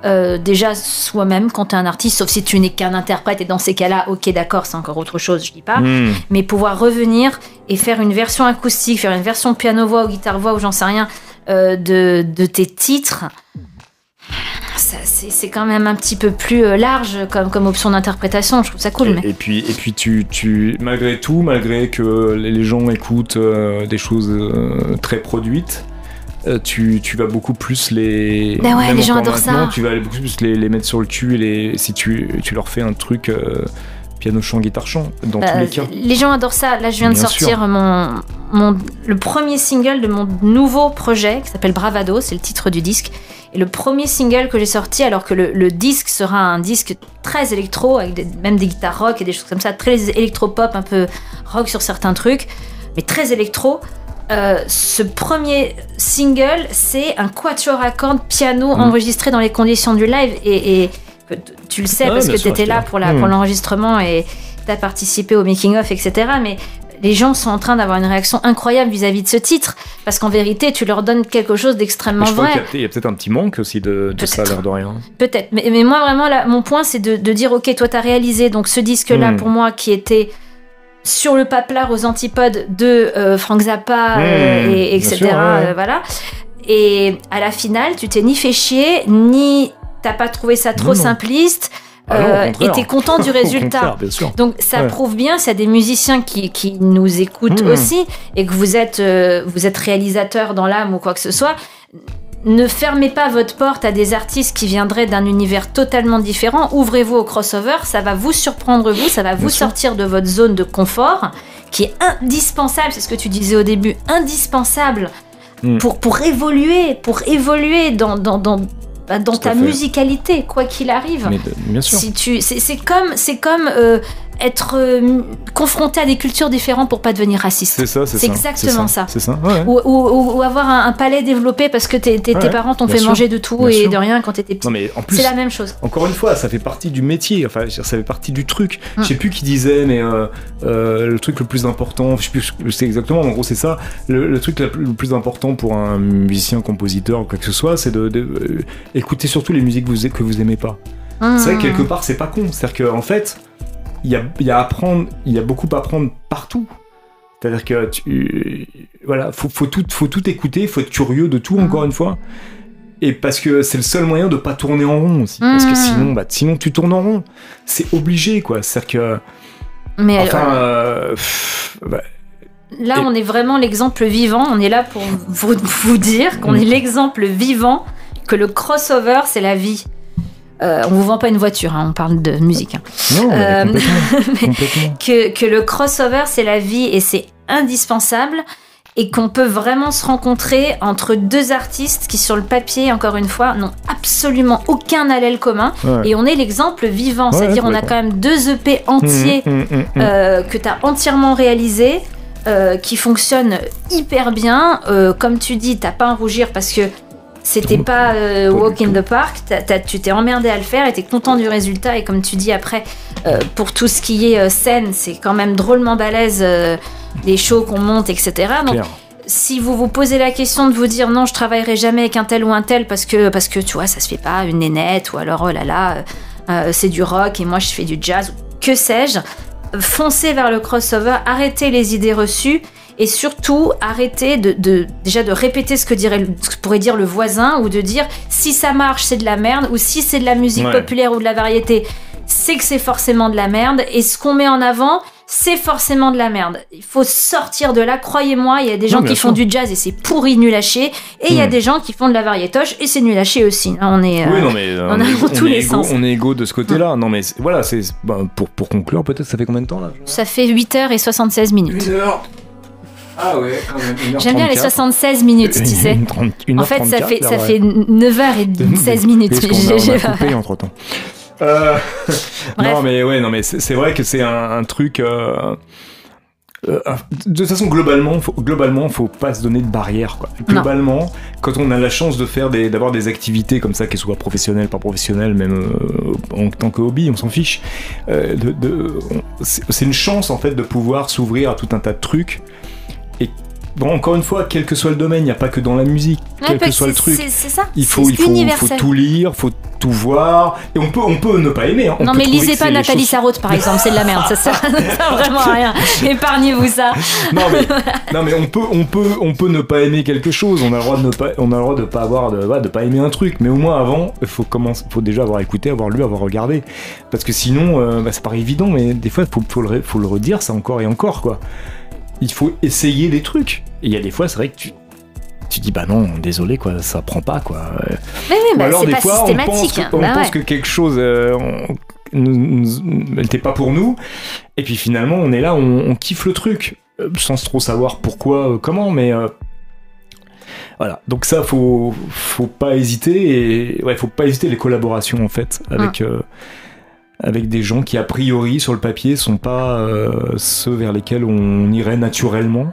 [SPEAKER 3] euh, déjà soi-même quand tu es un artiste, sauf si tu n'es qu'un interprète et dans ces cas-là, ok, d'accord, c'est encore autre chose, je dis pas.
[SPEAKER 2] Hmm.
[SPEAKER 3] mais pouvoir revenir et faire une version acoustique, faire une version piano-voix ou guitare-voix ou j'en sais rien euh, de, de tes titres, c'est quand même un petit peu plus euh, large comme, comme option d'interprétation. Je trouve ça cool.
[SPEAKER 2] Et,
[SPEAKER 3] mais...
[SPEAKER 2] et puis, et puis tu, tu, malgré tout, malgré que les gens écoutent euh, des choses très produites, tu, tu vas beaucoup plus les.
[SPEAKER 3] Ben ouais, les gens adorent ça.
[SPEAKER 2] Tu vas beaucoup plus les, les mettre sur le cul et les, si tu, tu leur fais un truc euh, piano chant guitare chant dans
[SPEAKER 3] Bah,
[SPEAKER 2] tous les cas.
[SPEAKER 3] les gens adorent ça. Là, je viens de sortir mon, mon, le premier single de mon nouveau projet qui s'appelle Bravado, c'est le titre du disque. Et le premier single que j'ai sorti, alors que le, le disque sera un disque très électro, avec des- même des guitares rock et des choses comme ça, très électro-pop, un peu rock sur certains trucs, mais très électro. Euh, ce premier single, c'est un quatuor à cordes piano
[SPEAKER 2] Mm.
[SPEAKER 3] enregistré dans les conditions du live. Et, tu le sais
[SPEAKER 2] Ouais,
[SPEAKER 3] parce que tu étais là pour
[SPEAKER 2] Mm.
[SPEAKER 3] l'enregistrement et tu as participé au making-of, etc. Mais les gens sont en train d'avoir une réaction incroyable vis-à-vis de ce titre parce qu'en vérité, tu leur donnes quelque chose d'extrêmement vrai.
[SPEAKER 2] il y a peut-être un petit manque aussi de, de ça, l'air de rien.
[SPEAKER 3] Peut-être, mais, mais moi vraiment, là, mon point, c'est de, de dire, ok, toi, t'as réalisé donc ce disque-là
[SPEAKER 2] Mm.
[SPEAKER 3] pour moi qui était sur le paplard aux antipodes de euh, Frank Zappa, euh,
[SPEAKER 2] Mm,
[SPEAKER 3] et, etc.
[SPEAKER 2] sûr, ouais.
[SPEAKER 3] euh, voilà. Et à la finale, tu t'es ni fait chier, ni t'as pas trouvé ça trop
[SPEAKER 2] Non, non.
[SPEAKER 3] simpliste,
[SPEAKER 2] Ah non,
[SPEAKER 3] euh, et t'es content du *laughs* résultat. Donc ça
[SPEAKER 2] Ouais.
[SPEAKER 3] prouve bien, s'il y a des musiciens qui, qui nous écoutent
[SPEAKER 2] Mmh.
[SPEAKER 3] aussi et que vous êtes, euh, vous êtes réalisateur dans l'âme ou quoi que ce soit, ne fermez pas votre porte à des artistes qui viendraient d'un univers totalement différent. Ouvrez-vous au crossover, ça va vous surprendre vous, ça va vous sortir de votre zone de confort qui est indispensable, c'est ce que tu disais au début, indispensable
[SPEAKER 2] Mm.
[SPEAKER 3] pour, pour évoluer, pour évoluer dans, dans, dans, bah, dans
[SPEAKER 2] Tout à
[SPEAKER 3] ta musicalité, quoi qu'il arrive.
[SPEAKER 2] Mais de- bien sûr.
[SPEAKER 3] Si tu, c'est c'est comme, c'est comme euh, être euh, confronté à des cultures différentes pour pas devenir raciste.
[SPEAKER 2] C'est ça, c'est
[SPEAKER 3] C'est
[SPEAKER 2] ça.
[SPEAKER 3] exactement ça.
[SPEAKER 2] C'est ça, ouais.
[SPEAKER 3] Ou, ou- ou- ou avoir un, un palais développé parce que tes,
[SPEAKER 2] Ouais,
[SPEAKER 3] parents t'ont fait
[SPEAKER 2] sûr,
[SPEAKER 3] manger de tout et
[SPEAKER 2] sûr.
[SPEAKER 3] de rien quand t'étais petit. C'est la même chose.
[SPEAKER 2] encore une fois, ça fait partie du métier. Enfin, ça fait partie du truc.
[SPEAKER 3] Mm.
[SPEAKER 2] Je sais plus qui disait, mais euh, euh, le truc le plus important, je sais plus, je sais exactement. En gros, c'est ça. Le, le truc le plus important pour un musicien, compositeur ou quoi que ce soit, c'est de, de, écouter surtout les musiques que vous, que vous aimez pas. C'est vrai que quelque part, c'est pas con. C'est-à-dire qu'en fait, il y a, y a à apprendre, il y a beaucoup à apprendre partout. C'est-à-dire que tu, voilà, faut, faut tout, faut tout écouter, faut être curieux de tout,
[SPEAKER 3] Mhm.
[SPEAKER 2] encore une fois. Et parce que c'est le seul moyen de pas tourner en rond aussi. Parce que
[SPEAKER 3] Mhm.
[SPEAKER 2] sinon, bah, sinon tu tournes en rond. C'est obligé, quoi. C'est-à-dire que,
[SPEAKER 3] Mais
[SPEAKER 2] enfin,
[SPEAKER 3] euh,
[SPEAKER 2] euh, pff, bah,
[SPEAKER 3] là,
[SPEAKER 2] et-
[SPEAKER 3] on est vraiment l'exemple vivant. On est là pour vous, vous dire qu'on
[SPEAKER 2] Mm.
[SPEAKER 3] est l'exemple vivant que le crossover, c'est la vie. Euh, on vous vend pas une voiture, hein, on parle de musique. hein.
[SPEAKER 2] non,
[SPEAKER 3] Euh,
[SPEAKER 2] complètement, *laughs* complètement.
[SPEAKER 3] que, que le crossover, c'est la vie et c'est indispensable et qu'on peut vraiment se rencontrer entre deux artistes qui, sur le papier, encore une fois, n'ont absolument aucun allèle commun.
[SPEAKER 2] Ouais.
[SPEAKER 3] Et on est l'exemple vivant,
[SPEAKER 2] Ouais,
[SPEAKER 3] c'est-à-dire on a quand même deux EP entiers
[SPEAKER 2] Mm, mm, mm, mm.
[SPEAKER 3] euh, que tu as entièrement réalisés. euh, qui fonctionnent hyper bien. Comme tu dis, t'as pas à rougir parce que c'était pas euh, Walk in the Park. T'as- t'as- tu t'es emmerdé à le faire et t'es content du résultat. Et comme tu dis après, euh, pour tout ce qui est euh, scène, c'est quand même drôlement balèze euh, les shows qu'on monte, etc. Donc si vous vous posez la question de vous dire non, je travaillerai jamais avec un tel ou un tel parce que, parce que tu vois, ça se fait pas, une nénette, ou alors oh là là, c'est du rock et moi je fais du jazz, que sais-je, foncez vers le crossover, arrêtez les idées reçues et surtout arrêtez de, de- déjà de répéter ce que, dirait, ce que pourrait dire le voisin ou de dire si ça marche c'est de la merde ou si c'est de la musique
[SPEAKER 2] Ouais.
[SPEAKER 3] populaire ou de la variété c'est que c'est forcément de la merde et ce qu'on met en avant c'est forcément de la merde. Il faut sortir de là, croyez-moi, il y a des gens
[SPEAKER 2] Non,
[SPEAKER 3] qui font
[SPEAKER 2] sûr.
[SPEAKER 3] du jazz et c'est pourri nul à chier et il y a
[SPEAKER 2] Hmm.
[SPEAKER 3] des gens qui font de la variétoche et c'est nul à chier aussi. Hein, On est,
[SPEAKER 2] Oui,
[SPEAKER 3] euh,
[SPEAKER 2] non, mais
[SPEAKER 3] on
[SPEAKER 2] est-
[SPEAKER 3] tous les
[SPEAKER 2] égaux-
[SPEAKER 3] sens.
[SPEAKER 2] On est égaux de ce côté-là. Non, mais voilà, c'est ben, pour, pour conclure, peut-être, ça fait combien de temps là?
[SPEAKER 3] Ça fait 8h76 minutes.
[SPEAKER 2] heure. Ah ouais, quand même. une heure
[SPEAKER 3] J'aime bien les
[SPEAKER 2] 34.
[SPEAKER 3] 76 minutes, tu sais. En fait, ça
[SPEAKER 2] 34,
[SPEAKER 3] fait, ça
[SPEAKER 2] ouais.
[SPEAKER 3] fait 9h16 minutes. *laughs* J'ai-
[SPEAKER 2] coupé entre temps. *laughs* Euh, non mais ouais non mais c'est vrai que c'est un, un truc euh, euh, de toute façon globalement faut, globalement faut pas se donner de barrière quoi. globalement quand on a la chance de faire des d'avoir des activités comme ça qu'elles soient professionnelles pas professionnelles même euh, en tant que hobby on s'en fiche euh, de, de- on- c'est c'est une chance en fait de pouvoir s'ouvrir à tout un tas de trucs et bon encore une fois quel que soit le domaine il n'y a pas que dans la musique
[SPEAKER 3] Ouais,
[SPEAKER 2] quel que soit le truc
[SPEAKER 3] C'est ça.
[SPEAKER 2] il faut, il faut, tout lire, faut tout voir, et on peut, on peut ne pas aimer. hein. On
[SPEAKER 3] non mais lisez pas Nathalie
[SPEAKER 2] choses-
[SPEAKER 3] Sarraute par exemple, c'est de la merde, ça sert, *laughs* vraiment à rien. Épargnez-vous ça. *laughs*
[SPEAKER 2] Non mais, *laughs* non mais on peut, on peut, on peut ne pas aimer quelque chose. On a le droit de ne pas, on a le droit de pas avoir, de, pas aimer un truc. Mais au moins avant, il faut commencer, faut déjà avoir écouté, avoir lu, avoir regardé, parce que sinon, euh, bah, ça paraît évident, mais des fois, faut, faut le, faut le redire, ça encore et encore quoi. Il faut essayer des trucs. Et il y a des fois, c'est vrai que tu tu dis bah non désolé quoi ça prend pas quoi
[SPEAKER 3] Mais oui,
[SPEAKER 2] Ou
[SPEAKER 3] bah,
[SPEAKER 2] alors des
[SPEAKER 3] pas
[SPEAKER 2] fois on pense,
[SPEAKER 3] systématique.
[SPEAKER 2] que,
[SPEAKER 3] hein.
[SPEAKER 2] on
[SPEAKER 3] Bah
[SPEAKER 2] pense
[SPEAKER 3] ouais.
[SPEAKER 2] que quelque chose euh, n'était pas pour nous et puis finalement on est là on, on kiffe le truc euh, sans trop savoir pourquoi euh, comment mais euh, voilà donc ça faut faut pas hésiter et ouais faut pas hésiter les collaborations en fait avec euh, avec des gens qui a priori sur le papier sont pas euh, ceux vers lesquels on irait naturellement.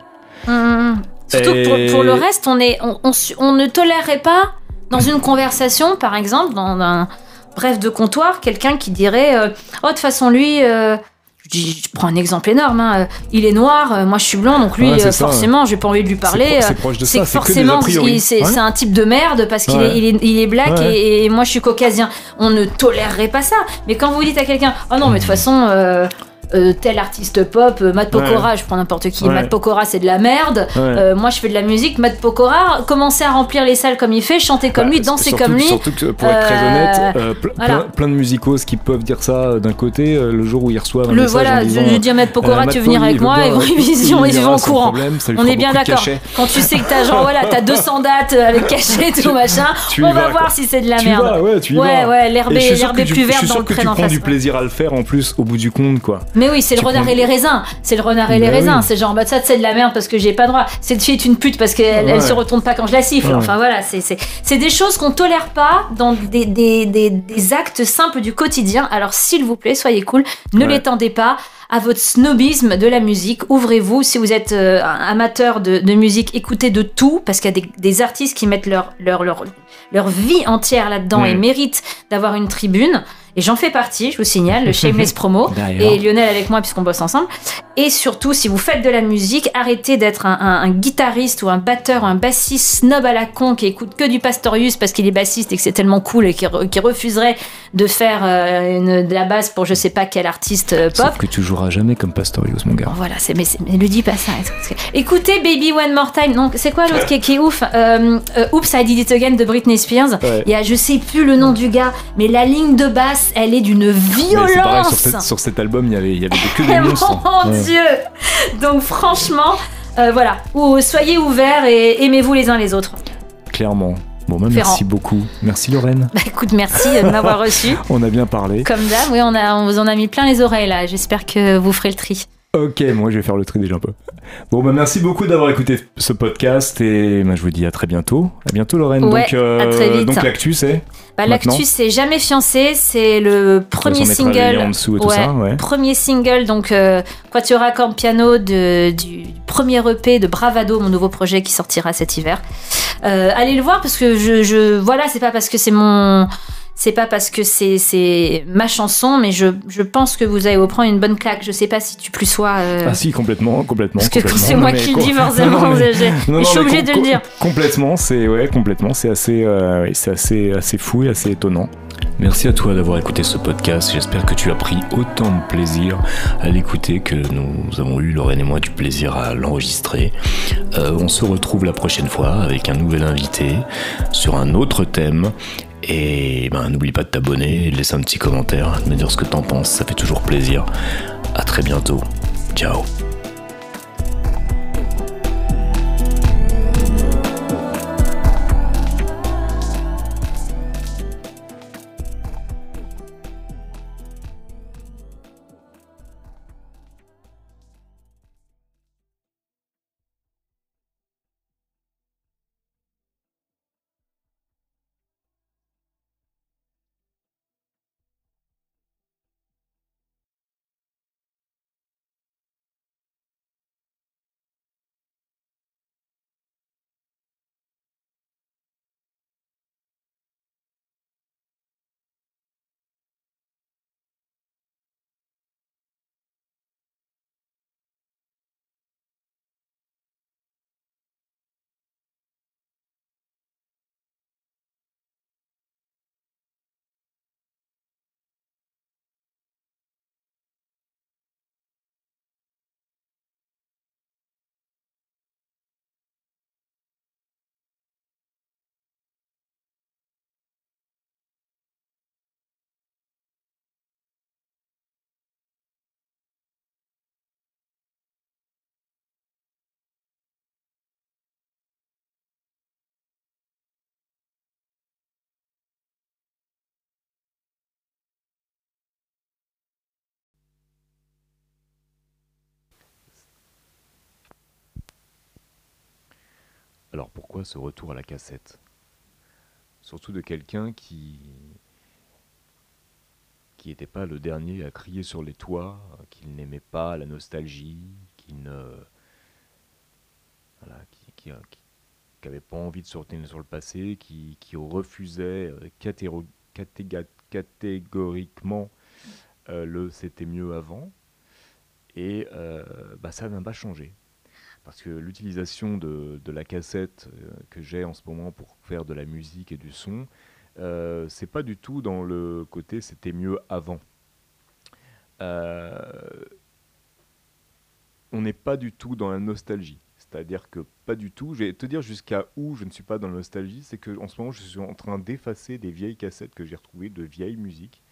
[SPEAKER 3] Hum, Surtout que pour, le reste, on, est, on, on su- on ne tolérerait pas dans une conversation, par exemple, dans un bref de comptoir, quelqu'un qui dirait euh, Oh, de toute façon, lui, euh, je, prends un exemple énorme, hein, euh, il est noir, euh, moi je suis blanc, donc lui,
[SPEAKER 2] Ouais,
[SPEAKER 3] euh, forcément, j'ai pas envie de lui parler.
[SPEAKER 2] pro- c'est a
[SPEAKER 3] forcément, c'est
[SPEAKER 2] Ouais.
[SPEAKER 3] un type de merde parce qu'il est, il est, il est black et, et moi je suis caucasien. On ne tolérerait pas ça. Mais quand vous dites à quelqu'un, oh non, mais de toute façon, euh, euh, tel artiste pop, euh, Matt Pokora, je prends n'importe qui,
[SPEAKER 2] Ouais.
[SPEAKER 3] Matt Pokora c'est de la merde.
[SPEAKER 2] Ouais.
[SPEAKER 3] Euh, moi je fais de la musique, Matt Pokora, commencer à remplir les salles comme il fait, chanter comme
[SPEAKER 2] Bah,
[SPEAKER 3] lui, danser
[SPEAKER 2] surtout-
[SPEAKER 3] comme lui.
[SPEAKER 2] Surtout que pour être très
[SPEAKER 3] Euh,
[SPEAKER 2] honnête, euh,
[SPEAKER 3] voilà.
[SPEAKER 2] plein, plein de musicos qui peuvent dire ça d'un côté, le jour où ils reçoivent un
[SPEAKER 3] Le
[SPEAKER 2] message
[SPEAKER 3] voilà,
[SPEAKER 2] en
[SPEAKER 3] je,
[SPEAKER 2] disant,
[SPEAKER 3] je dis à Matt Pokora, tu veux venir avec moi et *laughs* ils vont en
[SPEAKER 2] sans
[SPEAKER 3] courant.
[SPEAKER 2] problème,
[SPEAKER 3] On est bien d'accord. Quand tu sais que t'as genre voilà, t'as 200 dates avec cachet et tout *laughs* machin, on va voir si c'est de la merde.
[SPEAKER 2] ouais,
[SPEAKER 3] ouais, l'herbe est, plus verte dans le pré
[SPEAKER 2] tu prends du plaisir à le faire en plus au bout du compte quoi.
[SPEAKER 3] Mais oui, c'est le renard et les raisins. C'est le renard et les
[SPEAKER 6] Bah
[SPEAKER 3] raisins. C'est genre, bah ça, c'est de la merde parce que j'ai pas droit. Cette fille est une pute parce qu'elle elle se retourne pas quand je la siffle. Enfin voilà, c'est c'est c'est des choses qu'on tolère pas dans des, des, des, des actes simples du quotidien. Alors s'il vous plaît, soyez cool. Ne l'étendez pas à votre snobisme de la musique. Ouvrez-vous. Si vous êtes euh, amateur de, de musique, écoutez de tout parce qu'il y a des, des artistes qui mettent leur, leur, leur, leur vie entière là-dedans et méritent d'avoir une tribune. Et j'en fais partie, je vous signale, le *laughs* Shameless Promo. Et Lionel avec moi puisqu'on bosse ensemble. Et surtout, si vous faites de la musique, arrêtez d'être un, un- un guitariste ou un batteur ou un bassiste snob à la con qui écoute que du Pastorius parce qu'il est bassiste et que c'est tellement cool et qui, re- qui refuserait de faire euh, une- de la basse pour je sais pas quel artiste euh, pop.
[SPEAKER 6] Sauf que tu joueras jamais comme Pastorius, mon gars.
[SPEAKER 3] Voilà, c'est, mais, mais lui dis pas ça. Écoutez Baby One More Time. Donc, c'est quoi l'autre qui, est- qui est ouf euh, euh, Oops, I Did It Again de Britney Spears.
[SPEAKER 6] Ouais.
[SPEAKER 3] Il y a, je sais plus le nom du gars, mais la ligne de basse, elle est d'une
[SPEAKER 6] Mais c'est pareil,
[SPEAKER 3] violence.
[SPEAKER 6] sur, cette- sur cet album, il y avait, il y avait que des
[SPEAKER 3] Eh,
[SPEAKER 6] monstres.
[SPEAKER 3] Mon
[SPEAKER 6] Ouais.
[SPEAKER 3] Dieu Donc franchement, euh, voilà, Ou, soyez ouverts et aimez-vous les uns les autres.
[SPEAKER 6] Clairement. Bon,
[SPEAKER 3] Ferrand.
[SPEAKER 6] merci beaucoup. Merci Lorraine.
[SPEAKER 3] Bah écoute, merci de m'avoir *laughs* reçu.
[SPEAKER 6] On a bien parlé.
[SPEAKER 3] Comme d'hab, oui, on, a, on vous en a mis plein les oreilles là. J'espère que vous ferez le tri.
[SPEAKER 6] Ok, moi je vais faire le tri déjà un peu. Bon, bah merci beaucoup d'avoir écouté ce podcast et bah, je vous dis à très bientôt. À bientôt Lorraine.
[SPEAKER 3] Ouais,
[SPEAKER 6] donc, euh,
[SPEAKER 3] à très vite.
[SPEAKER 6] donc l'actu c'est
[SPEAKER 3] Bah, L'actu, c'est Jamais fiancé. C'est le premier single.
[SPEAKER 6] en dessous et tout
[SPEAKER 3] ouais,
[SPEAKER 6] ça, ouais.
[SPEAKER 3] Premier single, donc euh, Quatuor à cordes piano de, du premier EP de Bravado, mon nouveau projet qui sortira cet hiver. Euh, allez le voir parce que je, je voilà, c'est pas parce que c'est mon, c'est pas parce que c'est c'est ma chanson, mais je, je pense que vous allez vous prendre une bonne claque. Je sais pas si tu plus sois. euh,
[SPEAKER 6] Ah si, complètement, complètement.
[SPEAKER 3] parce que c'est moi qui le dis forcément,
[SPEAKER 6] Non, mais- non,
[SPEAKER 3] je suis obligée de le dire.
[SPEAKER 6] Complètement, c'est ouais, complètement, c'est assez, euh, c'est assez, assez fou et assez étonnant.
[SPEAKER 2] Merci à toi d'avoir écouté ce podcast. J'espère que tu as pris autant de plaisir à l'écouter que nous avons eu, Lorraine et moi, du plaisir à l'enregistrer. Euh, on se retrouve la prochaine fois avec un nouvel invité sur un autre thème. Et ben, n'oublie pas de t'abonner de laisser un petit commentaire, de me dire ce que t'en penses. Ça fait toujours plaisir. À très bientôt. Ciao. Alors pourquoi ce retour à la cassette? Surtout de quelqu'un qui n'était pas le dernier à crier sur les toits, qu'il n'aimait pas la nostalgie, qui ne voilà, qui, qui, qui- pas envie de se retenir sur le passé, qui, refusait euh, catégoriquement euh, le c'était mieux avant. Et euh, bah, ça n'a pas changé. Parce que l'utilisation de, la cassette euh, que j'ai en ce moment pour faire de la musique et du son, euh, c'est pas du tout dans le côté c'était mieux avant. Euh, on n'est pas du tout dans la nostalgie. C'est-à-dire que pas du tout. Je vais te dire jusqu'à où je ne suis pas dans la nostalgie, c'est que en ce moment je suis en train d'effacer des vieilles cassettes que j'ai retrouvées de vieilles musiques.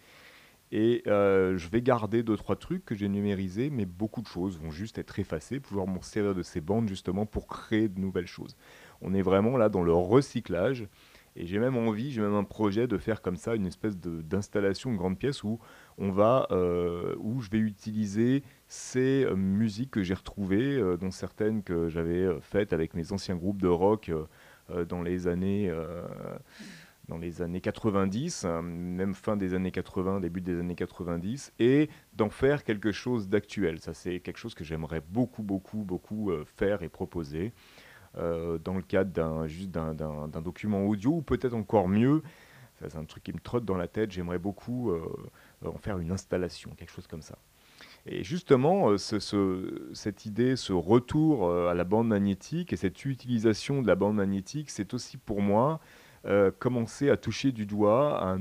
[SPEAKER 2] Et euh, je vais garder deux trois trucs que j'ai numérisés, mais beaucoup de choses vont juste être effacées, pouvoir m'en servir de ces bandes justement pour créer de nouvelles choses. On est vraiment là dans le recyclage. Et j'ai même envie, j'ai même un projet de faire comme ça une espèce d'installation, une grande pièce où on va, euh, où je vais utiliser ces euh, musiques que j'ai retrouvées, dont certaines que j'avais faites avec mes anciens groupes de rock dans les années. Dans les années 90, euh, même fin des années 80, début des années 90, et d'en faire quelque chose d'actuel. Ça, c'est quelque chose que j'aimerais beaucoup, beaucoup, beaucoup euh, faire et proposer euh, dans le cadre d'un juste d'un- d'un document audio, ou peut-être encore mieux, ça c'est un truc qui me trotte dans la tête, j'aimerais beaucoup euh, en faire une installation, quelque chose comme ça. Et justement, ce- ce- cette idée, ce retour à la bande magnétique et cette utilisation de la bande magnétique, c'est aussi pour moi euh, commencer à toucher du doigt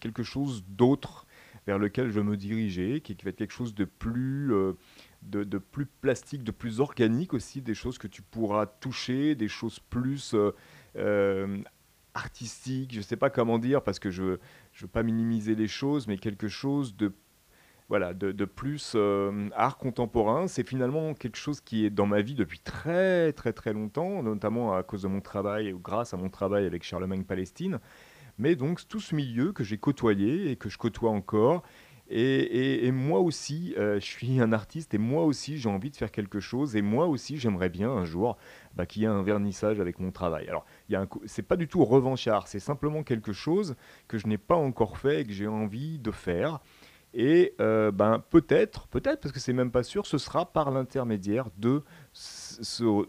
[SPEAKER 2] quelque chose d'autre vers lequel je me diriger, qui, qui va être quelque chose de plus, euh, de, plus plastique, de plus organique aussi, des choses que tu pourras toucher, des choses plus euh, artistiques, je ne sais pas comment dire, parce que je ne veux pas minimiser les choses, mais quelque chose de voilà, de, plus euh, art contemporain. C'est finalement quelque chose qui est dans ma vie depuis très très très longtemps, notamment à cause de mon travail, ou grâce à mon travail avec Charlemagne Palestine. Mais donc tout ce milieu que j'ai côtoyé et que je côtoie encore. Et, moi aussi, euh, je suis un artiste et moi aussi j'ai envie de faire quelque chose et moi aussi j'aimerais bien un jour bah, qu'il y ait un vernissage avec mon travail. Alors, c'est pas du tout revanchard, c'est simplement quelque chose que je n'ai pas encore fait et que j'ai envie de faire. Et euh, ben, peut-être, peut-être, parce que c'est même pas sûr, ce sera par l'intermédiaire de ce,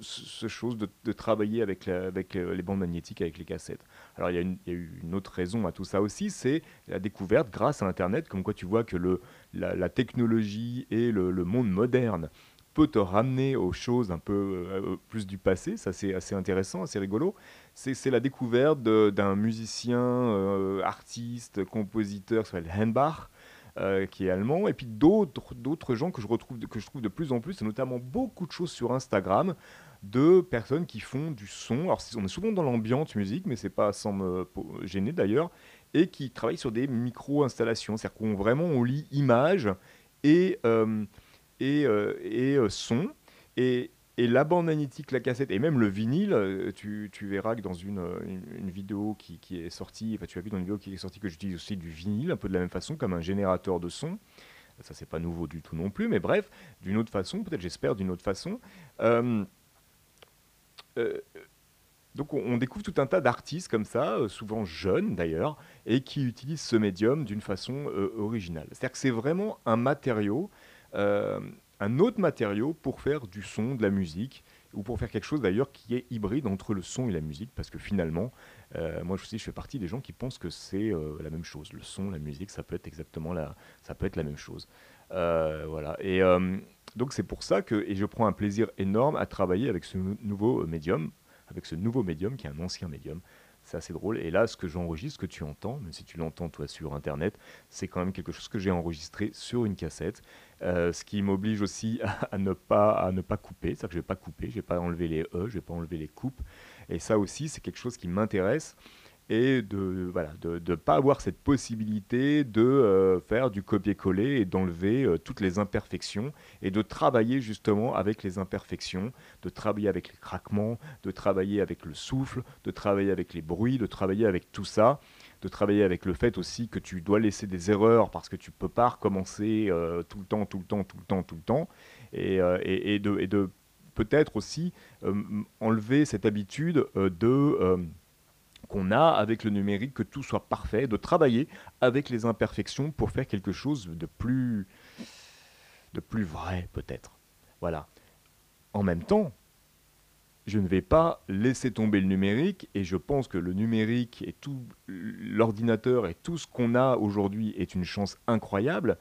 [SPEAKER 2] chose de, travailler avec, euh, les bandes magnétiques, avec les cassettes. Alors il y, a une- eu une autre raison à tout ça aussi, c'est la découverte grâce à Internet, comme quoi tu vois que le, la, technologie et le, monde moderne peut te ramener aux choses un peu euh, plus du passé, ça c'est assez intéressant, assez rigolo. C'est la découverte d'un musicien, artiste, compositeur qui s'appelle Henbach, euh, qui est allemand, et puis d'autres gens que je retrouve que je trouve de plus en plus, et notamment beaucoup de choses sur Instagram de personnes qui font du son. Alors on est souvent dans l'ambiance musique, mais c'est pas sans me gêner d'ailleurs, et qui travaillent sur des micro installations, c'est-à-dire qu'on vraiment on lit images et euh, et, euh, et euh, son et la bande magnétique, la cassette et même le vinyle, euh, tu, verras que dans une, euh, une, une vidéo qui, qui est sortie, enfin tu as vu dans une vidéo qui est sortie que j'utilise aussi du vinyle, un peu de la même façon, comme un générateur de son. Ça, c'est pas nouveau du tout non plus, mais bref, d'une autre façon, peut-être j'espère d'une autre façon. Euh, donc on, découvre tout un tas d'artistes comme ça, souvent jeunes d'ailleurs, et qui utilisent ce médium d'une façon originale. C'est-à-dire que c'est vraiment un matériau, un autre matériau pour faire du son, de la musique, ou pour faire quelque chose d'ailleurs qui est hybride entre le son et la musique, parce que finalement, euh, moi aussi je fais partie des gens qui pensent que c'est euh, la même chose. Le son, la musique, ça peut être exactement la, ça peut être la même chose. Euh, voilà. Et donc c'est pour ça que, et je prends un plaisir énorme à travailler avec ce nou- nouveau médium, avec ce nouveau médium qui est un ancien médium. C'est assez drôle. Et là, ce que j'enregistre, ce que tu entends, même si tu l'entends toi sur Internet, c'est quand même quelque chose que j'ai enregistré sur une cassette. Euh, ce qui m'oblige aussi *laughs* à, ne pas, à ne pas couper. C'est-à-dire que je ne vais pas couper, je ne vais pas enlever les E, je ne vais pas enlever les coupes. Et ça aussi, c'est quelque chose qui m'intéresse. Et de voilà, de ne pas avoir cette possibilité de euh, faire du copier-coller et d'enlever euh, toutes les imperfections et de travailler justement avec les imperfections, de travailler avec les craquements, de travailler avec le souffle, de travailler avec les bruits, de travailler avec tout ça, de travailler avec le fait aussi que tu dois laisser des erreurs parce que tu peux pas recommencer euh, tout le temps, tout le temps, tout le temps, tout le temps, et, et, de, et de peut-être aussi enlever cette habitude de qu'on a avec le numérique, que tout soit parfait, de travailler avec les imperfections pour faire quelque chose de plus, de plus vrai peut-être. Voilà. En même temps, je ne vais pas laisser tomber le numérique et je pense que le numérique et tout l'ordinateur et tout ce qu'on a aujourd'hui est une chance incroyable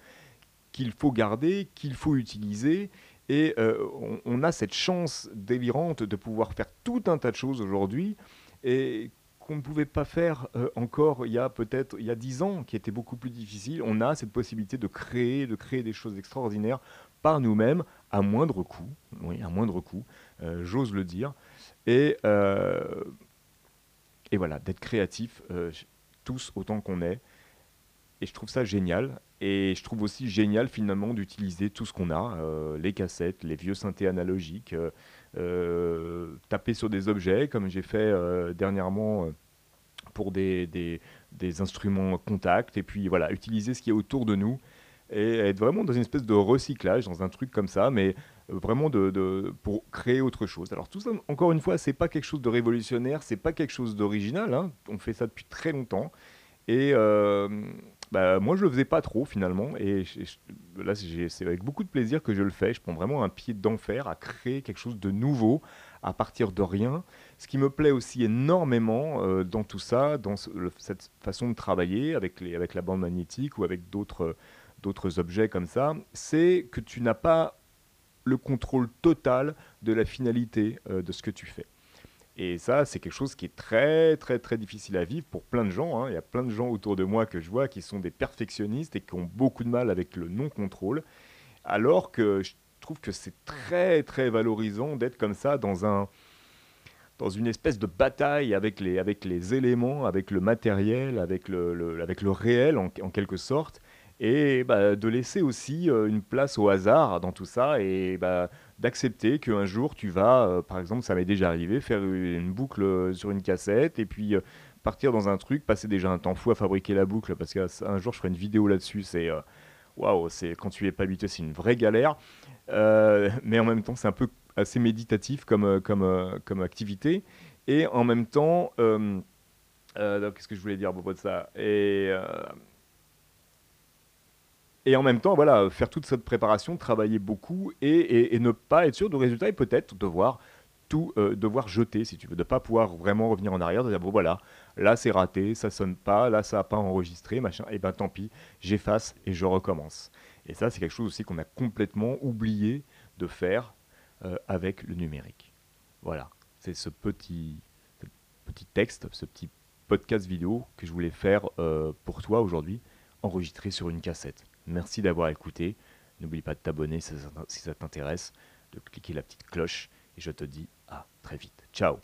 [SPEAKER 2] qu'il faut garder, qu'il faut utiliser et euh, on, on a cette chance délirante de pouvoir faire tout un tas de choses aujourd'hui et qu'on ne pouvait pas faire euh, encore il y a peut-être il y a dix ans, qui était beaucoup plus difficile. On a cette possibilité de créer, de créer des choses extraordinaires par nous-mêmes à moindre coût, oui, à moindre coût, euh, j'ose le dire, et euh, et voilà, d'être créatif tous autant qu'on est. Et je trouve ça génial. Et je trouve aussi génial finalement d'utiliser tout ce qu'on a, les cassettes, les vieux synthés analogiques, taper sur des objets comme j'ai fait euh, dernièrement euh, pour des, des, instruments contact. Et puis voilà, utiliser ce qui est autour de nous. et être vraiment dans une espèce de recyclage, dans un truc comme ça, mais euh, vraiment de, de- pour créer autre chose. Alors tout ça, encore une fois, c'est pas quelque chose de révolutionnaire, c'est pas quelque chose d'original. hein. On fait ça depuis très longtemps. Et euh, bah, moi, je le faisais pas trop finalement. Et là, c'est avec beaucoup de plaisir que je le fais. Je prends vraiment un pied d'enfer à créer quelque chose de nouveau à partir de rien. Ce qui me plaît aussi énormément euh, dans tout ça, dans cette façon de travailler avec, les, avec la bande magnétique ou avec d'autres d'autres objets comme ça, c'est que tu n'as pas le contrôle total de la finalité euh, de ce que tu fais. Et ça, c'est quelque chose qui est très, très, très difficile à vivre pour plein de gens. hein. Il y a plein de gens autour de moi que je vois qui sont des perfectionnistes et qui ont beaucoup de mal avec le non-contrôle. Alors que je trouve que c'est très, très valorisant d'être comme ça dans un dans une espèce de bataille avec les, avec les éléments, avec le matériel, avec le, avec le réel en, en quelque sorte, et bah, de laisser aussi euh, une place au hasard dans tout ça, et bah, d'accepter qu'un jour tu vas, euh, par exemple, ça m'est déjà arrivé, faire une boucle euh, sur une cassette, et puis euh, partir dans un truc, passer déjà un temps fou à fabriquer la boucle, parce qu'un jour je ferai une vidéo là-dessus, c'est... Waouh, c'est quand tu es pas habitué, c'est une vraie galère. *laughs* Mais en même temps, c'est un peu assez méditatif comme, comme, comme activité. Et en même temps, qu'est-ce que je voulais dire à propos de ça? Et, et en même temps, voilà, faire toute cette préparation, travailler beaucoup et, et- ne pas être sûr du résultat et peut-être devoir tout euh, devoir jeter, si tu veux, de pas pouvoir vraiment revenir en arrière, de dire bon voilà, là c'est raté, ça sonne pas, là ça a pas enregistré, machin, et ben tant pis, j'efface et je recommence. Et ça, c'est quelque chose aussi qu'on a complètement oublié de faire euh, avec le numérique. Voilà, c'est ce petit, ce petit texte, ce petit podcast vidéo que je voulais faire euh, pour toi aujourd'hui, enregistré sur une cassette. Merci d'avoir écouté. N'oublie pas de t'abonner si ça- t'intéresse, de cliquer la petite cloche, et je te dis à très vite. Ciao